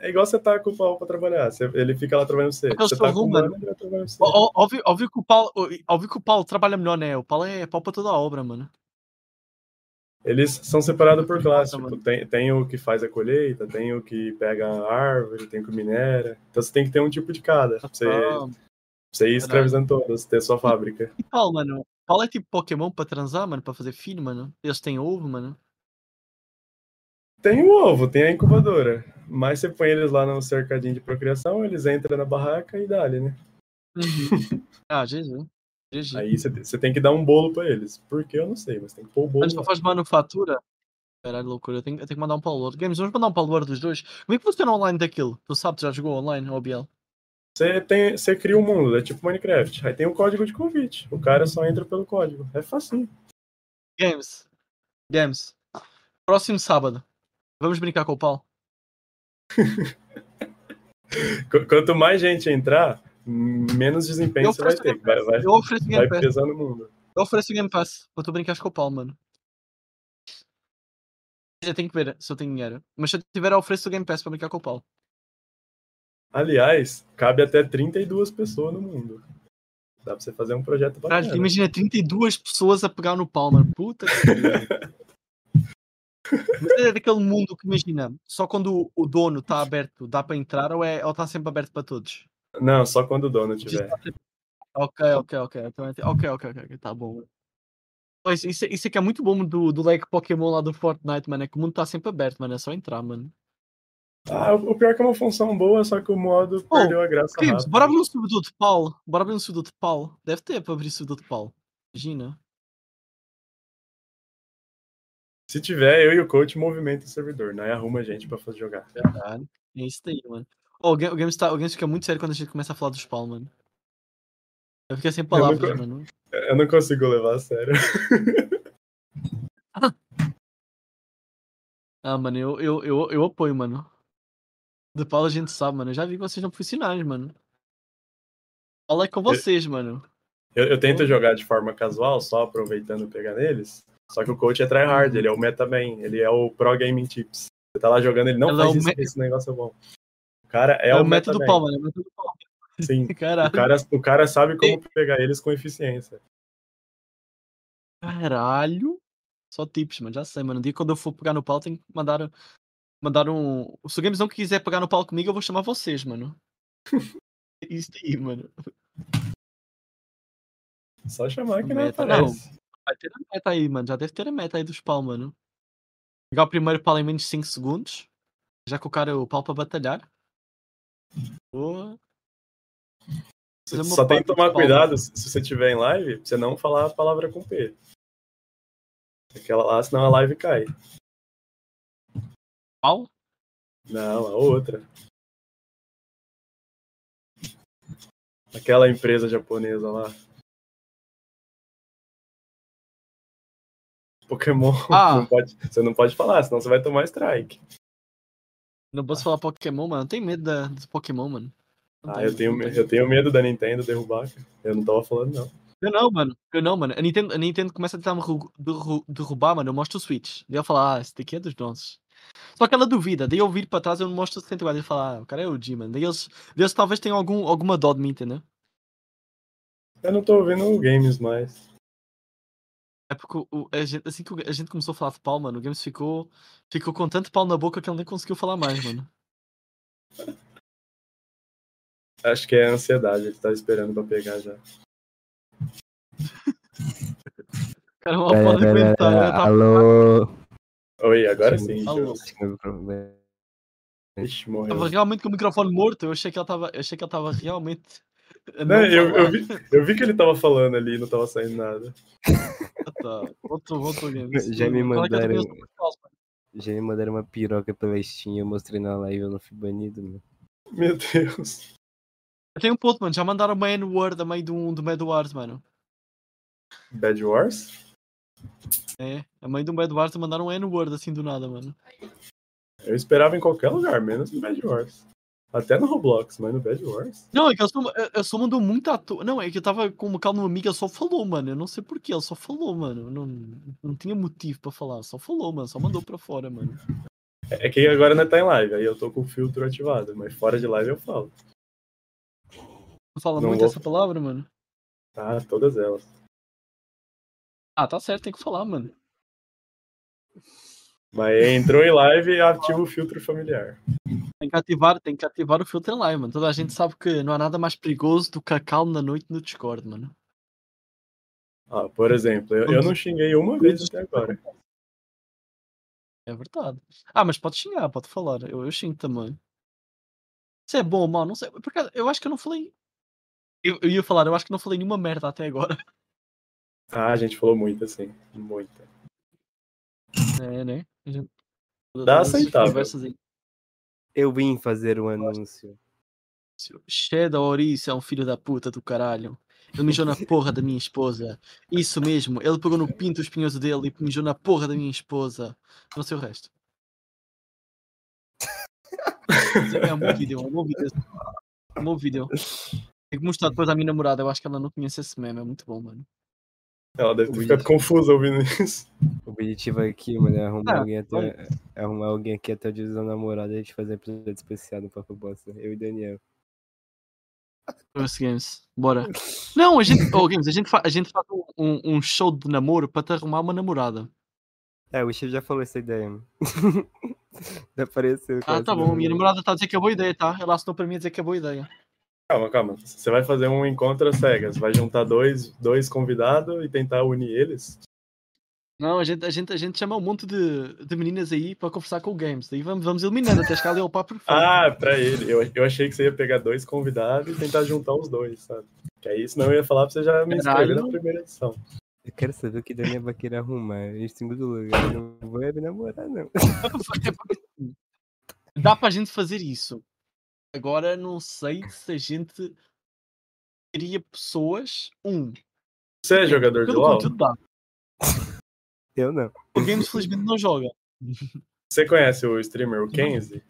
É igual você tá com o Paulo pra trabalhar. Você- ele fica lá trabalhando você. Eu Você tá com o ruim, mano, mano. ele vai trabalhar pra você. Ó- ó- Óbvio, óbvio, que o Paulo, óbvio que o Paulo trabalha melhor, né? O Paulo é pau pra toda a obra, mano. Eles são separados por classe. Tipo, tem, tem o que faz a colheita, tem o que pega a árvore, tem o que minera. Então você tem que ter um tipo de cada. Pra você, pra Ah, você ir escravizando todos, ter sua fábrica. E Paulo, mano? Paulo é tipo Pokémon pra transar, mano? Pra fazer filho, mano? Eles têm ovo, mano? Tem o ovo, tem a incubadora. Mas você põe eles lá no cercadinho de procriação, eles entram na barraca e dá-lhe, né? ah, GG. GG. Aí você, tem que dar um bolo pra eles. Por que eu não sei, mas tem que pôr o bolo. Antes lá. não faz manufatura. Caralho, loucura. Eu tenho, eu tenho que mandar um para o outro. Games, vamos mandar um para o dos dois. Como é que funciona online daquilo? Tu sabes, já jogou online, OBL? Você, tem, você cria um mundo, é tipo Minecraft. Aí tem um código de convite. O cara só entra pelo código. É facinho. Games. Games. Próximo sábado. Vamos brincar com o. Qu- Quanto mais gente entrar, menos desempenho Eu você vai ter. Vai, vai, Eu ofereço vai Game Pass. pesando o mundo. Eu ofereço Game Pass. Para tu brincares com o Paulo, mano. Eu tenho que ver se eu tenho dinheiro. Mas se eu tiver, eu ofereço o Game Pass para brincar com o Paulo. Aliás, cabe até 32 pessoas no mundo. Dá pra você fazer um projeto bacana. Caralho, imagina 32 pessoas a pegar no Paulo, mano. Puta que pariu. Mas é daquele mundo que imagina, só quando o dono está aberto dá para entrar ou é ou está sempre aberto para todos? Não, só quando o dono tiver. Ok, ok, ok. então ent- Ok, ok, ok, ok, tá bom. Pois, isso, isso é que é muito bom do, do Lake Pokémon lá do Fortnite, mano. É que o mundo está sempre aberto, mano. É só entrar, mano. Ah, o pior é que é uma função boa, só que o modo Oh, perdeu a graça rápido. bora abrir um servidor de Paulo. Bora abrir um servidor de Paulo. Deve ter para abrir servidor de Paulo. Imagina. Se tiver, eu e o coach movimenta o servidor, né? Arruma gente pra fazer jogar. Caralho. É isso daí, mano. Oh, o, Ga- o Games tá, o Games fica muito sério quando a gente começa a falar dos Paulo, mano. Eu fiquei sem palavras, nunca- mano. Eu não consigo levar a sério. Ah, mano, eu, eu, eu, eu apoio, mano. Do Paulo a gente sabe, mano. Eu já vi que vocês são profissionais, mano. Paulo é com vocês, mano. Eu, eu tento jogar de forma casual, só aproveitando pegar neles. Só que o coach é tryhard, ele é o metaman, ele é o pro gaming tips. Você tá lá jogando, ele não é faz o isso, me- esse negócio é bom. Cara é, É, o o método mano. É o método Paulo. Sim. Caralho. O cara, o cara sabe como pegar eles com eficiência. Caralho. Só tips, mano. Já sei, mano. Um dia quando eu for pegar no Paulo, tem que mandar, mandar um. Se o Games não quiser pegar no Paulo comigo, eu vou chamar vocês, mano. Isso aí, mano. Só chamar que não Meta, aparece. Vai ter a meta aí, mano. Já deve ter a meta aí dos pau, mano. Pegar o primeiro pau em menos de 5 segundos. Já colocar o pau para batalhar. Uma Só tem que tomar cuidado se você estiver em live, pra você não falar a palavra com P. Aquela lá, senão a live cai. Pau? Não, a outra. Aquela empresa japonesa lá. Pokémon. Ah. Não pode, você não pode falar, senão você vai tomar strike. Não posso falar Pokémon, mano. Tem medo da, dos Pokémon, mano. Não Ah, eu tenho, eu tenho medo da Nintendo derrubar. Eu não tava falando, não. Eu não, mano. Eu não, mano. A Nintendo, a Nintendo começa a tentar me derru- derru- derrubar, mano. Eu mostro o Switch. Daí eu falo, ah, esse daqui é dos nossos. Só que ela duvida. Daí eu viro para trás e eu mostro o 64 e falo, ah, o cara é o G, mano. Daí eles, eles talvez tenham algum, alguma dó de mim, entendeu? Eu não tô ouvindo games mais. É porque o- a gente, assim que a gente começou a falar de pau, mano, o Games ficou, ficou com tanto pau na boca que ele nem conseguiu falar mais, mano. Acho que é a ansiedade, ele tá esperando pra pegar já. O cara mal pode aguentar, né? Tá- Alô. Oi, agora sim. Alô. Jus. Ixi, morreu. Tava realmente com o microfone morto. Eu achei que ele tava, eu achei que ele tava realmente. Não, não eu, eu, vi, eu vi que ele tava falando ali e não tava saindo nada. Tá. Outro, outro Games. Já me é é mandaram-? Já me mandaram uma piroca pela Steam, eu mostrei na live, eu não fui banido, meu. Meu Deus. Eu tenho um ponto, mano. Já mandaram uma N-word a meio do, do Mad Wars, mano. Bad Wars? É, a mãe do Bad Wars mandaram um N-word assim do nada, mano. Eu esperava em qualquer lugar, menos no Bad Wars. Até no Roblox, mas no Bad Wars. Não, é que eu só, eu- eu só mandou muito à toa. Não, é que eu tava com o calmo amigo, ele só falou, mano. Eu não sei porquê, ele só falou, mano. Não, não tinha motivo pra falar, só falou, mano. Só mandou pra fora, mano. É que agora não tá em live, aí eu tô com o filtro ativado, mas fora de live eu falo. Não fala Não muito vou- essa palavra, mano. Tá, todas elas. Ah, tá certo, tem que falar, mano. Mas entrou em live e ativa o filtro familiar. Tem que ativar, tem que ativar o filtro em live, mano. Toda a gente sabe que não há nada mais perigoso do que a calma na noite no Discord, mano. Ah, por exemplo, eu, eu não xinguei uma vez até agora. É verdade. Ah, mas pode xingar, pode falar. Eu, eu xingo também. Se é bom ou mau, não sei. Por acaso, eu acho que eu não falei. Eu, eu ia falar, eu acho que não falei nenhuma merda até agora. Ah, a gente falou muito assim. Muita. É, né? A gente- Dá aceitável. conversas aí. Eu vim fazer um anúncio. Sheda Ouriço é um filho da puta do caralho. Ele mijou na porra da minha esposa. Isso mesmo, ele pegou no pinto espinhoso dele e mijou na porra da minha esposa. Não sei o resto. É um bom vídeo, é um bom vídeo. É um bom vídeo. Tenho que mostrar depois à minha namorada. Eu acho que ela não conhece esse meme. É muito bom, mano. Ela deve ter ficado confusa ouvindo isso. O objetivo aqui, mano, é arrumar, Ah, alguém até, é arrumar alguém aqui até o dia da namorada e a gente fazer um episódio especial no Papo Bosta. Eu e Daniel. Games. Bora. Não, a gente. Oh, Games, a gente, fa- a gente faz um, um- show de namoro para te arrumar uma namorada. É, o Chief já falou essa ideia, mano. Apareceu. Ah, tá bom. Minha namorada está a dizer que é boa ideia, tá? Ela assinou para mim a dizer que é boa ideia. Calma, calma. Você vai fazer um encontro às cegas. Vai juntar dois, dois convidados e tentar unir eles. Não, a gente, a gente, a gente chama um monte de, de meninas aí para conversar com o Games. Daí vamos, vamos eliminando até chegar ali ao papo perfeito. Ah, pra ele. Eu, eu achei que você ia pegar dois convidados e tentar juntar os dois, sabe? Que aí, senão eu ia falar pra você já me inscrever na primeira edição. Eu quero saber o que Daniel vai querer arrumar. Em segundo lugar, eu não vou me namorar, não. Dá para a gente fazer isso. Agora não sei se a gente teria pessoas. Um, Você é jogador de LoL? Eu não. O Games felizmente não joga. Você conhece o streamer, o Kenzie?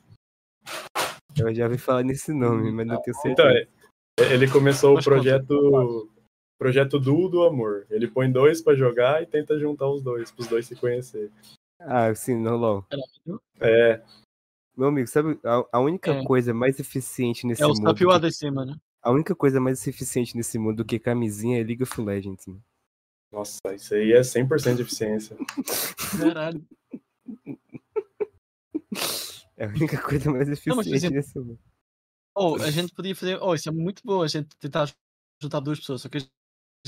Eu já ouvi falar nesse nome, mas não tenho Então, certeza. é- ele começou o projeto projeto Duo do Amor. Ele põe dois pra jogar e tenta juntar os dois, pros dois se conhecerem. Ah, sim, não, LOL. É, Meu amigo, sabe a, a única É. coisa mais eficiente nesse É o mundo. E o que- ADC, mano. A única coisa mais eficiente nesse mundo do que camisinha é League of Legends. Mano. nossa, isso aí é 100% de eficiência. Caralho. É a única coisa mais Não, eficiente exemplo, nesse mundo. Oh, a gente podia fazer. Oh, isso é muito bom. A gente tentar juntar duas pessoas. Só que a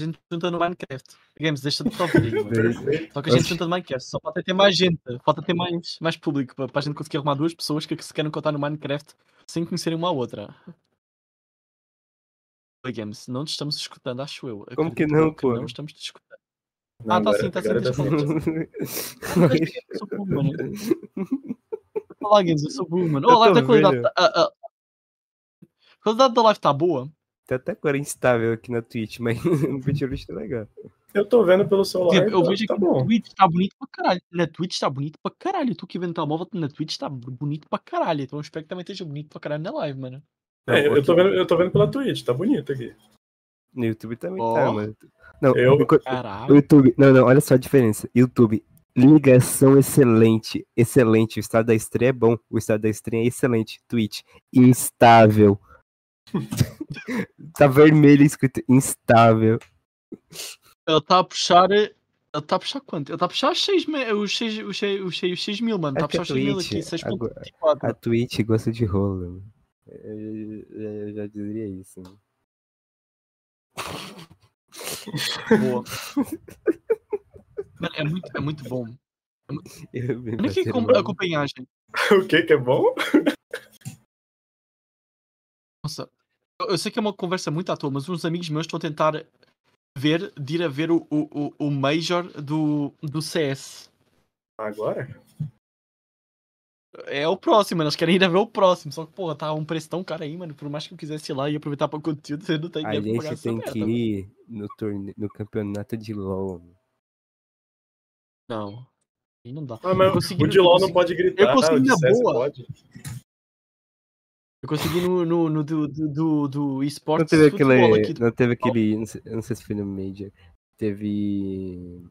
gente junta no Minecraft. Games, deixa de. Perfeito. Só que a gente junta no Minecraft. Só falta ter mais gente. Falta ter mais, mais público para, a gente conseguir arrumar duas pessoas que se querem contar no Minecraft sem conhecerem uma à outra. Oi, Games, não te estamos escutando, acho eu. Como que Acredito não, eu pô? Não estamos te escutando. Não, Ah, tá sim, tá sim, tá sim. sim. Eu sou burro, mano. Olá, Games, eu sou burro, mano. Tô a qualidade. vendo. tá- A, a- a qualidade da live está boa. Tá até agora instável aqui na Twitch, mas no Twitch tá legal. Eu tô vendo pelo celular, Tipo, eu tá- vejo tá que bom. Twitch está bonito pra caralho. Na Twitch está bonito pra caralho. Tu que vê no telemóvel, na Twitch está bonito pra caralho. Então eu espero que também esteja bonito pra caralho na live, mano. É, eu, tô vendo, eu tô vendo pela Twitch, tá bonito aqui. No YouTube também Ó. tá, mano. Não, Eu- Caralho. YouTube. Não, não, olha só a diferença. YouTube, ligação excelente. Excelente. O estado da estreia é bom. O estado da estreia é excelente. Twitch, instável. tá vermelho escrito instável. Ele está a puxar. Ele está a puxar quanto? Ele está a puxar os 6 me... os 6, os 6, os 6, os 6 mil, mano. Está É a que puxar a os 6 mil aqui. agora- 6.24. A Twitch gosta de rolo. Eu, eu- eu já diria isso. mano. Boa. Mano, é muito, é muito bom. Eu vim Olha aqui fazer com uma- a acompanhagem. o que que é bom? Nossa, eu, eu sei que é uma conversa muito à toa, mas uns amigos meus estão a tentar ver, de ir a ver o, o, o- Major do, do CS. Agora? É o próximo, eles querem ir a ver o próximo. Só que, porra, tá um preço tão caro aí, mano. Por mais que eu quisesse ir lá e aproveitar para o conteúdo, você não tem A dinheiro pra pagar gente essa tem merda, que mano. ir no, torne... no campeonato de LOL. mano. Não. Aí não dá. Ah, mas Eu consegui o de eu LOL consegui- não pode gritar, consegui o de na CS boa. Eu consegui no, no, no do, do, do, do Não esportes teve aquele. aqui. Não teve aquele. Não sei, eu não sei se foi no Major. Teve.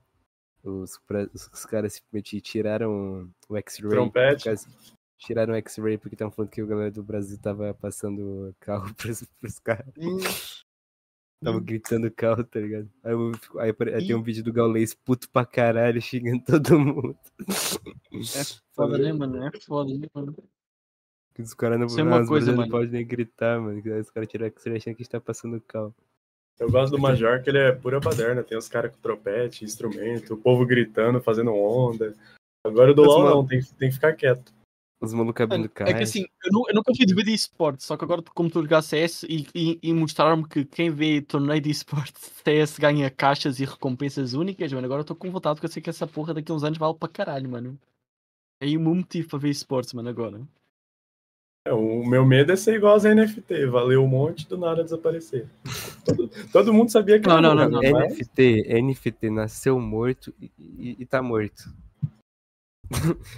Os, os, os caras simplesmente tiraram o X-Ray. Trompete. Tiraram o X-Ray porque estavam falando que o galera do Brasil tava passando carro pros, pros caras. Tava gritando carro, tá ligado? Aí, eu aí aí tem um vídeo do Gaulês puto pra caralho, xingando todo mundo. É foda, né, mano? É foda, né, mano? Que Os caras não, Isso é uma não, coisa, não podem nem gritar, mano. Os caras tiram o X-Ray achando que a gente tá passando carro. Eu gosto do Major, que ele é pura baderna. Tem os caras com trompete, instrumento, o povo gritando, fazendo onda. Agora o do LoL não, tem, tem que ficar quieto. Os malucos abrindo Mano, carro. é que assim, eu, nu- eu nunca fui de esporte, só que agora como tu jogar CS e, e, e mostraram-me que quem vê torneio de esporte CS ganha caixas e recompensas únicas, mano, agora eu estou com vontade porque eu sei que essa porra daqui a uns anos vale para caralho, mano. É aí o meu motivo para ver esportes, mano, agora. É, o meu medo é ser igual aos NFT, valeu um monte do nada desaparecer. Todo, todo mundo sabia que Não, era não, morrer, não, É não. mas- NFT, NFT nasceu morto e, e, e tá morto.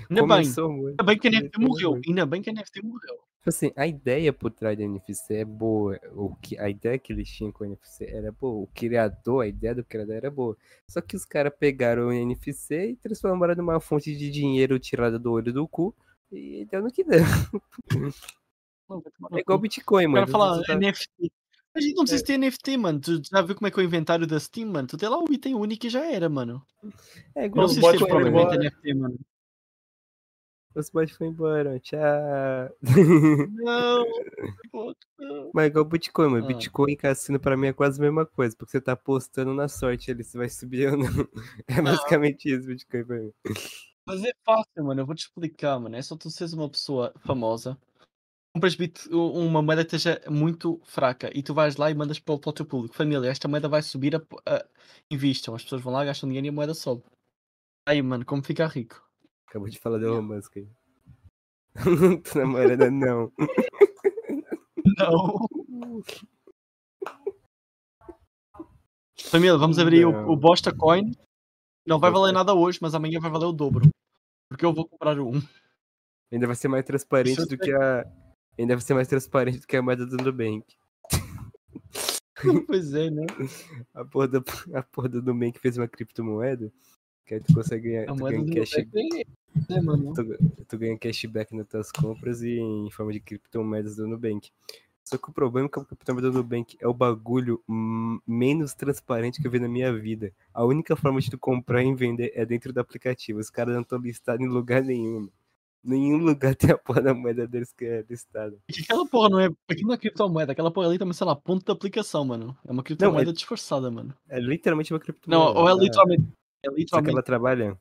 Ainda bem, ainda bem que a NFT morreu, ainda bem que a NFT morreu. Tipo assim, a ideia por trás da NFC é boa. O que, a ideia que eles tinham com a NFC era boa. O criador, a ideia do criador era boa. Só que os caras pegaram o NFC e transformaram numa fonte de dinheiro tirada do olho do cu. E deu no que deu. Não, É igual. Bitcoin, O mano. cara fala Você tá- NFT. A gente não precisa ter NFT, mano. Tu já viu como é que é o inventário da Steam, mano? Tu tem lá o item único e já era, mano. É Não igual o foram Bitcoin, mano. propriamente embora. NFT, mano. Os bots foram embora. Tchau. Não. Mas é igual o Bitcoin, mano. Ah. Bitcoin e cassino pra mim é quase a mesma coisa. Porque você tá apostando na sorte ali se vai subir ou não. É basicamente isso, Bitcoin pra mim. Mas é fácil, mano. Eu vou te explicar, mano. É só tu seres uma pessoa famosa. Compras bit, uma moeda que esteja muito fraca e tu vais lá e mandas para o, para o teu público. Família, esta moeda vai subir, a, a, invistam. As pessoas vão lá, gastam dinheiro e a moeda sobe. Aí, mano, como ficar rico? Acabou de falar do Elon Musk aí. Não tô namorando, não. Não. Família, vamos abrir o, Não. o Bosta Coin. Não vai valer nada hoje, mas amanhã vai valer o dobro. Porque eu vou comprar um. Ainda vai ser mais transparente do que a. Ainda vai ser mais transparente do que a moeda do Nubank. pois é, né? A porra do, a porra do Nubank fez uma criptomoeda. Que aí tu consegue ganhar. A Tu moeda ganha, do cash, Nubank é, é, mano. tu, tu ganha cashback nas tuas compras e em forma de criptomoedas do Nubank. Só que o problema é que a criptomoeda do Nubank é o bagulho menos transparente que eu vi na minha vida. A única forma de tu comprar e vender é dentro do aplicativo. Os caras não estão listados em lugar nenhum. Nenhum lugar tem a porra da moeda deles que é listada. Que aquela porra não é. Aquilo não é criptomoeda, aquela porra ali também, sei lá, ponto de aplicação, mano. É uma criptomoeda disfarçada, mano. É literalmente uma Não, criptomoeda. ou é literalmente. É Só que literalmente. ela trabalha.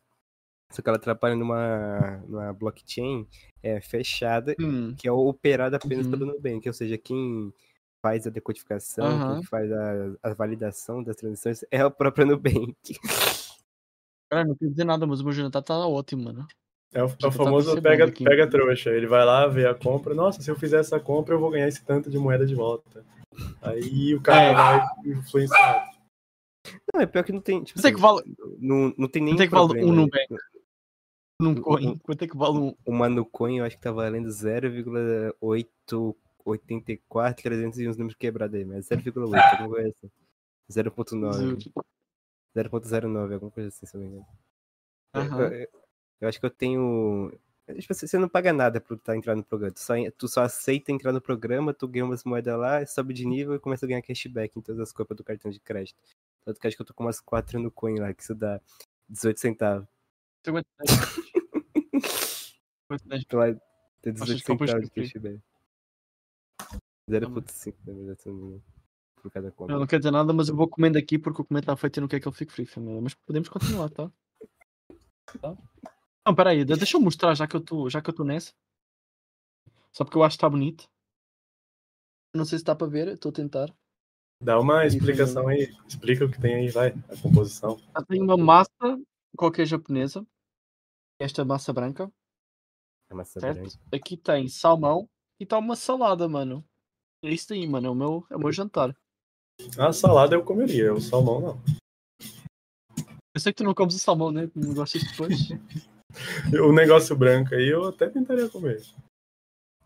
Só que ela trabalha numa, numa blockchain é, fechada, Hum, que é operada apenas Uhum. pelo Nubank. Ou seja, quem faz a decodificação, Aham. quem faz a, a validação das transações é a própria Nubank. cara, não quero dizer nada, mas o meu jantar tá ótimo, mano. É o, é o tá famoso pega, aqui. pega trouxa. Ele vai lá, vê a compra. Nossa, se eu fizer essa compra, eu vou ganhar esse tanto de moeda de volta. Aí o cara É. vai influenciar. Não, é pior que não tem. Tipo, é que assim, vale, não, não tem nem quanto é que um né? Nubank? Num coin? Quanto é que vale um. Uma Nucoin eu acho que tá valendo 0,884, 300 e uns números quebrados aí, mas 0,8, alguma coisa assim. 0.9. 0.09, alguma coisa assim, se eu não me engano. Eu- Aham. Eu, eu acho que eu tenho. Tipo, assim, você não paga nada pra tá entrar no programa. Tu só, tu só aceita entrar no programa, tu ganha umas moedas lá, sobe de nível e começa a ganhar cashback em todas as compras do cartão de crédito. Tanto que acho que eu tô com umas 4 no coin lá, que isso dá 18 centavos. Você aguenta dez. Aguenta dez. Então, lá tem Achas 18 que eu puxo centavos de cashback. 0.5, na verdade, se eu não me engano, por cada compra. Eu não quero dizer nada, mas eu vou comendo aqui porque o comendo está feito e não quer que ele fique frio, família. Mas podemos continuar, tá? Tá? Não, peraí, de- deixa eu mostrar já que eu tô, já que eu tô nessa. Só porque eu acho que está bonito. Não sei se está para ver, estou a tentar. Dá uma explicação aí. Explica o que tem aí, vai. A composição. Ah, Tem uma massa qualquer japonesa. Esta massa branca, É massa certo? branca. Aqui tem salmão e está uma salada, mano. É isso aí, mano. É o meu, é o meu jantar. A salada eu comeria, o salmão não. Eu sei que tu não comes o salmão, né? Não gostas depois. O negócio branco aí eu até tentaria comer.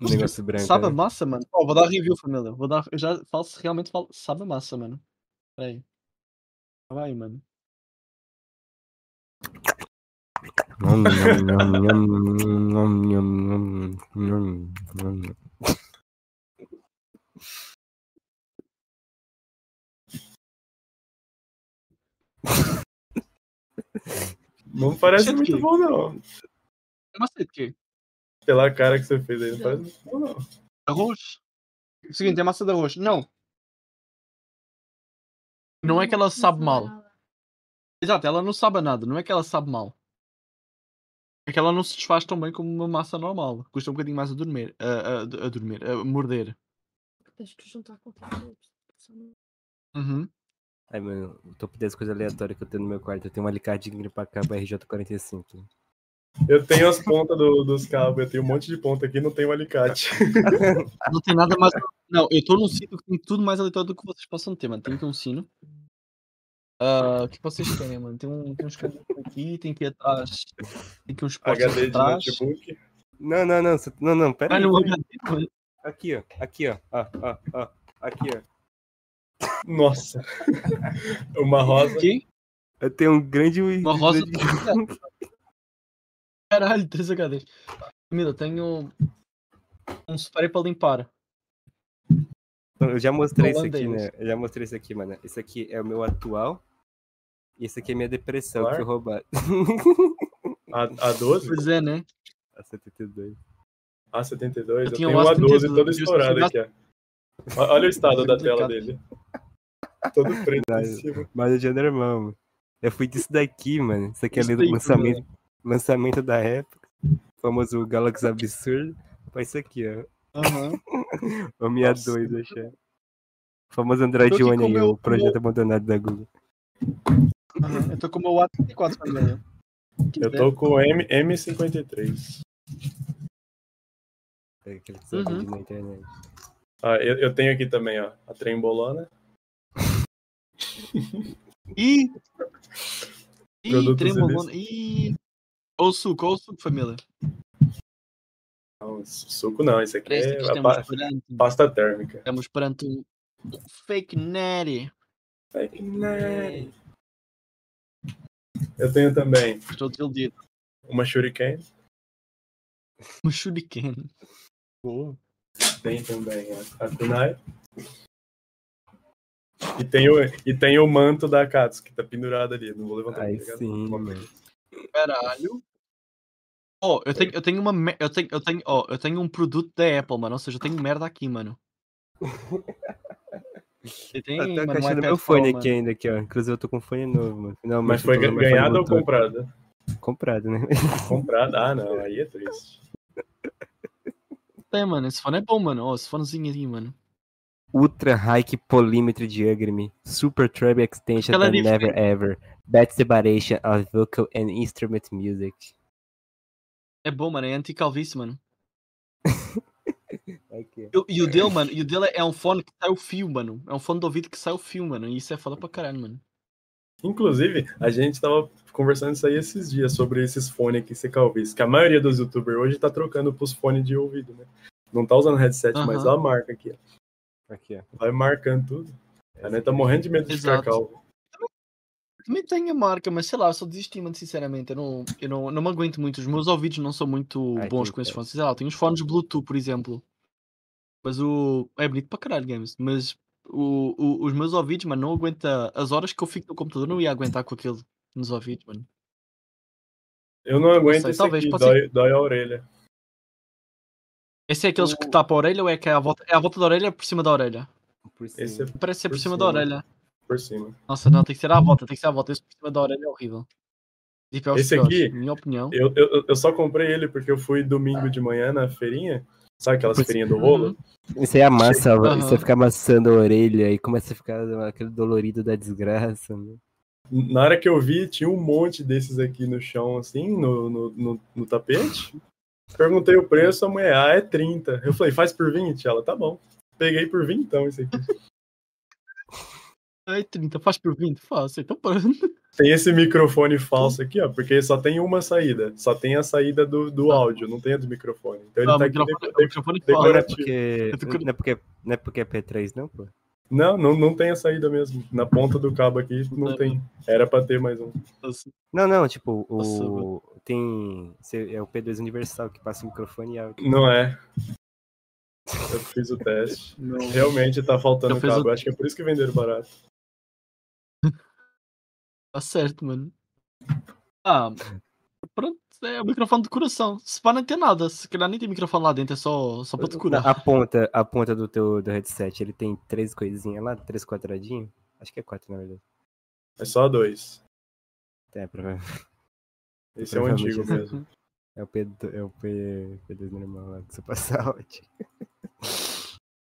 Um negócio branco. Sabe a né? massa, mano? Ó, vou dar review, família. Vou dar, eu já falo, realmente falo, sabe a massa, mano. Pera aí. Vai, mano. Não parece muito que- bom, não. Mas sei de quê? Pela cara que você fez aí, não parece muito bom, não. Arroz? Seguinte, é massa de arroz. Não. Não é que ela sabe mal. Exato, ela não sabe nada. Não é que ela sabe mal. É que ela não se desfaz tão bem como uma massa normal. Custa um bocadinho mais a dormir. A, a, a dormir. A morder. Tens que juntar com tudo. Uhum. Ai, mano, o topo 10 coisas aleatórias que eu tenho no meu quarto. Eu tenho um alicate de gripar cabo RJ45. Eu tenho as pontas do- dos cabos, eu tenho um monte de ponta aqui, não tenho um alicate. Não tem nada mais. Não, eu estou num sítio que tem tudo mais aleatório do que vocês possam ter, mano. Tem um sino. Ah, o que vocês querem, mano? Tem, um, tem uns caminhos aqui, tem aqui atrás. Tem aqui uns postos HD de atrás. notebook. Não, não, não. cê- Não, não, pera Ah, aí. mano. Aqui, ó. Aqui, ó. Ó, ó, ó. Aqui, ó. Nossa. Uma rosa. Aqui? Eu tenho um grande. Uma rosa. Caralho, 3 HDs. Camila, eu tenho um spray para limpar. Eu já mostrei isso aqui, né? Eu já mostrei isso aqui, mano. Esse aqui é o meu atual. E esse aqui é minha depressão, que foi Claro. roubado. A, a 12? Pois é, né? A 72. A72. Eu Eu, tinha tenho um um A12 A72, todo eu estourado esqueci aqui, ó. Olha o estado da tela dele. Todo preto em Verdade. cima. Mas eu já não era irmão, mano. Eu fui disso daqui, mano. Isso aqui é Isso ali do lançamento, lançamento da época. O famoso Galaxy Absurdo. Foi isso aqui, ó. Aham. O Mi Nossa. A2, achei. O famoso Android aqui One aí, o o projeto abandonado da Google. Eu tô com o meu A34 família. Eu tô com o M, M53. É aquele que você Uhum. na internet. Ah, eu, eu tenho aqui também, ó. A trembolona. Ih! Ih, trembolona. Ih! Ou suco, ou suco, família. Não, suco não, isso aqui Parece é pa- perante, pasta térmica. estamos perante um um fake natty. Eu tenho também Estou desiludido. uma shuriken. Um shuriken. Boa. Tem também a, a kunai. E tem, o, e tem o manto da Katsu, que tá pendurado ali. Não vou levantar. Aí sim, Uma- mano. Caralho. Oh, eu tenho, eu tenho uma. me- Eu tenho, eu tenho, oh, eu tenho um produto da Apple, mano. Ou seja, eu tenho merda aqui, mano. Eu tô mano, um encaixando iPad meu fone aqui ainda, aqui, ó. Inclusive eu tô com fone novo, mano. Finalmente. Mas foi usando meu ganhado ou comprado? Comprado, né? Comprado? Ah, não. Aí é triste. É, mano, esse fone é bom, mano. Ó, esse fonezinho ali, mano. Ultra High Polymetry Diagram, Super Treble Extension ali Never Ever, Best Separation of Vocal and Instrument Music. É bom, mano. É anti-calvície, mano. Aqui. E o- E o dele, mano, e o dele é um fone que sai o fio, mano. É um fone de ouvido que sai o fio, mano. E isso é foda pra caralho, mano. Inclusive, a gente tava conversando isso aí esses dias sobre esses fones aqui, ser calvície. Que a maioria dos youtubers hoje tá trocando pros fones de ouvido, né? Não tá usando headset, mas ó a marca aqui, ó. Aqui, ó. Vai marcando tudo. A gente tá morrendo de medo de ficar Exato. calvo. Também tem a marca, mas sei lá, eu só desisti, mano, sinceramente. Eu não, eu não, não me aguento muito. Os meus ouvidos não são muito Ai, bons que com esses fones. Sei lá, eu tenho uns fones Bluetooth, por exemplo. Mas o. É bonito para caralho, games. Mas o, o- os meus ouvidos, mano, não aguenta. As horas que eu fico no computador, não ia aguentar com aquilo nos ouvidos, mano. Eu não aguento sei, isso talvez, aqui, dói, dói a orelha. Esse é aqueles O- que tapa a orelha ou é que é a volta, é a volta da orelha ou por cima da orelha? Por cima. Esse é Parece ser por, Por cima, da cima. orelha. por cima. Nossa, não, tem que ser à volta, tem que ser à volta. Esse por cima da orelha é horrível. Tipo, é Esse piores, aqui, minha opinião. Eu, eu, eu só comprei ele porque eu fui domingo de manhã na feirinha. Sabe aquelas feirinhas do rolo? Uhum. Isso aí amassa, Aham. você fica amassando a orelha e começa a ficar aquele dolorido da desgraça. Né? Na hora que eu vi, tinha um monte desses aqui no chão, assim, no, no, no, no tapete. Perguntei o preço, a mulher, ah, é 30. Eu falei, faz por 20? Ela, tá bom. Peguei por 20 então esse aqui. Ai, 30, faz por 20, faço. Então pronto. Tem esse microfone falso aqui, ó, porque só tem uma saída. Só tem a saída do, do áudio, não tem a do microfone. Então ele Ah, tá aqui microfone, de- microfone. Não é porque, não é porque, não é porque é P3, não, pô? Não, não, não tem a saída mesmo. Na ponta do cabo aqui não tem. Era pra ter mais um. Não, não, tipo, Nossa, o. Tem. cê- É o P2 Universal que passa o microfone e áudio. Não é. Eu fiz o teste. não. Realmente tá faltando Eu fiz o- cabo. Acho que é por isso que venderam barato. Tá certo, mano. Ah, pronto. É o microfone de coração. Se pá, não tem nada. Se calhar nem tem microfone lá dentro, é só, só para te curar. A ponta, a ponta do teu do headset, ele tem três coisinhas lá, três quadradinhos? Acho que é quatro, na verdade. É só dois. É, provavelmente. Esse é o antigo mesmo. É o, P, é o P, P2 normal lá, que você passa áudio.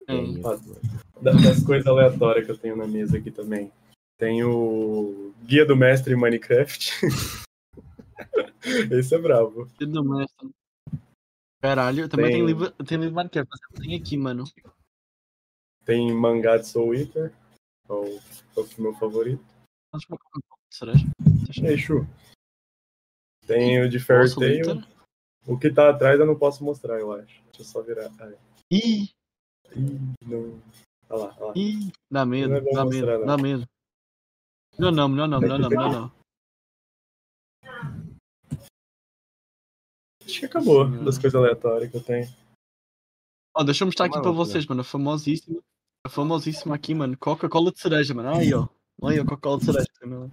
É. É, Da- Das coisas aleatórias que eu tenho na mesa aqui também. Tem o Guia do Mestre em Minecraft. Esse é bravo. Filho do mestre. Caralho, também tem, Tem- livro, tem livro Minecraft, mas tenho aqui, mano. Tem mangá de Soul Eater. É o, é o meu favorito. Acho que vou colocar um cereja. E aí, Chu? Tem o de Fairy Tail. O que tá atrás eu não posso mostrar, eu acho. Deixa eu só virar. Ah, é. Ih, Ih, não. Olha lá, olha lá. ih, dá medo, é dá mostrar, medo, não. dá medo. Não, não, não, não, não, não, não, não. Acho que acabou Senhora. das coisas aleatórias que eu tenho. Ó, deixa eu mostrar aqui Uma para vocês, mano. A famosíssima. A famosíssima aqui, mano. Coca-Cola de cereja, mano. Aí, ó. Aí, ó, Coca-Cola de cereja. mano.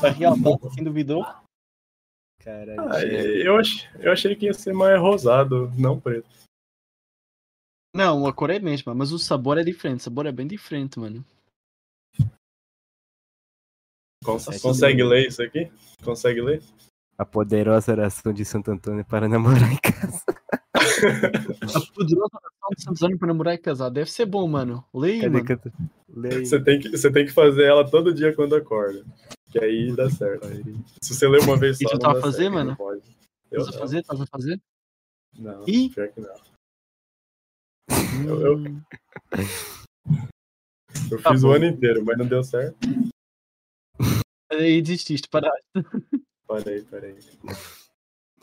Tá real, tá? Quem duvidou? Caralho. Ah, eu, ach, eu achei que ia ser mais rosado, não preto. Não, a cor é a mesma, mas o sabor é diferente. O sabor é bem diferente, mano. Cons- consegue né? ler isso aqui? Consegue ler? A poderosa oração de Santo Antônio para namorar em casa. A poderosa oração de Santos Anos para namorar e casar. Deve ser bom, mano. Leia, mano. que eu aí. Você tem, que, você tem que fazer ela todo dia quando acorda. Que aí dá certo. Se você ler uma vez só. E tu não tá a fazer, certo, mano? Não pode. Eu Estás a fazer? Estás a fazer? não. Ih. pior que não. Eu- eu- Hum, Eu Tá fiz o bom. ano inteiro, mas não deu certo. Aí desististe, para. Parei, parei.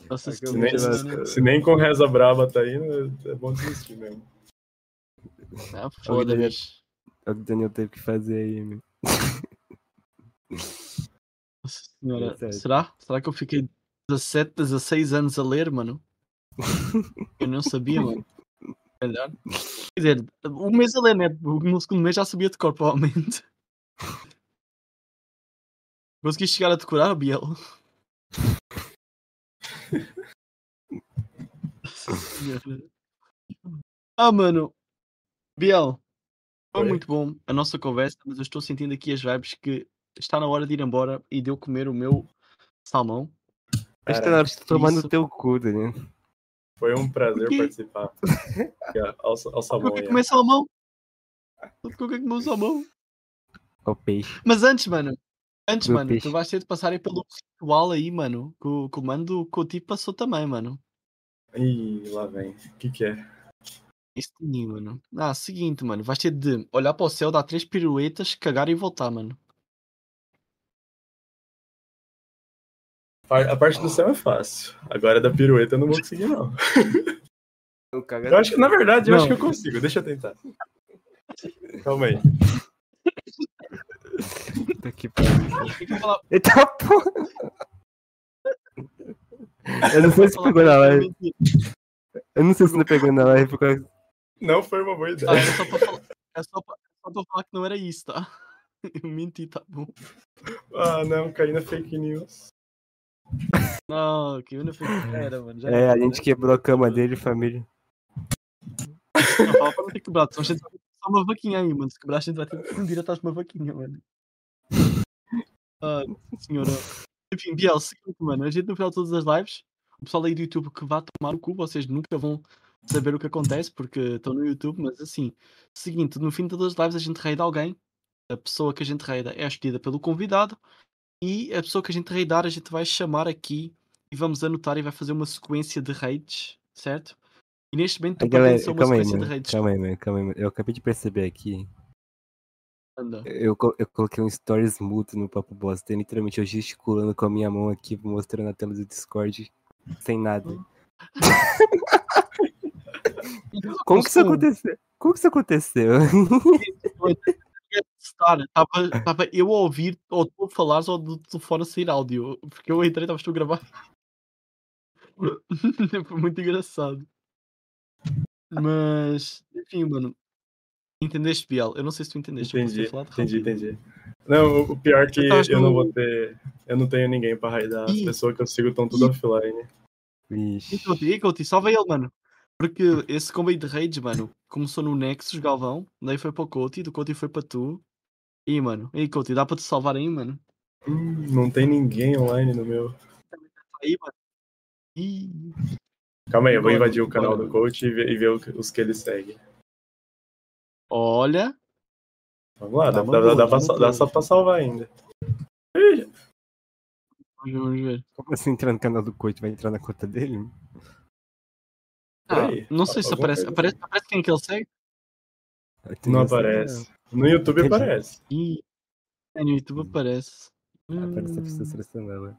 Nossa Se nem, mano. se nem com reza braba tá indo, é bom desistir mesmo. Ah, foda, Daniel- bicho. É o que o Daniel teve que fazer aí, meu. Nossa senhora. Certo. Será? Será que eu fiquei 17, 16 anos a ler, mano? Eu não sabia, mano. Calhar. Quer dizer, um mês a ler, né? No segundo mês já sabia de cor, provavelmente. Consegui chegar a decorar, Biel? Ah, mano. Biel. Foi Oi. muito bom a nossa conversa, mas eu estou sentindo aqui as vibes que está na hora de ir embora e de eu comer o meu salmão. Acho que na hora de tomar no teu cu, Daniel. Foi um prazer Por quê? participar. Ao, ao Eu salmão quero aí. comer salmão. Eu quero comer salmão. Ó o peixe. Mas antes, mano. Antes, Meu mano, peixe. tu vais ter de passar aí pelo ritual aí, mano. Que o comando que o tipo passou também, mano. Ih, lá vem. O que que é? Isso sim, mano. Ah, seguinte, mano. Vais ter de olhar para o céu, dar três piruetas, cagar e voltar, mano. A parte do céu é fácil. Agora da pirueta eu não vou conseguir, não. O Eu acho que, na verdade, eu Não. acho que eu consigo. Deixa eu tentar. Calma aí. Puta que pariu. Eita porra! Eu não sei se pegou na live. Eu não sei se não pegou na live por causa. Não foi uma boa Ah, ideia. é só para falar, é só pra, só pra falar que não era isso, tá? Eu menti, tá bom. Ah, não, caí na fake news. Não, que eu não fiz era, mano. Já É, a era, gente né? quebrou a cama dele, família. Não, fala pra não ter quebrado, senão a gente ter só uma vaquinha aí, mano. Se quebrar, a gente vai ter que fundir atrás de uma vaquinha, mano. Ah, senhora. Enfim, Biel, seguinte, mano. A gente no final de todas as lives, o pessoal aí do YouTube que vá tomar o cu, vocês nunca vão saber o que acontece porque estão no YouTube, mas assim, seguinte, no fim de todas as lives a gente raida alguém, a pessoa que a gente raida é escolhida pelo convidado e a pessoa que a gente raidar a gente vai chamar aqui e vamos anotar e vai fazer uma sequência de raids, certo? E neste momento tu pertence a uma calma aí, sequência de raids. Calma aí, mano. Calma aí, mano. Eu acabei de perceber aqui. Anda. Eu, eu coloquei um stories mútuo no Papo Bosta. Literalmente eu gesticulando com a minha mão aqui, mostrando na tela do Discord. Sem nada. Como que isso Como? aconteceu? Como que isso aconteceu? Estar, Estava estava eu a ouvir, ou tu a falares, ou do telefone a sair áudio. Porque eu entrei, estavas tu a gravar. Foi muito engraçado. Mas, enfim, mano. Entendeste, Biel? Eu não sei se tu entendeste. eu posso ter Entendi, entendi, entendi. Não, o- pior é que Eu eu não vou ter. Eu não tenho ninguém pra raidar. As pessoas que eu sigo estão tudo offline. Vixe. E Couti, e Couti, salva ele, mano. Porque esse comboio de raids, mano, começou no Nexus, Galvão, daí foi para o Couti, do Couti foi para tu. E, mano, e Couti, dá para te salvar aí, mano? Hum, não tem ninguém online no meu. Aí, mano. Ih, Calma aí, eu vou invadir o canal do coach e ver, e ver os que ele segue. olha. Vamos lá, Tá dá, dá, dá, dá só pra salvar ainda. Vamos ver. Como assim entrar no canal do Coito? Vai entrar na conta dele? Ah, aí, não sei se aparece. Aparece, aparece quem que ele segue? Não aparece. No YouTube Entendi. aparece. É, no YouTube aparece. não. Aparece a Hum. pessoa selecionada.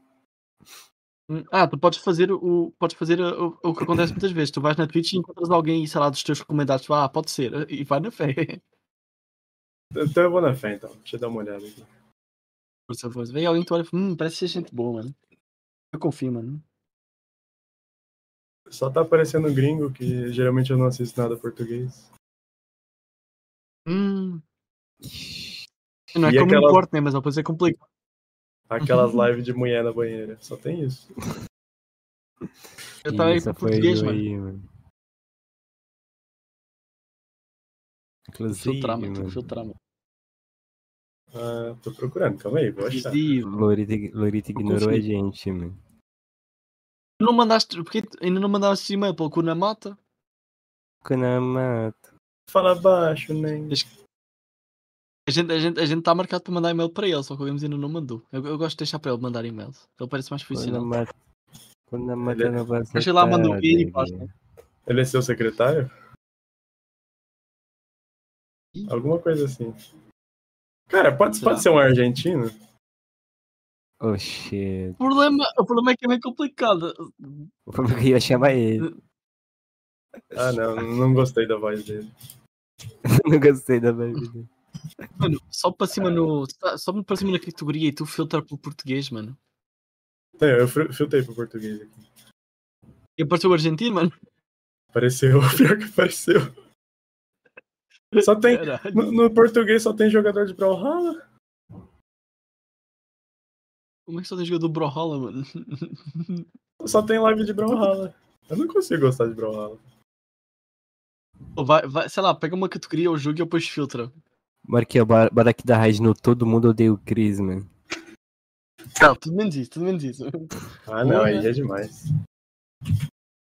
Hum, Ah, tu podes fazer o, podes fazer o, o que acontece muitas vezes. Tu vais na Twitch e encontras alguém, sei lá, dos teus recomendados. tu, Ah, pode ser. E vai na fé. Então eu vou na fé, então. Deixa eu dar uma olhada aqui. Por favor, vem alguém que tu olha e fala, hum, parece ser gente boa, mano. Eu confio, mano. Só tá aparecendo gringo, que geralmente eu não assisto nada português. Hum. Não é E que eu me aquela- importo, né? Mas depois é complicado. Aquelas lives de mulher na banheira. Só tem isso. Eu tava pro foi português, mano. aí, mano. Inclusive, Filtrar, mano. Filtrar, mano. Ah, tô procurando, calma aí, vou achar. Lorita, Lorita ignorou a gente, mano. Tu Não mandaste, porque ainda não mandaste e-mail pelo cu na mata? Kanamato. Fala baixo, nem. A gente, a, gente, a gente tá marcado para mandar e-mail para ele, só que o Games ainda não mandou. Eu, eu gosto de deixar para ele mandar e-mails. Ele parece mais profissional. Kanamato. Kanamato Ele- não vai Deixa lá, mandou acertar, e passa. Ele é seu secretário? Ih. Alguma coisa assim. Cara, pode, Será? pode ser um argentino? Oh, shit. O problema, o problema é que é meio complicado. O problema é que eu ia chamar ele. Ah, não, não gostei da voz dele. não gostei da vibe dele. Mano, só para cima no. Só para cima na categoria e tu filtra pelo português, mano. Não, eu fil- filtrei pro português aqui. E apareceu o argentino, mano. Apareceu, pior que apareceu. Só tem. No, no português só tem jogador de Brawlhalla? Como é que só tem jogador do Brawlhalla, mano? Só tem live de Brawlhalla. Eu não consigo gostar de Brawlhalla. Vai, vai, sei lá, pega uma categoria ou jogo e depois filtra. Marquei o bar- Barack da Raid no Todo Mundo Odeia o Chris, mano. Não, tudo menos isso, tudo menos isso. Ah, não, aí é demais.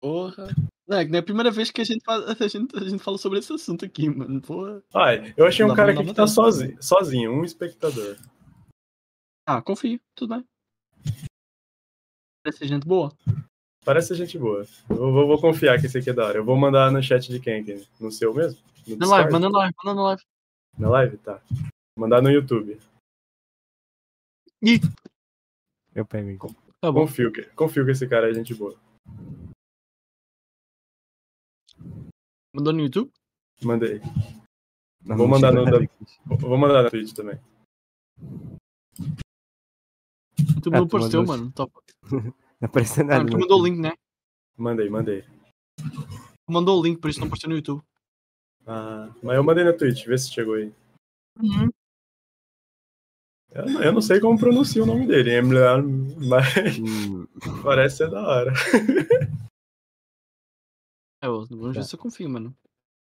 Porra. Não, é que não é a primeira vez que a gente, faz, a gente, a gente fala sobre esse assunto aqui, mano. Porra. Ai, eu achei um Não, cara não, aqui não, que tá sozinho, sozinho, um espectador. Ah, confio, tudo bem. Parece ser gente boa. Parece gente boa. Eu vou, vou confiar que esse aqui é da hora. Eu vou mandar no chat de quem aqui? No seu mesmo? No live, manda live, manda live. Na live? Tá. Vou mandar no YouTube. Ih, Eu pego aqui. tá bom. Confio que, confio que esse cara é gente boa. Mandou no YouTube? Mandei. Não, Vou mandar no da-. Vou vou mandar na Twitch também. YouTube Ah, não tu apareceu, mandou- mano. Top. Não apareceu Ah, nada. tu no mandou o link, né? Mandei, mandei. Tu mandou o link, por isso não apareceu no YouTube. Ah, mas eu mandei na Twitch, vê se chegou aí. Uhum. Eu, não- eu não sei como pronuncia o nome dele, mas Hum, parece ser da hora. É, vamos ver Tá. se eu confio, mano.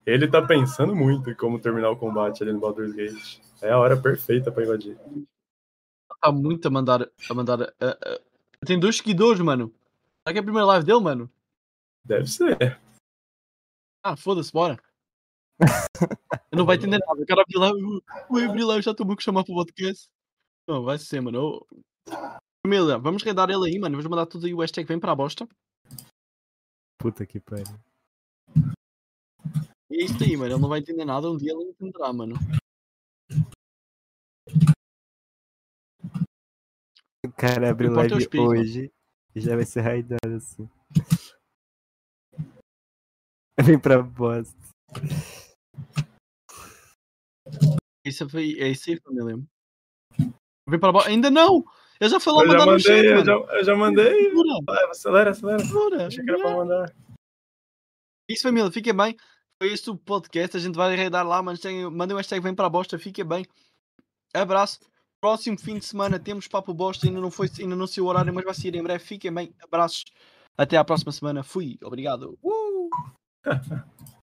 Ele tá pensando muito em como terminar o combate ali no Baldur's Gate. É a hora perfeita pra invadir. Tá muito a mandar. A mandar ah, ah. Tem dois seguidores, mano. Será que é a primeira live dele, mano? Deve ser. Ah, foda-se, bora. Não vai entender nada. O cara abrir lá, o abrir lá, eu já estou muito chamar para o podcast. Não, vai ser, mano. Família, vamos redar ele aí, mano. Vamos mandar tudo aí o hashtag vem para a bosta. puta que pariu. E é isso aí, mano. Ele não vai entender nada. Um dia ele entenderá, mano. O cara abriu live espírito. hoje e já vai ser raidado assim. Vem pra bosta. Isso foi, é isso aí, família. Vem para baixo. Ainda não! Eu já falou Eu já mandar no chat, mandei, eu mano. já, eu já mandei. Vai, acelera, acelera. Jura? Achei que era pra mandar. Isso, família, fiquem bem. Foi este o podcast. A gente vai arredar lá, mas tem, mandem um hashtag vem para a bosta, fiquem bem. Abraço. Próximo fim de semana temos Papo Bosta. Ainda não, foi, ainda não sei o horário, mas vai sair em breve. Fiquem bem. Abraços. Até à próxima semana. Fui. Obrigado. Uh!